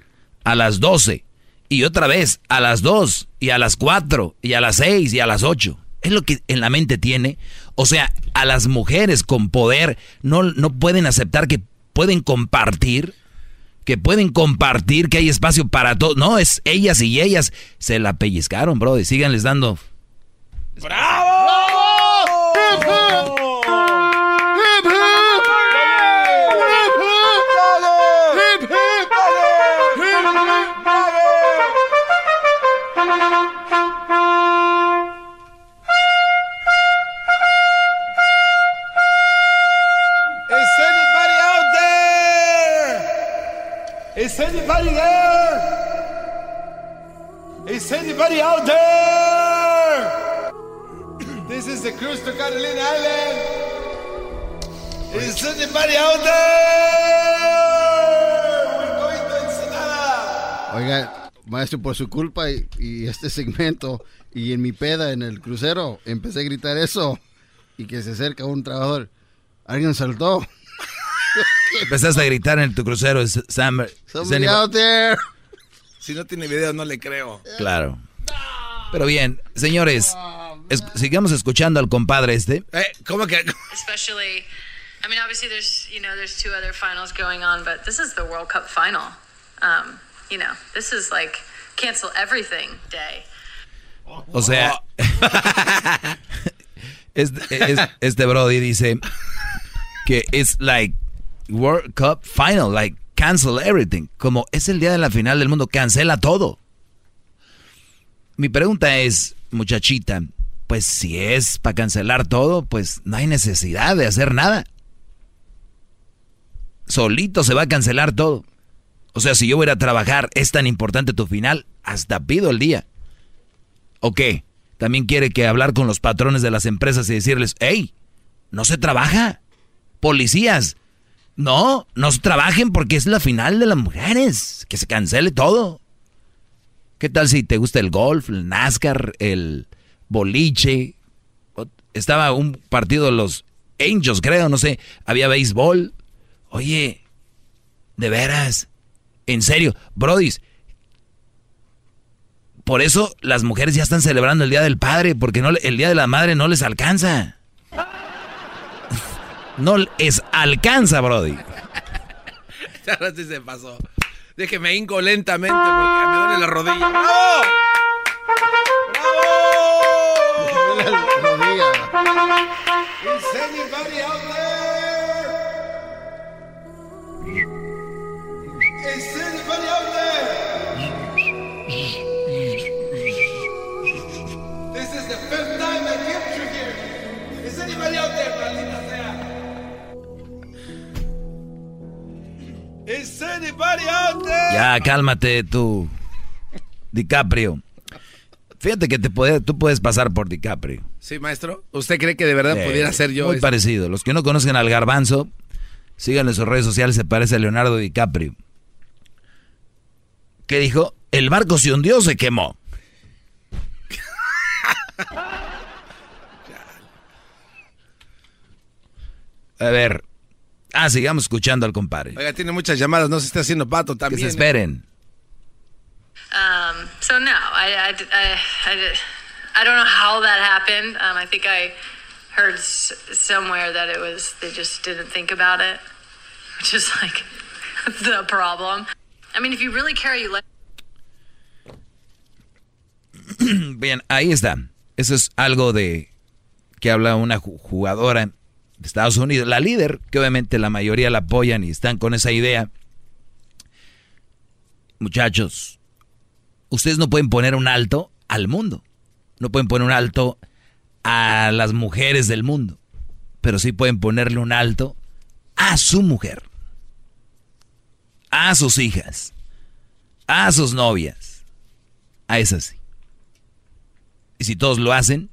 Speaker 3: a las 12 y otra vez a las 2 y a las 4 y a las 6 y a las 8. Es lo que en la mente tiene. O sea, a las mujeres con poder no, no pueden aceptar que pueden compartir, que pueden compartir, que hay espacio para todos. No, es ellas y ellas se la pellizcaron, bro, y síganles dando
Speaker 5: Is anybody there? Is anybody out there? [clears throat] This is the cruise to Catalina Island. Is anybody out there? We're going to Ensenada.
Speaker 4: Oiga, maestro, por su culpa y este segmento y en mi peda en el crucero, empecé a gritar eso y que se acerca un trabajador. Alguien saltó.
Speaker 3: Empezaste a gritar en tu crucero, Sam.
Speaker 4: Somebody out there.
Speaker 7: Si no tiene video, no le creo.
Speaker 3: Claro. Pero bien, señores, es- sigamos escuchando al compadre este.
Speaker 7: Eh, ¿Cómo que?
Speaker 25: Especially, I mean, obviously there's you know there's two other finals going on, but this is the World Cup final. Um, you know, this is like cancel everything day.
Speaker 3: O sea, [laughs] este, es- este Brody dice que es like World Cup final, like cancel everything. Como es el día de la final del mundo, cancela todo. Mi pregunta es, muchachita, pues si es para cancelar todo, pues no hay necesidad de hacer nada. Solito se va a cancelar todo. O sea, si yo voy a trabajar, es tan importante tu final, hasta pido el día. ¿O qué? También quiere que hablar con los patrones de las empresas y decirles, hey, no se trabaja. Policías, no, no se trabajen porque es la final de las mujeres. Que se cancele todo. ¿Qué tal si te gusta el golf, el NASCAR, el boliche? Estaba un partido de los Angels, creo, no sé. Había béisbol. Oye, de veras, en serio, Brodis, por eso las mujeres ya están celebrando el Día del Padre, porque no, el Día de la Madre no les alcanza. No les alcanza, Brody. [laughs]
Speaker 7: Ahora sí se pasó. Déjeme hinco lentamente porque me duele la rodilla. ¡Bravo!
Speaker 5: Is anybody out there?
Speaker 3: Ya, cálmate tú, DiCaprio. Fíjate que te puede, tú puedes pasar por DiCaprio.
Speaker 7: Sí, maestro. ¿Usted cree que de verdad pudiera ser yo?
Speaker 3: Muy
Speaker 7: este?
Speaker 3: parecido. Los que no conocen al garbanzo, síganle en sus redes sociales, se parece a Leonardo DiCaprio. ¿Qué dijo? El barco se hundió, se quemó. [laughs] A ver. Ah, sigamos escuchando al compadre.
Speaker 7: Oiga, tiene muchas llamadas, no se está haciendo pato también.
Speaker 3: Que se esperen.
Speaker 25: Um, so no, I, I, I, I, I don't know how that happened. Um, I think I heard somewhere that it was they just didn't think about it, [laughs] which is like [laughs] the problem. I mean, if you really care, you let. [clears throat]
Speaker 3: Bien, ahí está. Eso es algo de que habla una ju- jugadora de Estados Unidos, la líder, que obviamente la mayoría la apoyan y están con esa idea. Muchachos, ustedes no pueden poner un alto al mundo. No pueden poner un alto a las mujeres del mundo. Pero sí pueden ponerle un alto a su mujer. A sus hijas. A sus novias. A esas sí. Y si todos lo hacen,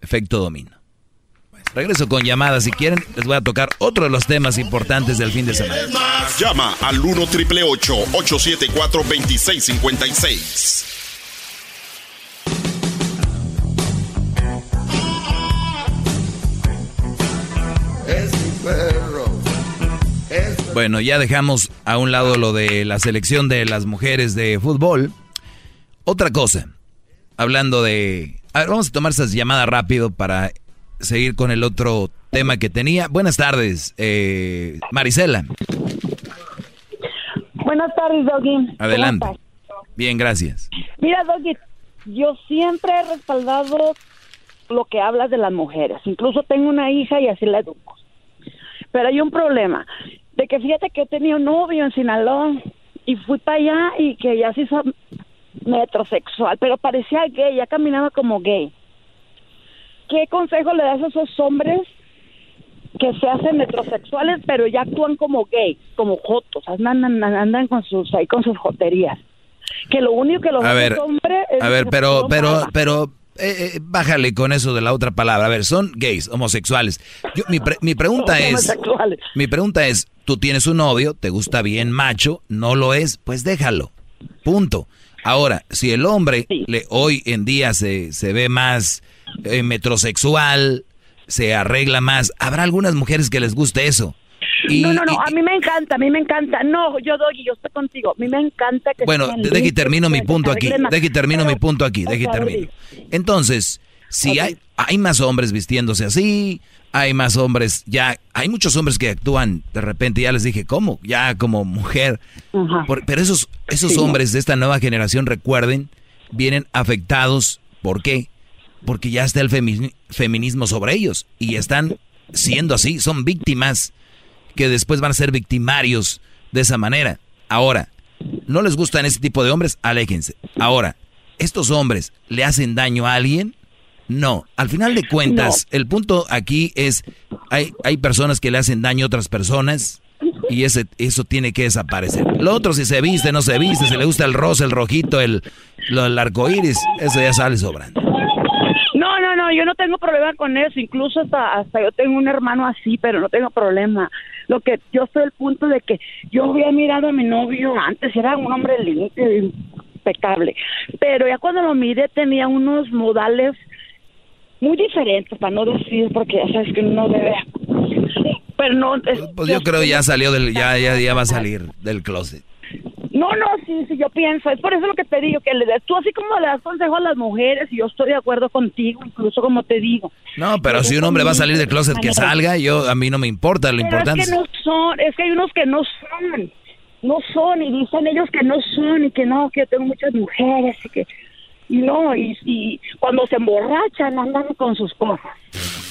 Speaker 3: efecto domino. Regreso con llamadas. Si quieren, les voy a tocar otro de los temas importantes del fin de semana.
Speaker 11: Llama al 1 triple 874 2656.
Speaker 13: Es mi perro. Es
Speaker 3: Bueno, ya dejamos a un lado lo de la selección de las mujeres de fútbol. Otra cosa, hablando de... A ver, vamos a tomar esas llamadas rápido para seguir con el otro tema que tenía. Buenas tardes, eh, Marisela.
Speaker 26: Buenas tardes, Doggy. ¿Cómo
Speaker 3: Adelante. Bien, gracias.
Speaker 26: Mira, Doggy, yo siempre he respaldado lo que hablas de las mujeres. Incluso tengo una hija y así la educo. Pero hay un problema. De que fíjate que yo tenía un novio en Sinaloa y fui para allá y que ya se hizo metrosexual, pero parecía gay, ya caminaba como gay. ¿Qué consejo le das a esos hombres que se hacen metrosexuales, pero ya actúan como gay, como jotos, andan, andan, andan con sus ahí con sus joterías? Que lo único que los
Speaker 3: A
Speaker 26: hace
Speaker 3: ver,
Speaker 26: hombre es
Speaker 3: a ver, pero, pero, pero, eh, eh, bájale con eso de la otra palabra. A ver, son gays, homosexuales. Yo- mi, pre- mi pregunta es, mi pregunta es, tú tienes un novio, te gusta bien macho, no lo es, pues déjalo. Punto. Ahora, si el hombre le, hoy en día se, se ve más eh, metrosexual, se arregla más, habrá algunas mujeres que les guste eso. Y,
Speaker 26: no, no, no,
Speaker 3: y-
Speaker 26: a mí me encanta, a mí me encanta. No, yo doy, yo estoy contigo. A mí me encanta que
Speaker 3: Bueno, deje y termino mi punto aquí. Deje y termino mi punto aquí. Deje y termino. Entonces, si hay, hay más hombres vistiéndose así, hay más hombres, ya, hay muchos hombres que actúan, de repente ya les dije, ¿cómo? Ya como mujer. Por- pero esos, esos
Speaker 26: Sí.
Speaker 3: hombres de esta nueva generación, recuerden, vienen afectados. ¿Por qué? Porque ya está el femi- feminismo sobre ellos y están siendo así, son víctimas que después van a ser victimarios de esa manera. Ahora, no les gustan ese tipo de hombres, aléjense. Ahora, ¿estos hombres le hacen daño a alguien? No, al final de cuentas, el punto aquí es, hay, hay personas que le hacen daño a otras personas y ese, eso tiene que desaparecer. Lo otro, si se viste, no se viste, si le gusta el rosa, el rojito, el, lo, el arco iris, eso ya sale sobrando.
Speaker 26: No, no, no, yo no tengo problema con eso. Incluso hasta, hasta yo tengo un hermano así, pero no tengo problema. Lo que yo estoy al punto de que yo había mirado a mi novio antes, era un hombre limpio, impecable. Pero ya cuando lo miré tenía unos modales muy diferentes, para no decir, porque ya sabes que uno debe... Pero no... es-
Speaker 3: Pues yo creo ya salió del, ya, ya, ya va a salir del closet.
Speaker 26: No, no, sí, sí, yo pienso. Es por eso lo que te digo, que le tú así como le das consejo a las mujeres, y yo estoy de acuerdo contigo, incluso como te digo.
Speaker 3: No, pero si un hombre va a salir del closet, que salga, yo a mí no me importa, lo
Speaker 26: Pero
Speaker 3: importante
Speaker 26: es que no son, es que hay unos que no son, no son, y dicen ellos que no son, y que no, que yo tengo muchas mujeres, y que, y no, y, y cuando se emborrachan andan con sus cosas.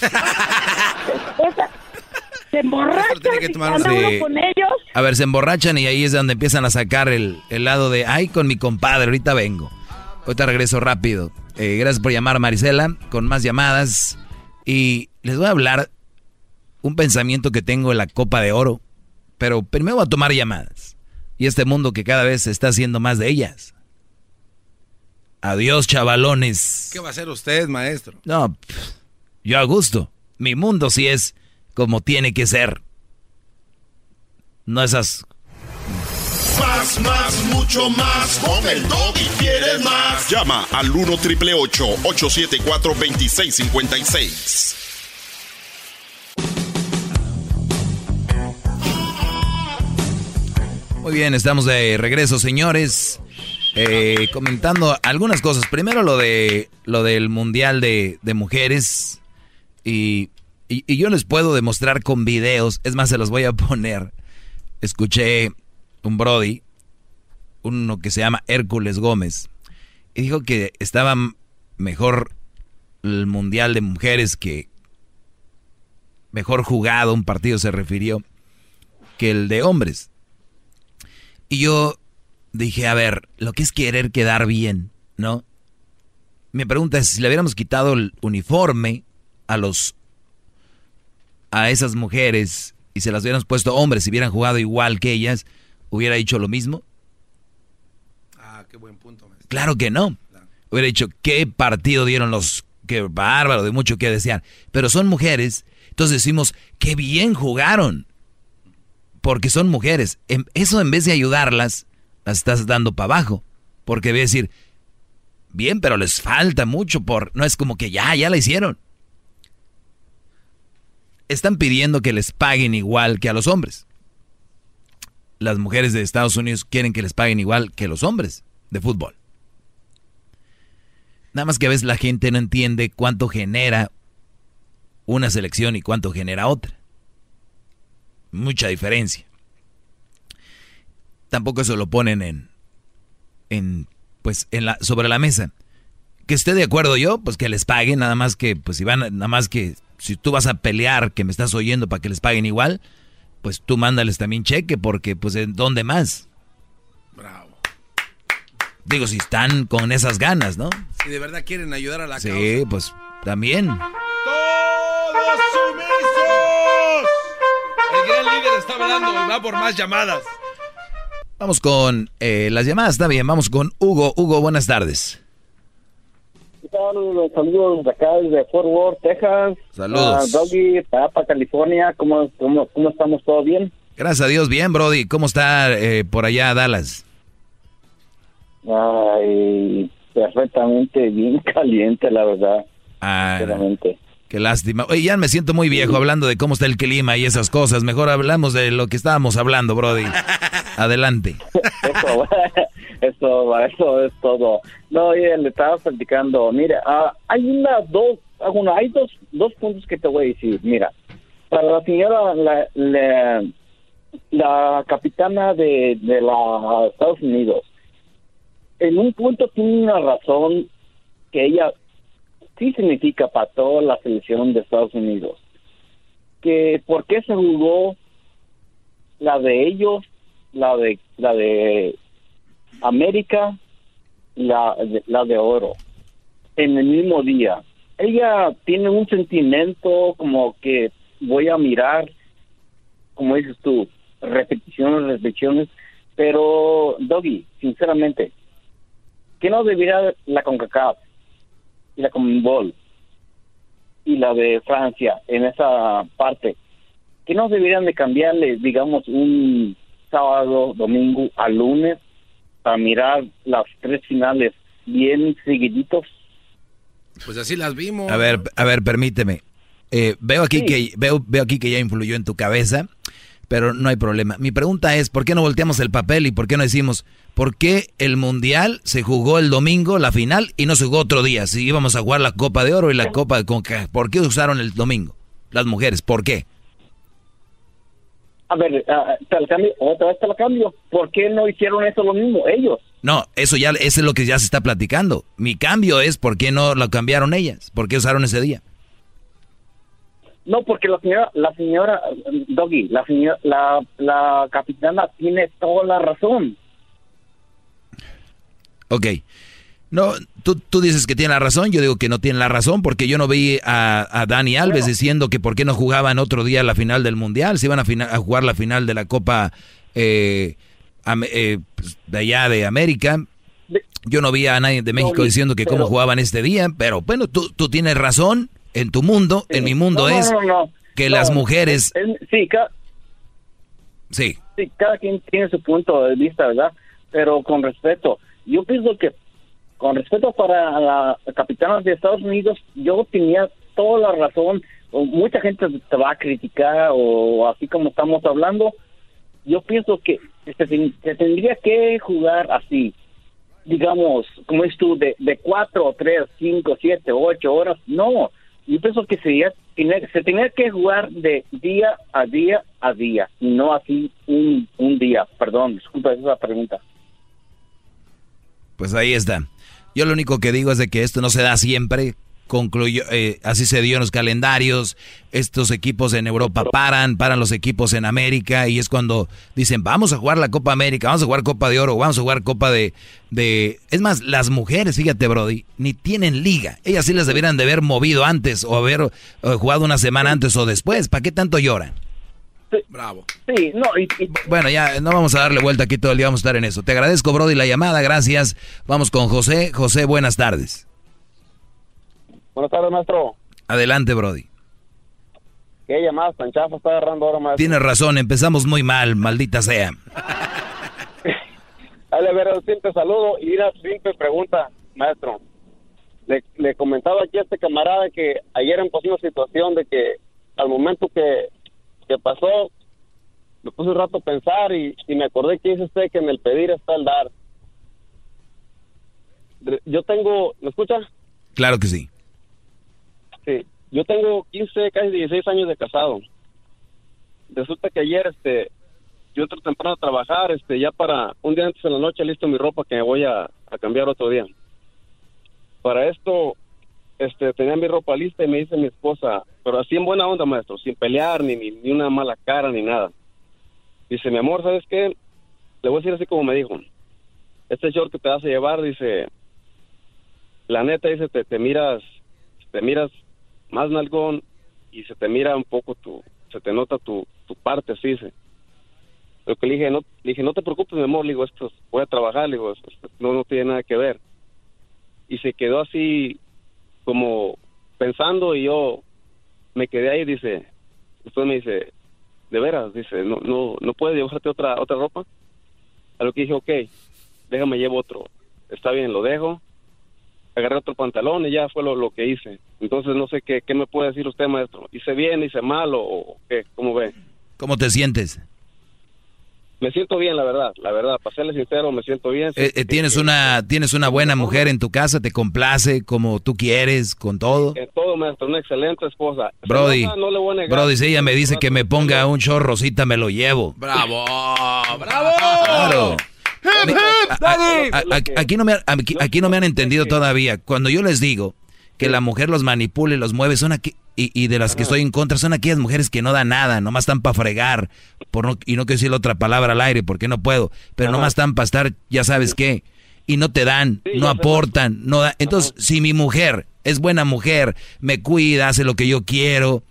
Speaker 26: [laughs] Se emborrachan, y anda uno
Speaker 3: Sí.
Speaker 26: con ellos,
Speaker 3: A ver, se emborrachan y ahí es donde empiezan a sacar el, el lado de, ay, con mi compadre, ahorita vengo. Ahorita regreso rápido. Eh, gracias por llamar, Marisela, con más llamadas. Y les voy a hablar un pensamiento que tengo en la Copa de Oro. Pero primero voy a tomar llamadas. Y este mundo que cada vez se está haciendo más de ellas. Adiós, chavalones.
Speaker 7: ¿Qué va a hacer usted, maestro?
Speaker 3: No, yo a gusto. Mi mundo sí es como tiene que ser. No esas
Speaker 11: más, más, mucho más. Con el y quieres más. Llama al 1 triple 874 2656.
Speaker 3: Muy bien, estamos de regreso, señores. Eh, comentando algunas cosas. Primero lo de lo del mundial de, mujeres. Y, y, yo les puedo demostrar con videos. Es más, se los voy a poner. Escuché un Brody, uno que se llama Hércules Gómez, y dijo que estaba mejor el Mundial de Mujeres que mejor jugado, un partido se refirió, que el de hombres. Y yo dije, a ver, lo que es querer quedar bien, ¿no? Mi pregunta es, si le hubiéramos quitado el uniforme a los a esas mujeres y se las hubiéramos puesto hombres, si hubieran jugado igual que ellas, hubiera dicho lo mismo?
Speaker 7: Ah, qué buen punto.
Speaker 3: Claro que no. Hubiera dicho, qué partido dieron los... Qué bárbaro, de mucho que desear. Pero son mujeres, entonces decimos, qué bien jugaron. Porque son mujeres. Eso en vez de ayudarlas, las estás dando para abajo. Porque voy a decir, bien, pero les falta mucho por... No es como que ya, ya la hicieron. Están pidiendo que les paguen igual que a los hombres las mujeres de Estados Unidos quieren que les paguen igual que los hombres de fútbol. Nada más que a veces la gente no entiende cuánto genera una selección y cuánto genera otra. Mucha diferencia. Tampoco eso lo ponen en, en pues, en la, sobre la mesa. Que esté de acuerdo yo, pues que les paguen, nada más que, pues si van, nada más que, si tú vas a pelear, que me estás oyendo para que les paguen igual, pues tú mándales también cheque, porque pues ¿en dónde más? Bravo. Digo, si están con esas ganas, ¿no?
Speaker 7: Si de verdad quieren ayudar a la
Speaker 3: Sí, pues también.
Speaker 7: ¡Todos sumisos! El gran líder está hablando y va por más llamadas.
Speaker 3: Vamos con eh, las llamadas, está bien, vamos con Hugo. Hugo, buenas tardes.
Speaker 24: ¿Qué tal? Saludos de acá desde Fort Worth, Texas.
Speaker 3: Saludos.
Speaker 24: Uh, Doggy, Papa, California. ¿Cómo, cómo, ¿Cómo estamos? ¿Todo bien?
Speaker 3: Gracias a Dios, bien, Brody. ¿Cómo está eh, por allá Dallas?
Speaker 24: Ay, perfectamente bien [laughs] caliente, la verdad.
Speaker 3: Ah, Qué lástima. Oye, ya me siento muy viejo hablando de cómo está el clima y esas cosas. Mejor hablamos de lo que estábamos hablando, Brody. Adelante. [laughs]
Speaker 24: Eso, [laughs] eso, eso es todo. No, le estaba platicando. Mira, ah, hay una, dos, alguna, hay dos, dos puntos que te voy a decir. Mira, para la señora, la capitana de, de la Estados Unidos, en un punto tiene una razón que ella sí significa para toda la selección de Estados Unidos. Que por qué se jugó la de ellos, la de la de América, la, la de oro en el mismo día. Ella tiene un sentimiento como que voy a mirar, como dices tú, repeticiones, repeticiones, pero Doggy, sinceramente, ¿qué no debería la CONCACAF? Y la Commonwealth y la de Francia en esa parte, que no deberían de cambiarle, digamos, un sábado, domingo a lunes para mirar las tres finales bien seguiditos.
Speaker 7: Pues así las vimos.
Speaker 3: A ver, a ver, permíteme. Eh, veo aquí que veo, veo aquí que ya influyó en tu cabeza, pero no hay problema. Mi pregunta es, ¿por qué no volteamos el papel y por qué no decimos ¿por qué el Mundial se jugó el domingo, la final, y no se jugó otro día? Si íbamos a jugar la Copa de Oro y la Copa de Conca, ¿por qué usaron el domingo? Las mujeres, ¿por qué?
Speaker 24: A ver, uh, te cambio, otra vez te lo cambio. ¿Por qué no hicieron eso lo mismo ellos?
Speaker 3: No, eso ya, eso es lo que ya se está platicando. Mi cambio es por qué no lo cambiaron ellas, por qué usaron ese día.
Speaker 24: No, porque la señora, la señora Doggy, la señora, la, la capitana tiene toda la razón.
Speaker 3: Ok. No, tú, tú dices que tiene la razón, yo digo que no tiene la razón, porque yo no vi a, Dani Alves diciendo que por qué no jugaban otro día la final del Mundial, si iban a, a jugar la final de la Copa, eh, eh, pues, de allá de América. Yo no vi a nadie de México diciendo que cómo jugaban este día, pero bueno, tú, tú tienes razón. En tu mundo, en mi mundo es que las mujeres...
Speaker 24: sí,
Speaker 3: sí.
Speaker 24: Sí, cada quien tiene su punto de vista, ¿verdad? Pero con respeto, yo pienso que con respeto para la capitana de Estados Unidos, yo tenía toda la razón. Mucha gente te va a criticar o así como estamos hablando. Yo pienso que se, tendría que jugar así, digamos, como es tú, de, de cuatro, tres, cinco, siete, ocho horas. No, yo pienso que sería, se tenía que jugar de día a día a día, y no así un, un día. Perdón, disculpa esa pregunta.
Speaker 3: Pues ahí está. Yo lo único que digo es de que esto no se da siempre. Concluyó, eh, así se dio en los calendarios. Estos equipos en Europa paran, paran los equipos en América y es cuando dicen vamos a jugar la Copa América, vamos a jugar Copa de Oro, vamos a jugar Copa de, de... Es más, las mujeres, fíjate Brody, ni tienen liga. Ellas sí las debieran de haber movido antes o haber eh, jugado una semana antes o después. ¿Para qué tanto lloran?
Speaker 24: Bravo. Sí, no,
Speaker 3: Bueno, ya no vamos a darle vuelta aquí todo el día, vamos a estar en eso. Te agradezco, Brody, la llamada, gracias. Vamos con José. José, buenas tardes.
Speaker 27: Buenas tardes, maestro.
Speaker 3: Adelante, Brody.
Speaker 27: ¿Qué llamadas tan está agarrando ahora, maestro?
Speaker 3: Tienes razón, empezamos muy mal, maldita sea. [laughs]
Speaker 27: Dale, ver, simple saludo y una simple pregunta, maestro. Le, le comentaba aquí a este camarada que ayer empezó una situación de que al momento que que pasó, me puse un rato a pensar y, me acordé que dice usted que en el pedir está el dar. Yo tengo, ¿me escucha?
Speaker 3: Claro que sí.
Speaker 27: Sí, yo tengo 15, casi 16 años de casado. Resulta que ayer, este, yo entro temprano a trabajar, este, ya para un día antes de la noche listo mi ropa que me voy a, a cambiar otro día. Para esto, este, tenía mi ropa lista y me dice mi esposa, pero así en buena onda, maestro, sin pelear, ni, ni, una mala cara, ni nada. Dice, mi amor, ¿sabes qué? Le voy a decir así como me dijo. Este short que te vas a llevar, dice, la neta, dice, te, te miras, te miras más nalgón y se te mira un poco tu, se te nota tu, tu parte, así dice. Lo que le dije, no, dije, no te preocupes, mi amor, le digo, esto, voy a trabajar, digo, no, no tiene nada que ver. Y se quedó así como pensando y yo me quedé ahí, dice, usted me dice, de veras, dice, no, no, no puedes llevarte otra, otra ropa. A lo que dije, ok, déjame llevo otro. Está bien, lo dejo. Agarré otro pantalón y ya fue lo, lo que hice. Entonces no sé qué, qué me puede decir usted, maestro. ¿Hice bien, hice mal o, o qué? ¿Cómo ve?
Speaker 3: ¿Cómo te sientes?
Speaker 27: me siento bien, la verdad, la verdad, para serle sincero, me siento bien.
Speaker 3: Eh, eh, ¿Tienes una tienes una buena mujer en tu casa? ¿Te complace como tú quieres, con todo?
Speaker 27: En todo, maestro, una excelente esposa.
Speaker 3: Brody, Brody, si ella me dice que me ponga un short rosita, me lo llevo.
Speaker 7: ¡Bravo! ¡Bravo!
Speaker 3: Aquí no me, aquí no me han entendido todavía. Cuando yo les digo que la mujer los manipula y los mueve, son aquí, y, de las que estoy en contra son aquellas mujeres que no dan nada, nomás están para fregar, por no, y no quiero decir otra palabra al aire porque no puedo, pero nomás están para estar, ya sabes qué, y no te dan, no aportan, no da. Entonces, si mi mujer es buena mujer, me cuida, hace lo que yo quiero,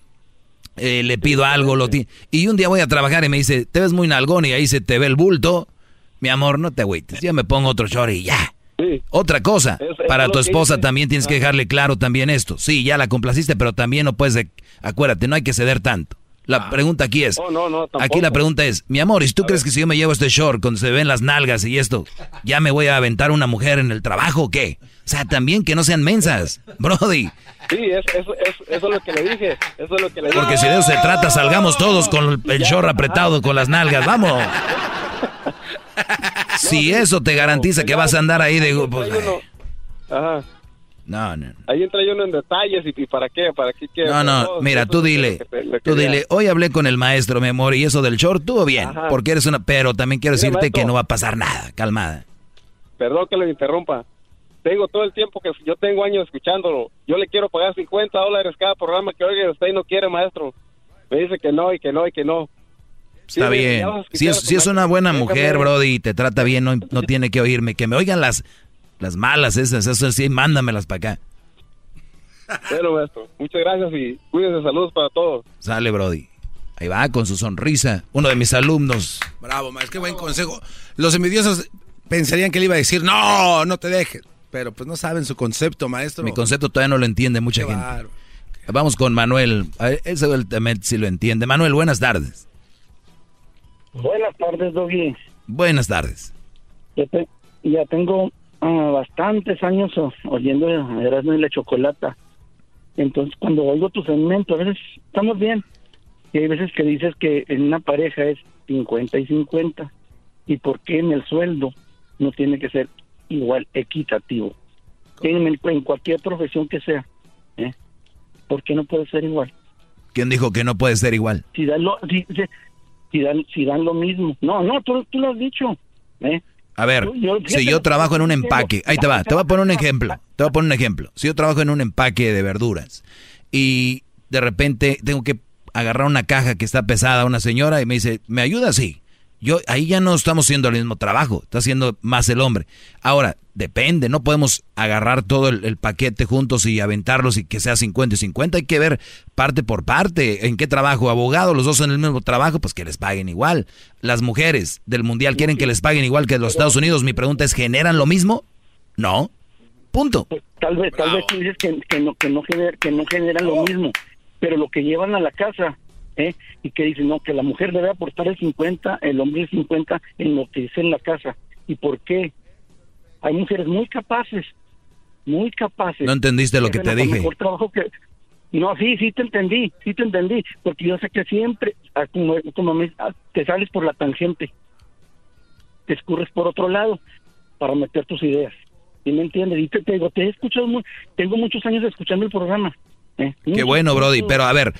Speaker 3: eh, le pido algo, lo y un día voy a trabajar y me dice, te ves muy nalgón y ahí se te ve el bulto, mi amor, no te agüites, yo me pongo otro short y ya. Otra cosa, para tu esposa también tienes que dejarle claro también esto. Sí, ya la complaciste, pero también no puedes, acuérdate, no hay que ceder tanto. La ah. pregunta aquí es, aquí la pregunta es, mi amor, ¿y si tú crees que si yo me llevo este short cuando se ven las nalgas y esto, ya me voy a aventar una mujer en el trabajo o qué? O sea, también que no sean mensas, [laughs] Brody.
Speaker 27: Sí, eso, es lo que le dije, eso es lo que le dije.
Speaker 3: Porque si de eso se trata, salgamos todos con el short apretado con las nalgas, vamos. [laughs] [laughs] si eso te garantiza que vas a andar ahí de... Pues,
Speaker 27: Ajá.
Speaker 3: No, no.
Speaker 27: Ahí entra uno en detalles y, para qué, para qué.
Speaker 3: no, no, mira, tú dile, tú dile, hoy hablé con el maestro, mi amor, y eso del short estuvo bien, porque eres una, pero también quiero decirte que no va a pasar nada, calmada.
Speaker 27: Perdón que lo interrumpa. Tengo todo el tiempo que yo tengo años escuchándolo. Yo le quiero pagar 50 dólares cada programa que oiga usted y no quiere, maestro. Me dice que no y que no y que no.
Speaker 3: Está bien. Si es, si es una buena mujer, Brody, y te trata bien, no, no tiene que oírme. Que me oigan las, las malas esas, eso sí, mándamelas para acá.
Speaker 27: Bueno, maestro, muchas gracias y cuídense, saludos para todos.
Speaker 3: Sale, Brody. Ahí va, con su sonrisa. Uno de mis alumnos.
Speaker 7: Bravo, maestro, qué buen consejo. Los envidiosos pensarían que le iba a decir, no, no te dejes. Pero pues no saben su concepto, maestro.
Speaker 3: Mi concepto todavía no lo entiende mucha gente. Vamos con Manuel. Ese también sí lo entiende. Manuel, buenas tardes.
Speaker 28: Buenas tardes, Doggy.
Speaker 3: Buenas tardes.
Speaker 28: Ya, tengo ah, bastantes años oyendo Erasmo y la Chocolata. Entonces, cuando oigo tu segmento, a veces estamos bien. Y hay veces que dices que en una pareja es 50 y 50. ¿Y por qué en el sueldo no tiene que ser igual, equitativo? En, en cualquier profesión que sea. ¿eh? ¿Por qué no puede ser igual?
Speaker 3: ¿Quién dijo que no puede ser igual?
Speaker 28: Si dan lo, si, dan, si dan lo mismo. No, no, tú, tú lo has dicho. ¿eh?
Speaker 3: A ver, si yo trabajo en un empaque, ahí te va, te voy a poner un ejemplo, te voy a poner un ejemplo. Si yo trabajo en un empaque de verduras y de repente tengo que agarrar una caja que está pesada a una señora y me dice, ¿me ayuda? Sí. Yo, ahí ya no estamos haciendo el mismo trabajo, está haciendo más el hombre. Ahora, depende, no podemos agarrar todo el, paquete juntos y aventarlos y que sea 50 y 50, hay que ver parte por parte, en qué trabajo, abogado, los dos en el mismo trabajo, pues que les paguen igual. Las mujeres del mundial quieren que les paguen igual que los Estados Unidos, mi pregunta es, ¿generan lo mismo? No. Punto.
Speaker 28: Tal vez, tal vez tú dices que, no, que, no que no generan lo mismo, pero lo que llevan a la casa ¿eh? y que dicen, no, que la mujer debe aportar el 50, el hombre el 50 en lo que dice en la casa. ¿Y por qué? Hay mujeres muy capaces, muy capaces.
Speaker 3: No entendiste lo que te dije.
Speaker 28: trabajo que... No, sí, sí te entendí, sí te entendí, porque yo sé que siempre, ah, como, como ah, te sales por la tangente, te escurres por otro lado para meter tus ideas. ¿Y me entiendes? Y te, digo, te he escuchado, muy, tengo muchos años escuchando el programa
Speaker 3: ¿Eh? Qué bueno, Brody. Pero a ver,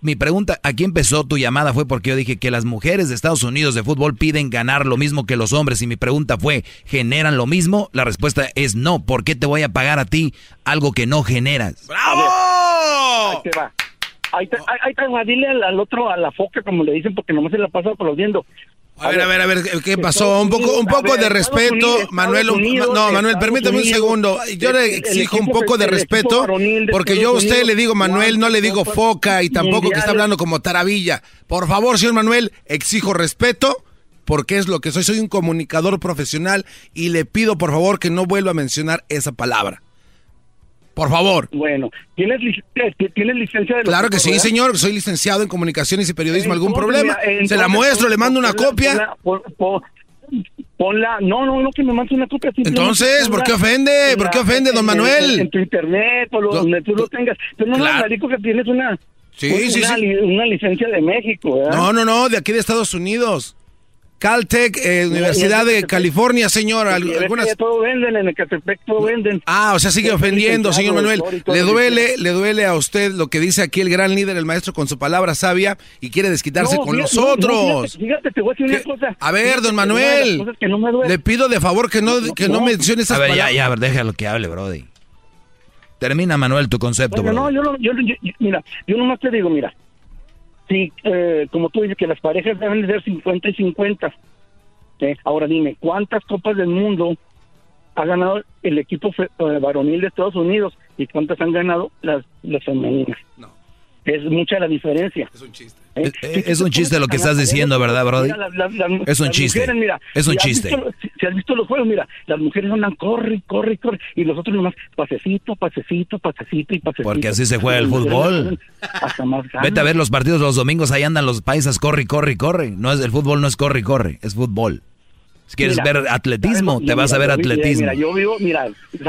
Speaker 3: mi pregunta, aquí empezó tu llamada fue porque yo dije que las mujeres de Estados Unidos de fútbol piden ganar lo mismo que los hombres. Y mi pregunta fue, ¿generan lo mismo? La respuesta es no. ¿Por qué te voy a pagar a ti algo que no generas?
Speaker 28: ¡Bravo! Ahí te va. Ahí te, ahí te dile al, otro, a la foca, como le dicen, porque nomás se la pasa aplaudiendo.
Speaker 7: A, ver, a ver, a ver, ¿qué pasó? Un poco, un poco de respeto, Manuel. no, Manuel, permítame un segundo. Yo le exijo un poco de respeto, porque yo a usted le digo Manuel, no le digo foca y tampoco que está hablando como taravilla. Por favor, señor Manuel, exijo respeto, porque es lo que soy. Soy un comunicador profesional y le pido, por favor, que no vuelva a mencionar esa palabra. Por favor.
Speaker 28: Bueno, ¿tienes, ¿tienes licencia de
Speaker 7: Claro que sí, señor. Soy licenciado en comunicaciones y periodismo. ¿Algún problema? Se la muestro, le mando una copia.
Speaker 28: Ponla, no, no, no, que me mandes una copia.
Speaker 7: Entonces, ¿por qué ofende? ¿Por qué ofende, don Manuel?
Speaker 28: En, tu internet, o donde tú lo tengas. Pero no claro. me que tienes una, sí, sí, una, sí. una licencia de México, ¿verdad?
Speaker 7: No, no, no, de aquí de Estados Unidos. Caltech, eh, Universidad de California, señor.
Speaker 28: Algunas... Todo venden, en Ecatepec todo venden.
Speaker 7: Ah, o sea, sigue ofendiendo, señor Manuel. Le duele, le duele a usted lo que dice aquí el gran líder, el maestro, con su palabra sabia y quiere desquitarse con nosotros.
Speaker 28: fíjate, te voy a decir una cosa.
Speaker 7: A ver, don Manuel, le pido de favor que no, que no, mencione esas
Speaker 3: palabras. A ver, ya, ya, déjalo que hable, Brody. Termina, Manuel, tu concepto,
Speaker 28: No, yo, no, yo, mira, yo nomás te digo, mira, Sí, eh, como tú dices que las parejas deben ser 50 y 50. ¿eh? Ahora dime, ¿cuántas copas del mundo ha ganado el equipo eh, varonil de Estados Unidos y cuántas han ganado las, las femeninas? No. Es mucha la diferencia.
Speaker 7: Es un chiste.
Speaker 3: ¿Eh? Es, un chiste lo que estás diciendo, ¿verdad, Brody? es un chiste. es un chiste.
Speaker 28: si has visto los juegos, mira, las mujeres andan corre, corre, corre, y los otros nomás pasecito, pasecito, pasecito y pasecito.
Speaker 3: Porque así se juega el fútbol. [laughs] Vete a ver los partidos los domingos, ahí andan los paisas, corre, corre, corre. No es el fútbol, no es corre, corre, es fútbol. Si quieres ver atletismo, te vas a ver atletismo.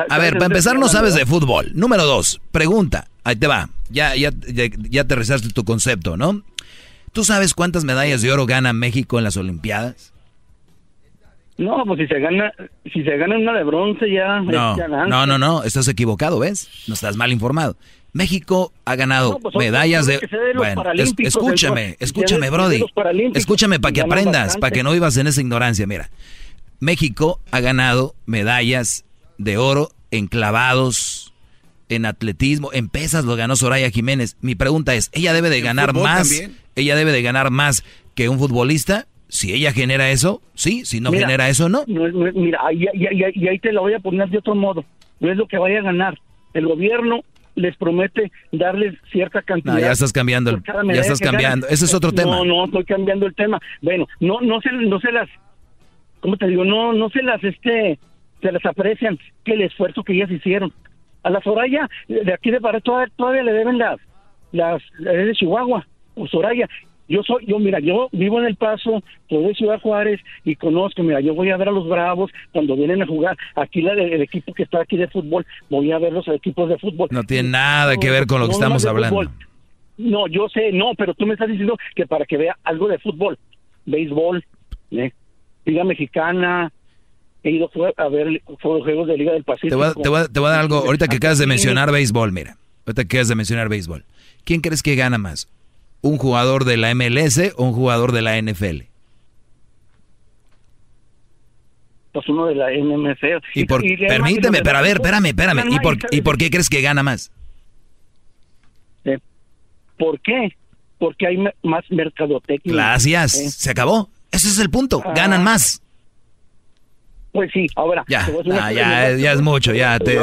Speaker 3: a ver, para empezar no sabes de fútbol. Número dos, pregunta. Ahí te va. Ya, ya, ya, ya aterrizaste tu concepto, ¿no? ¿Tú sabes cuántas medallas de oro gana México en las Olimpiadas?
Speaker 28: No, pues si se gana, si se gana una de bronce ya.
Speaker 3: No, no, no, no, estás equivocado, ¿ves? No estás mal informado. México ha ganado pues, medallas de... bueno, escúchame, escúchame, Brody. Escúchame para que aprendas, para que no vivas en esa ignorancia. Mira, México ha ganado medallas de oro en clavados, en atletismo, en pesas lo ganó Soraya Jiménez. Mi pregunta es, ¿ella debe de ganar más? ¿Ella debe de ganar más que un futbolista? Si ella genera eso, sí. Si no genera eso, no.
Speaker 28: mira, y ahí te lo voy a poner de otro modo. No es lo que vaya a ganar. El gobierno les promete darles cierta cantidad.
Speaker 3: No, ya estás cambiando, el, ya estás cambiando. Ese es otro
Speaker 28: no,
Speaker 3: tema.
Speaker 28: No, estoy cambiando el tema. Bueno, no, no se, no se las, ¿cómo te digo? No, no se las, este, se las aprecian que el esfuerzo que ellas hicieron. A la Soraya, de aquí de Pará, todavía, todavía le deben las, las, es de Chihuahua, o Soraya. Yo soy, yo, mira, yo vivo en El Paso, soy de Ciudad Juárez y conozco, mira, yo voy a ver a los Bravos cuando vienen a jugar. Aquí la el equipo que está aquí de fútbol, voy a ver los equipos de fútbol.
Speaker 3: No tiene nada que ver con lo que
Speaker 28: No,
Speaker 3: estamos hablando.
Speaker 28: fútbol. No, yo sé, no, pero tú me estás diciendo que para que vea algo de fútbol, béisbol, ¿eh? Liga Mexicana, he ido a ver juegos de Liga del Pacífico.
Speaker 3: Te voy, a, te voy a- te voy a dar algo. Ahorita que acabas de mencionar béisbol, mira. Ahorita que acabas de mencionar béisbol. ¿Quién crees que gana más? ¿Un jugador de la MLS o un jugador de la NFL?
Speaker 28: Pues uno de la NMC.
Speaker 3: Y por,
Speaker 28: y-
Speaker 3: permíteme, pero a ver, espérame, espérame. ¿Y por,
Speaker 28: y-
Speaker 3: ¿Y por qué crees que gana más?
Speaker 28: Eh, ¿Por qué? Porque hay más mercadotecnia.
Speaker 3: Gracias.
Speaker 28: Eh,
Speaker 3: Se acabó. Ese es el punto. Ganan más.
Speaker 28: Pues sí, ahora.
Speaker 3: Ya, ah, ya,
Speaker 28: yo-
Speaker 3: ya es mucho. Ya te,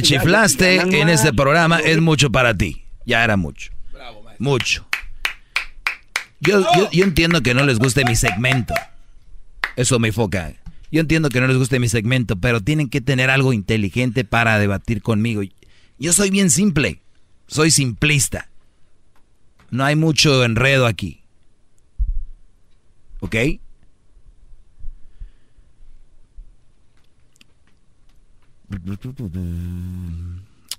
Speaker 3: chiflaste en este programa. Es mucho para ti. Ya era mucho. Mucho. Yo, yo, yo entiendo que no les guste mi segmento. Eso me enfoca. Yo entiendo que no les guste mi segmento, pero tienen que tener algo inteligente para debatir conmigo. Yo soy bien simple. Soy simplista. No hay mucho enredo aquí. ¿Ok?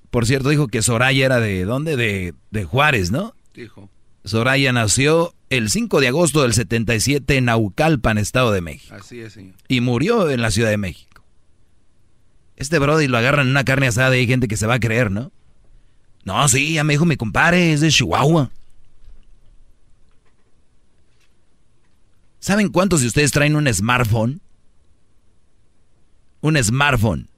Speaker 3: Por cierto, dijo que Soraya era de dónde? De, de Juárez, ¿no?
Speaker 7: Dijo.
Speaker 3: Soraya nació el 5 de agosto del 77 en Naucalpan, Estado de México.
Speaker 7: Así es, señor.
Speaker 3: Y murió en la Ciudad de México. Este Brody lo agarran en una carne asada y hay gente que se va a creer, ¿no? No, sí, ya me dijo mi compadre, es de Chihuahua. ¿Saben cuántos de ustedes traen un smartphone? Un smartphone.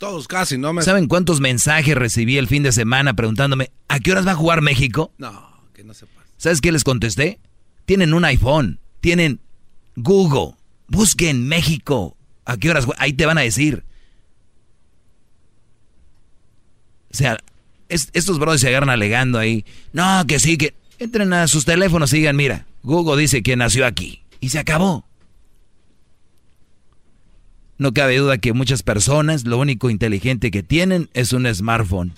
Speaker 7: Todos casi, no me...
Speaker 3: ¿Saben cuántos mensajes recibí el fin de semana preguntándome, ¿a qué horas va a jugar México?
Speaker 7: No, que no se pase.
Speaker 3: ¿Sabes qué les contesté? Tienen un iPhone, tienen Google, busquen México. ¿A qué horas? jue-?" Ahí te van a decir. O sea, es- estos brothers se agarran alegando ahí. No, que sí, que entren a sus teléfonos y digan, mira, Google dice que nació aquí. Y se acabó. No cabe duda que muchas personas lo único inteligente que tienen es un smartphone.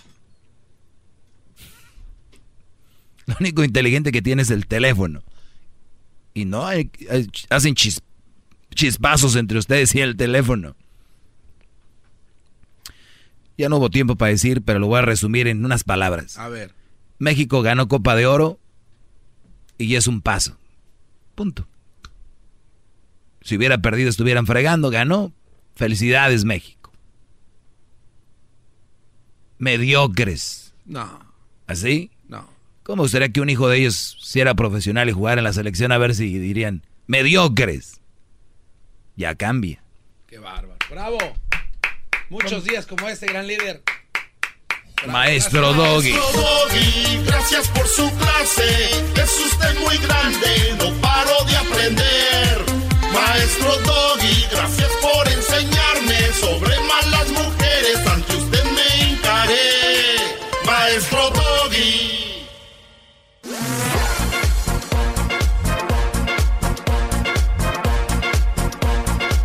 Speaker 3: Lo único inteligente que tiene es el teléfono. Y no, hay- hay- hacen chis- chispazos entre ustedes y el teléfono. Ya no hubo tiempo para decir, pero lo voy a resumir en unas palabras.
Speaker 7: A ver.
Speaker 3: México ganó Copa de Oro y es un paso. Punto. Si hubiera perdido, estuvieran fregando, ganó. Felicidades, México. Mediocres.
Speaker 7: No,
Speaker 3: ¿Así?
Speaker 7: no.
Speaker 3: ¿Cómo gustaría que un hijo de ellos si era profesional y jugara en la selección a ver si dirían mediocres? Ya cambia.
Speaker 7: Qué bárbaro. ¡Bravo! Muchos días como este gran líder.
Speaker 3: Maestro Doggy.
Speaker 11: Maestro Doggy, gracias por su clase. Es usted muy grande, no paro de aprender. Maestro Doggy, gracias por enseñarme sobre malas mujeres. Ante usted me hincaré. Maestro Doggy.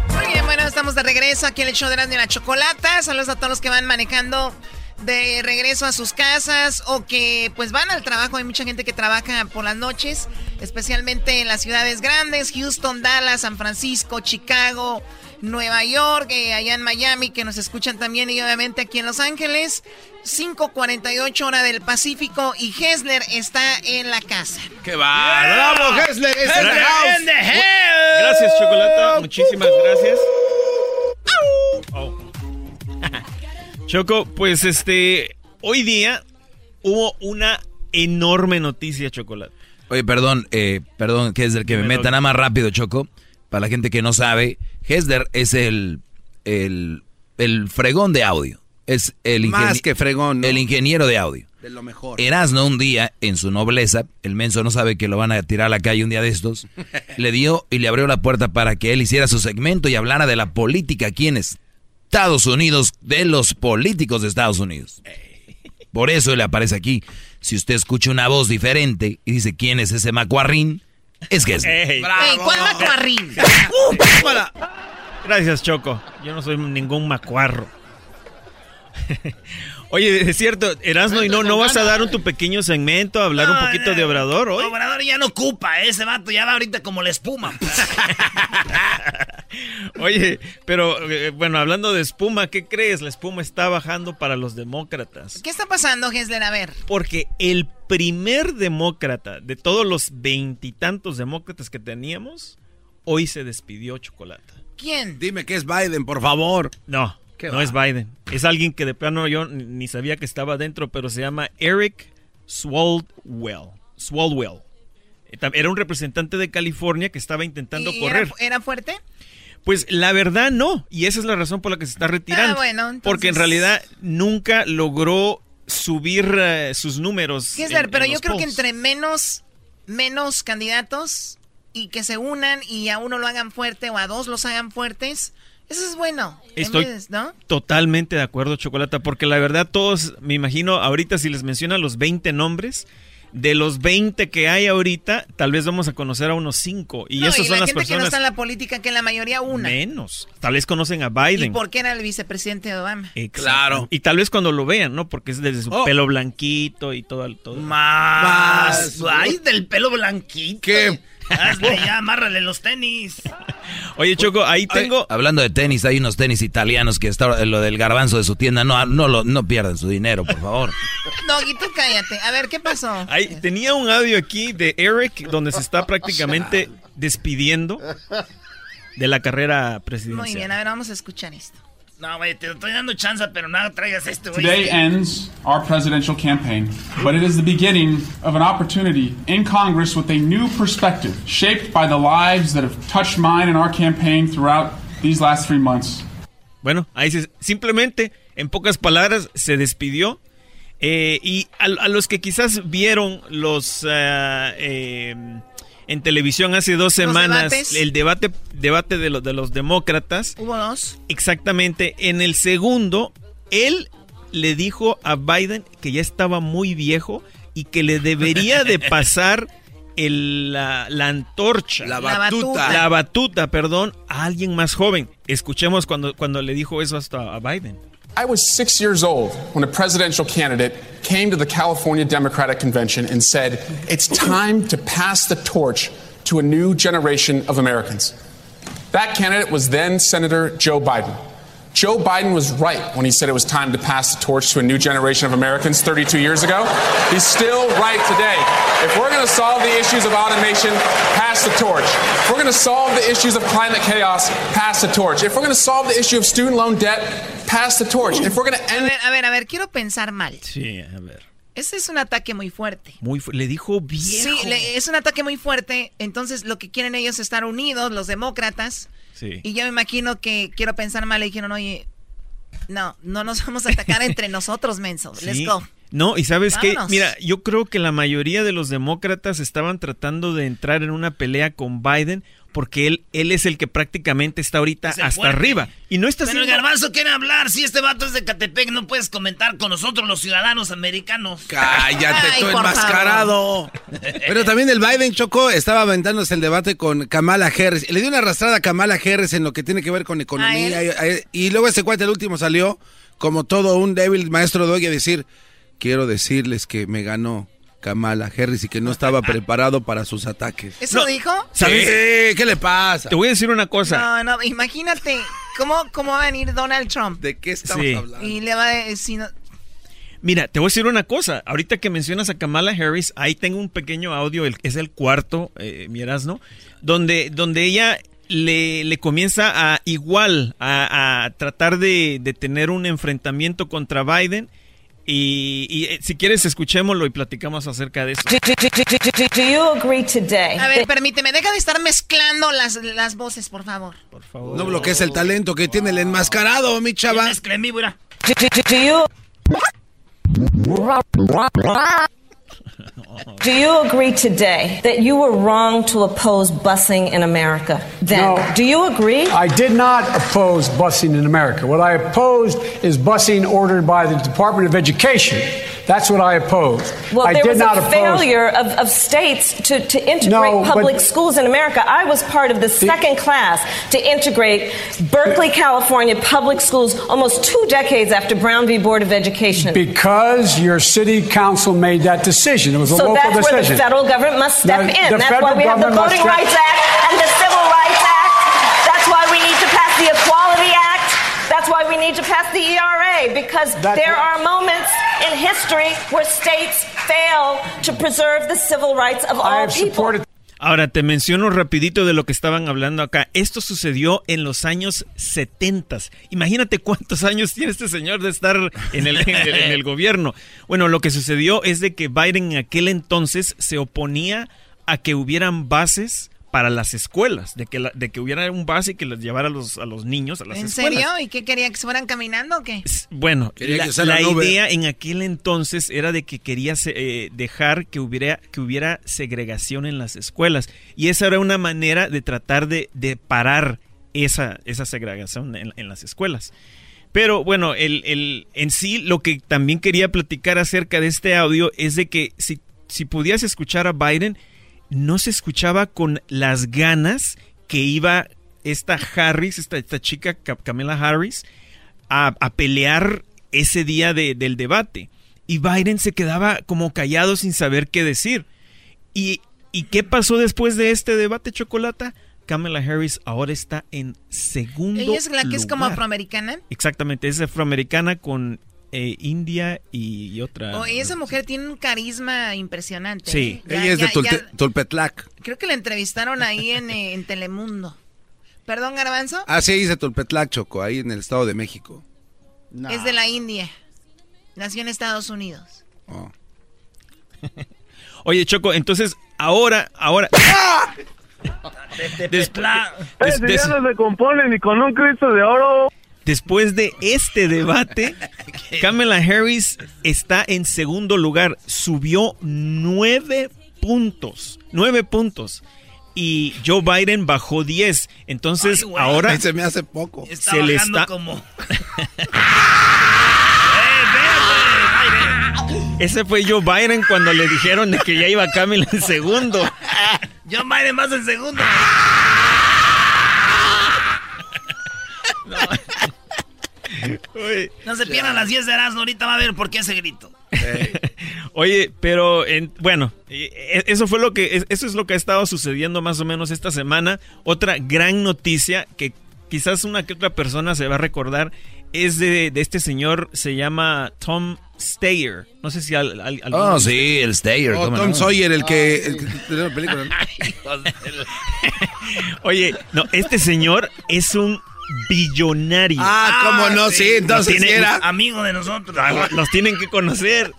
Speaker 14: Muy bien, bueno, estamos de regreso aquí en el show de la Chocolata. Saludos a todos los que van manejando de regreso a sus casas o que pues van al trabajo. Hay mucha gente que trabaja por las noches, especialmente en las ciudades grandes, Houston, Dallas, San Francisco, Chicago, Nueva York, eh, allá en Miami, que nos escuchan también y obviamente aquí en Los Ángeles. 5.48 hora del Pacífico y Hessler está en la casa.
Speaker 7: ¡Qué bárbaro! ¡Bravo, Hessler!
Speaker 22: Gracias, Chocolata. Muchísimas gracias. Oh. [laughs] Choco, pues este, hoy día hubo una enorme noticia, Chocolate.
Speaker 3: Oye, perdón, eh, perdón, Hesder, que me meta nada más rápido, Choco. Para la gente que no sabe, Hesder es el, el, el fregón de audio. Es el
Speaker 7: Más que fregón, ¿no?
Speaker 3: El ingeniero de audio.
Speaker 7: De lo mejor.
Speaker 3: Erasno un día, en su nobleza, el menso no sabe que lo van a tirar a la calle un día de estos, [laughs] le dio y le abrió la puerta para que él hiciera su segmento y hablara de la política aquí en, es- Estados Unidos, de los políticos de Estados Unidos. Por eso le aparece aquí. Si usted escucha una voz diferente y dice quién es ese macuarrín, es que es.
Speaker 14: Ey, ¿Cuál macuarrín? [laughs]
Speaker 22: Gracias, Choco. Yo no soy ningún macuarro. [laughs] Oye, es cierto, Erasmo, y no, no vas a dar un tu pequeño segmento, a hablar un poquito de Obrador hoy.
Speaker 2: Obrador ya no ocupa, ese vato ya va ahorita como la espuma. [laughs]
Speaker 22: Oye, pero eh, bueno, hablando de espuma, ¿qué crees? La espuma está bajando para los demócratas.
Speaker 14: ¿Qué está pasando, Gessler? A ver.
Speaker 22: Porque el primer demócrata de todos los veintitantos demócratas que teníamos, hoy se despidió Chocolata.
Speaker 14: ¿Quién?
Speaker 7: Dime que es Biden, por favor.
Speaker 22: No, no es Biden. Es alguien que de plano yo ni sabía que estaba dentro, pero se llama Eric Swaldwell. Swaldwell. Eh, Era un representante de California que estaba intentando
Speaker 14: ¿Y
Speaker 22: correr.
Speaker 14: Era, era fuerte?
Speaker 22: Pues la verdad no, y esa es la razón por la que se está retirando.
Speaker 14: Ah, bueno, entonces-
Speaker 22: Porque en realidad nunca logró subir eh, sus números.
Speaker 14: Gessler,
Speaker 22: en-
Speaker 14: pero
Speaker 22: en
Speaker 14: yo creo que entre menos, menos candidatos y que se unan y a uno lo hagan fuerte o a dos los hagan fuertes, eso es bueno. En
Speaker 22: Estoy
Speaker 14: vez, ¿no?
Speaker 22: totalmente de acuerdo, Chocolata, porque la verdad todos, me imagino, ahorita si les mencionan los 20 nombres, de los 20 que hay ahorita, tal vez vamos a conocer a unos 5. Y
Speaker 14: No,
Speaker 22: esas
Speaker 14: y
Speaker 22: son
Speaker 14: la
Speaker 22: las
Speaker 14: gente que no
Speaker 22: personas
Speaker 14: está en la política, que la mayoría una.
Speaker 22: menos. Tal vez conocen a
Speaker 14: ¿Y
Speaker 22: Biden.
Speaker 14: por qué era el vicepresidente de Obama?
Speaker 22: Claro. Y tal vez cuando lo vean, ¿no? Porque es desde su
Speaker 2: Oh.
Speaker 22: pelo blanquito y todo. todo.
Speaker 2: Más. Ay, del pelo blanquito.
Speaker 22: ¿Qué?
Speaker 2: Hazle ya, amárrale los tenis.
Speaker 22: Oye, Choco, ahí tengo.
Speaker 3: Hablando de tenis, hay unos tenis italianos que está lo del garbanzo de su tienda. No, no, lo- no pierdan su dinero, por favor. [laughs]
Speaker 14: Doggy, tú cállate. A ver, ¿qué pasó?
Speaker 22: Ahí, tenía un audio aquí de Eric donde se está prácticamente [laughs] despidiendo de la carrera presidencial.
Speaker 14: Muy bien, a ver, vamos a escuchar esto.
Speaker 2: No, güey, te estoy dando chance, pero nada, traigas este, güey.
Speaker 9: Today ends our presidential campaign, but it is the beginning of an opportunity in Congress with a new perspective shaped by the lives that have touched mine and our campaign throughout these last three months.
Speaker 22: Bueno, ahí se, simplemente, en pocas palabras, se despidió. Eh, y a, a los que quizás vieron los ah, eh, en televisión hace dos semanas el debate debate de, los de los demócratas,
Speaker 14: Hubo dos.
Speaker 22: exactamente en el segundo, él le dijo a Biden que ya estaba muy viejo y que le debería de [laughs] pasar el, la, la antorcha,
Speaker 7: La batuta.
Speaker 22: la batuta, perdón, a alguien más joven. Escuchemos cuando, cuando le dijo eso hasta a Biden.
Speaker 9: I was six years old when a presidential candidate came to the California Democratic Convention and said, It's time to pass the torch to a new generation of Americans. That candidate was then Senator Joe Biden. Joe Biden was right when he said it was time to pass the torch to a new generation of Americans 32 years ago. He's still right today. If we're going to solve the issues of automation, pass the torch. If we're going to solve the issues of climate chaos, pass the torch. If we're going to solve the issue of student loan debt, pass the torch. If we're going to
Speaker 14: A
Speaker 9: end
Speaker 14: ver, a ver, a ver, quiero pensar mal.
Speaker 22: Sí, a ver.
Speaker 14: Ese es un ataque muy fuerte.
Speaker 22: Muy fu- le dijo viejo.
Speaker 14: Sí, le- es un ataque muy fuerte. Entonces, lo que quieren ellos es estar unidos, los demócratas.
Speaker 22: Sí.
Speaker 14: Y yo me imagino que quiero pensar mal. Le dijeron, oye, no, no nos vamos a atacar entre [laughs] nosotros, menso. Let's go.
Speaker 22: No, y sabes qué,
Speaker 14: Vámonos.
Speaker 22: mira, yo creo que la mayoría de los demócratas estaban tratando de entrar en una pelea con Biden porque él, él es el que prácticamente está ahorita hasta
Speaker 2: fuerte.
Speaker 22: arriba. Y no está
Speaker 2: Pero el garbanzo quiere hablar. Si este vato es de Catepec, no puedes comentar con nosotros, los ciudadanos americanos.
Speaker 7: Cállate,
Speaker 2: Ay,
Speaker 7: tú enmascarado. Pero también el Biden Choco estaba aventándose el debate con Kamala Harris. Le dio una arrastrada a Kamala Harris en lo que tiene que ver con economía. Y, y luego ese cuate, el último, salió como todo un débil maestro de hoy a decir: Quiero decirles que me ganó Kamala Harris y que no estaba [laughs] preparado para sus ataques.
Speaker 14: ¿Eso dijo?
Speaker 22: ¿Sabes?
Speaker 7: Sí, ¿qué le pasa?
Speaker 22: Te voy a decir una cosa.
Speaker 14: No, no, imagínate cómo, cómo va a venir Donald Trump.
Speaker 7: ¿De qué
Speaker 22: estamos Sí. hablando?
Speaker 14: Y le va a decir... no-
Speaker 22: Mira, te voy a decir una cosa. Ahorita que mencionas a Kamala Harris, ahí tengo un pequeño audio, el- es el cuarto, eh, miras, ¿no? Donde, donde ella le, le comienza a igual, a, a tratar de, de tener un enfrentamiento contra Biden. Y, y, eh, si quieres, escuchémoslo y platicamos acerca de eso.
Speaker 14: A ver, permíteme, deja de estar mezclando las, las voces, por favor.
Speaker 22: Por favor.
Speaker 7: No bloquees el talento que tiene el enmascarado, mi chava.
Speaker 29: Do you agree today that you were wrong to oppose busing in America then?
Speaker 30: No.
Speaker 29: Do you agree?
Speaker 30: I did not oppose busing in America. What I opposed is busing ordered by the Department of Education. That's what I opposed.
Speaker 29: Well,
Speaker 30: I
Speaker 29: there
Speaker 30: did
Speaker 29: was
Speaker 30: not
Speaker 29: a
Speaker 30: oppose.
Speaker 29: failure of, of states to, to integrate
Speaker 30: No, but-
Speaker 29: public schools in America. I was part of the second class to integrate Berkeley, California public schools almost two decades after Brown v. Board of Education.
Speaker 30: Because your city council made that decision. It was a
Speaker 29: so
Speaker 30: local
Speaker 29: that's where the federal government must step
Speaker 30: The-
Speaker 29: in.
Speaker 30: the
Speaker 29: That's why we have the Voting Rights Act and the need to pass the ERA because there are moments in history where states fail to preserve the civil rights of all people.
Speaker 22: Ahora te menciono rapidito de lo que estaban hablando acá. Esto sucedió en los años 70. Imagínate cuántos años tiene este señor de estar en el, en el- en el gobierno. Bueno, lo que sucedió es de que Biden en aquel entonces se oponía a que hubieran bases para las escuelas, de que, la- de que hubiera un base que les llevara a los, a los niños a las
Speaker 14: ¿En
Speaker 22: escuelas.
Speaker 14: serio? ¿Y qué quería? ¿Que se fueran caminando o qué?
Speaker 22: Bueno,
Speaker 7: Quería
Speaker 22: la, la idea en aquel entonces era de que quería eh, dejar que hubiera, que hubiera segregación en las escuelas. Y esa era una manera de tratar de, de parar esa, esa segregación en, en las escuelas. Pero bueno, el, el- en sí lo que también quería platicar acerca de este audio es de que si, si pudieras escuchar a Biden, no se escuchaba con las ganas que iba esta Harris, esta, esta chica Ca- Kamala Harris, a, a pelear ese día de- del debate. Y Biden se quedaba como callado sin saber qué decir. ¿Y, y qué pasó después de este debate, Chocolata? Kamala Harris ahora está en segundo
Speaker 14: Ella es la que es como
Speaker 22: lugar.
Speaker 14: afroamericana.
Speaker 22: Exactamente, es afroamericana con eh, India y, y otra.
Speaker 14: Oh, y esa mujer tiene un carisma impresionante.
Speaker 22: Sí.
Speaker 14: ¿eh? Ya-
Speaker 7: Ella es de
Speaker 14: ya-
Speaker 7: Tulte-
Speaker 14: ya-
Speaker 7: Tulpetlac.
Speaker 14: creo que la entrevistaron ahí en, eh, en Telemundo. ¿Perdón, Garbanzo?
Speaker 7: Ah, sí, dice Tulpetlac, Choco, ahí en el Estado de México.
Speaker 14: Es de la India. Nació en Estados Unidos. [laughs]
Speaker 22: Oye, Choco, entonces ahora, ahora. [laughs] Después, des- des-
Speaker 31: se componen ni con un Cristo de oro.
Speaker 22: Después de este debate, [laughs] Kamala Harris está en segundo lugar. Subió nueve puntos. Nueve puntos. Y Joe Biden bajó 10. Entonces, ahora.
Speaker 7: Ay, se me hace poco.
Speaker 2: Está
Speaker 22: se le está.
Speaker 2: como... [laughs]
Speaker 22: Ese fue Joe Biden cuando le dijeron de que ya iba Kamala en segundo. [laughs]
Speaker 2: John Biden más en segundo. No se pierdan las 10 de Erasmo, ahorita va a ver por qué ese grito. [laughs]
Speaker 22: Oye, pero en- bueno, eh, eso fue lo que es- eso es lo que ha estado sucediendo más o menos esta semana. Otra gran noticia que quizás una que otra persona se va a recordar es de, de este señor se llama Tom Steyer. No sé si al, al- alguno
Speaker 3: Oh,
Speaker 22: de
Speaker 3: sí, el Steyer.
Speaker 7: Oh,
Speaker 3: ¿cómo
Speaker 7: Tom
Speaker 3: no?
Speaker 7: Sawyer, el que, el que [laughs] de la película. [laughs] ¿no?
Speaker 22: Oye, no, este señor es un billonario.
Speaker 7: Ah, cómo no, sí, entonces
Speaker 22: Tiene-
Speaker 7: sí era.
Speaker 2: Amigo de nosotros.
Speaker 22: Ah, Los tienen que conocer.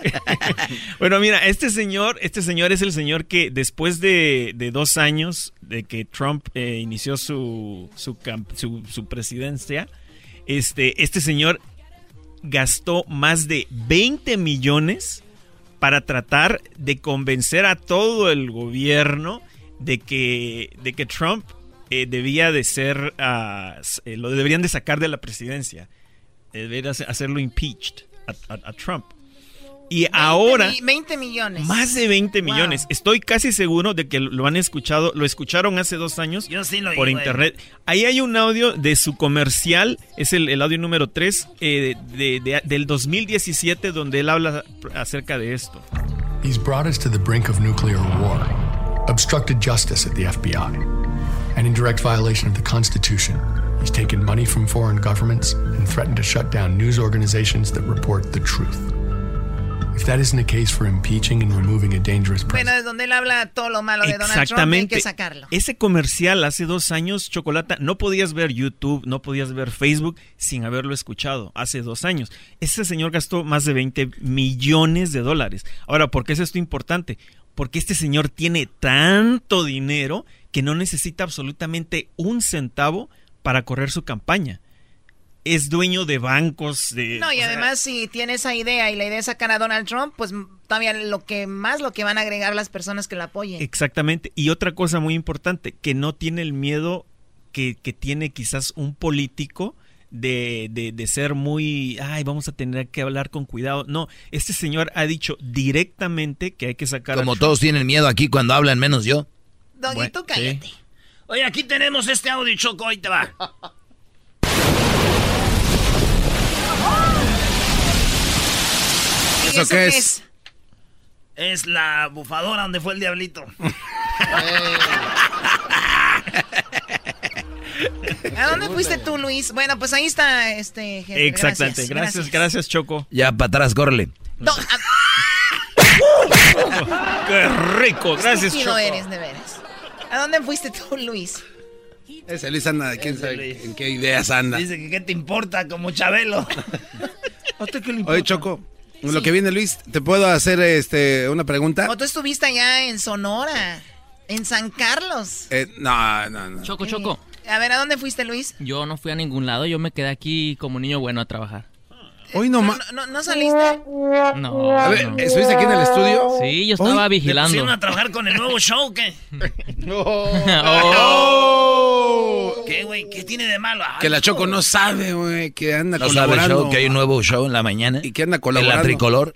Speaker 22: [laughs] bueno, mira, este señor, este señor es el señor que después de, de dos años de que Trump eh, inició su, su, su, su presidencia, este, este señor gastó más de 20 millones para tratar de convencer a todo el gobierno de que, de que Trump eh, debía de ser, s- eh, lo deberían de sacar de la presidencia. Eh, Debería hacer- hacerlo impeached a, a- a Trump. Y ahora,
Speaker 14: Mi- 20 millones.
Speaker 22: más de 20 millones. Estoy casi seguro de que lo han escuchado, lo escucharon hace dos años
Speaker 2: Yo sí lo
Speaker 22: por
Speaker 2: güey.
Speaker 22: internet. Ahí hay un audio de su comercial, es el, el audio número 3 de, de- del 2017, donde él habla acerca de esto.
Speaker 32: He's brought us to the brink of nuclear war, obstructed justice at the FBI, and in direct violation of the Constitution, he's taken money from foreign governments and threatened to shut down news organizations that report the truth. If that isn't a case for impeaching and removing a dangerous president,
Speaker 14: Bueno, es donde él habla todo lo malo de Donald Trump. Hay que sacarlo.
Speaker 22: Ese comercial hace dos años, Chocolata, no podías ver YouTube, no podías ver Facebook sin haberlo escuchado hace dos años. Ese señor gastó más de 20 millones de dólares. Ahora, ¿por qué es esto importante? Porque este señor tiene tanto dinero que no necesita absolutamente un centavo para correr su campaña. Es dueño de bancos, de...
Speaker 14: No, y
Speaker 22: sea,
Speaker 14: además si tiene esa idea y la idea es sacar a Donald Trump, pues todavía lo que más lo que van a agregar las personas que la apoyen.
Speaker 22: Exactamente. Y otra cosa muy importante, que no tiene el miedo que, que tiene quizás un político de, de, de, ser muy, ay, vamos a tener que hablar con cuidado. No, este señor ha dicho directamente que hay que sacar...
Speaker 3: Como todos tienen miedo aquí cuando hablan, menos yo.
Speaker 14: Doguito, cállate.
Speaker 2: Oye, aquí tenemos este audio, Choco, ahí te va. [laughs]
Speaker 7: ¿Eso, qué es?
Speaker 2: es? la bufadora donde fue el diablito. [laughs]
Speaker 14: ¿A dónde fuiste tú, Luis? Bueno, pues ahí está este.
Speaker 22: Exactamente. Gracias, gracias, Choco.
Speaker 3: Ya para atrás, córrele. [laughs]
Speaker 22: Qué rico, gracias,
Speaker 14: Choco. eres, de veras. ¿A dónde fuiste tú, Luis?
Speaker 7: Ese Luis anda, quién sabe en qué ideas anda.
Speaker 2: Dice que qué te importa, como Chabelo. [laughs]
Speaker 7: Oye, Choco, lo que viene, Luis, ¿te puedo hacer este una pregunta?
Speaker 14: ¿O tú estuviste allá en Sonora? ¿En San Carlos?
Speaker 7: Eh, no, no, no.
Speaker 33: Choco, Choco.
Speaker 14: A ver, ¿a dónde fuiste, Luis?
Speaker 33: Yo no fui a ningún lado, yo me quedé aquí como niño bueno a trabajar.
Speaker 7: Hoy no,
Speaker 14: más. No, no, saliste?
Speaker 33: No.
Speaker 7: A ver, ¿estuviste aquí en el estudio?
Speaker 33: Sí, yo estaba
Speaker 2: ¿Te
Speaker 33: vigilando.
Speaker 2: pusieron a trabajar con el nuevo show o qué? [laughs]
Speaker 7: Oh.
Speaker 2: ¿Qué, güey? ¿Qué tiene de malo? Ay,
Speaker 7: Que la Choco no sabe, güey, que anda
Speaker 3: No sabe el
Speaker 7: colaborando.
Speaker 3: show, que hay un nuevo show en la mañana.
Speaker 7: Y que anda
Speaker 3: En
Speaker 7: colaborando.
Speaker 3: la tricolor.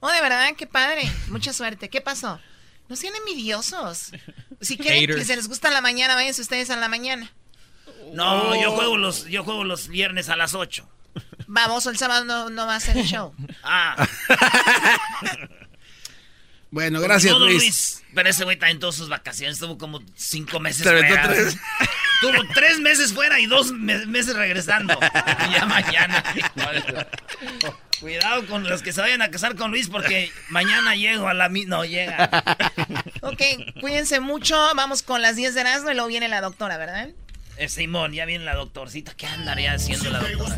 Speaker 14: Oh, de verdad, qué padre. Mucha suerte. ¿Qué pasó? No sean envidiosos. Si quieren que
Speaker 33: Haters.
Speaker 14: se les gusta en la mañana, váyanse ustedes a la mañana.
Speaker 2: No, yo juego los, yo juego los viernes a las 8.
Speaker 14: Vamos, el sábado no, no va a ser el show. [laughs]
Speaker 2: Ah. [laughs]
Speaker 7: Bueno, gracias,
Speaker 2: Todo
Speaker 7: Luis.
Speaker 2: Pero ese güey está en todas sus vacaciones. Estuvo como cinco meses fuera.
Speaker 7: tres. [laughs]
Speaker 2: Estuvo tres meses fuera y dos me- meses regresando. Y ya mañana. Cuidado con los que se vayan a casar con Luis porque mañana llego a la mi... No, llega.
Speaker 14: Ok, cuídense mucho. Vamos con las 10 de Erasmo y luego viene la doctora, ¿verdad?
Speaker 2: Eh, Simón, ya viene la doctorcita. ¿Qué andaría haciendo la doctora?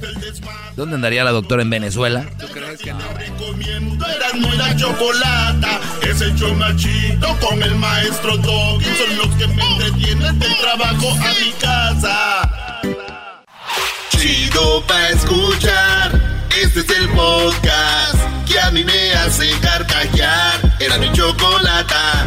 Speaker 3: ¿Dónde andaría la doctora en Venezuela?
Speaker 7: ¿Tú crees que no?
Speaker 11: Comiendo Erasmo y la chocolata. Es el chido con el maestro Doggy. Son los que me entretienen del trabajo a mi casa. Chido pa' escuchar. Este es el podcast que a mí me hace carcajear. Era mi chocolata.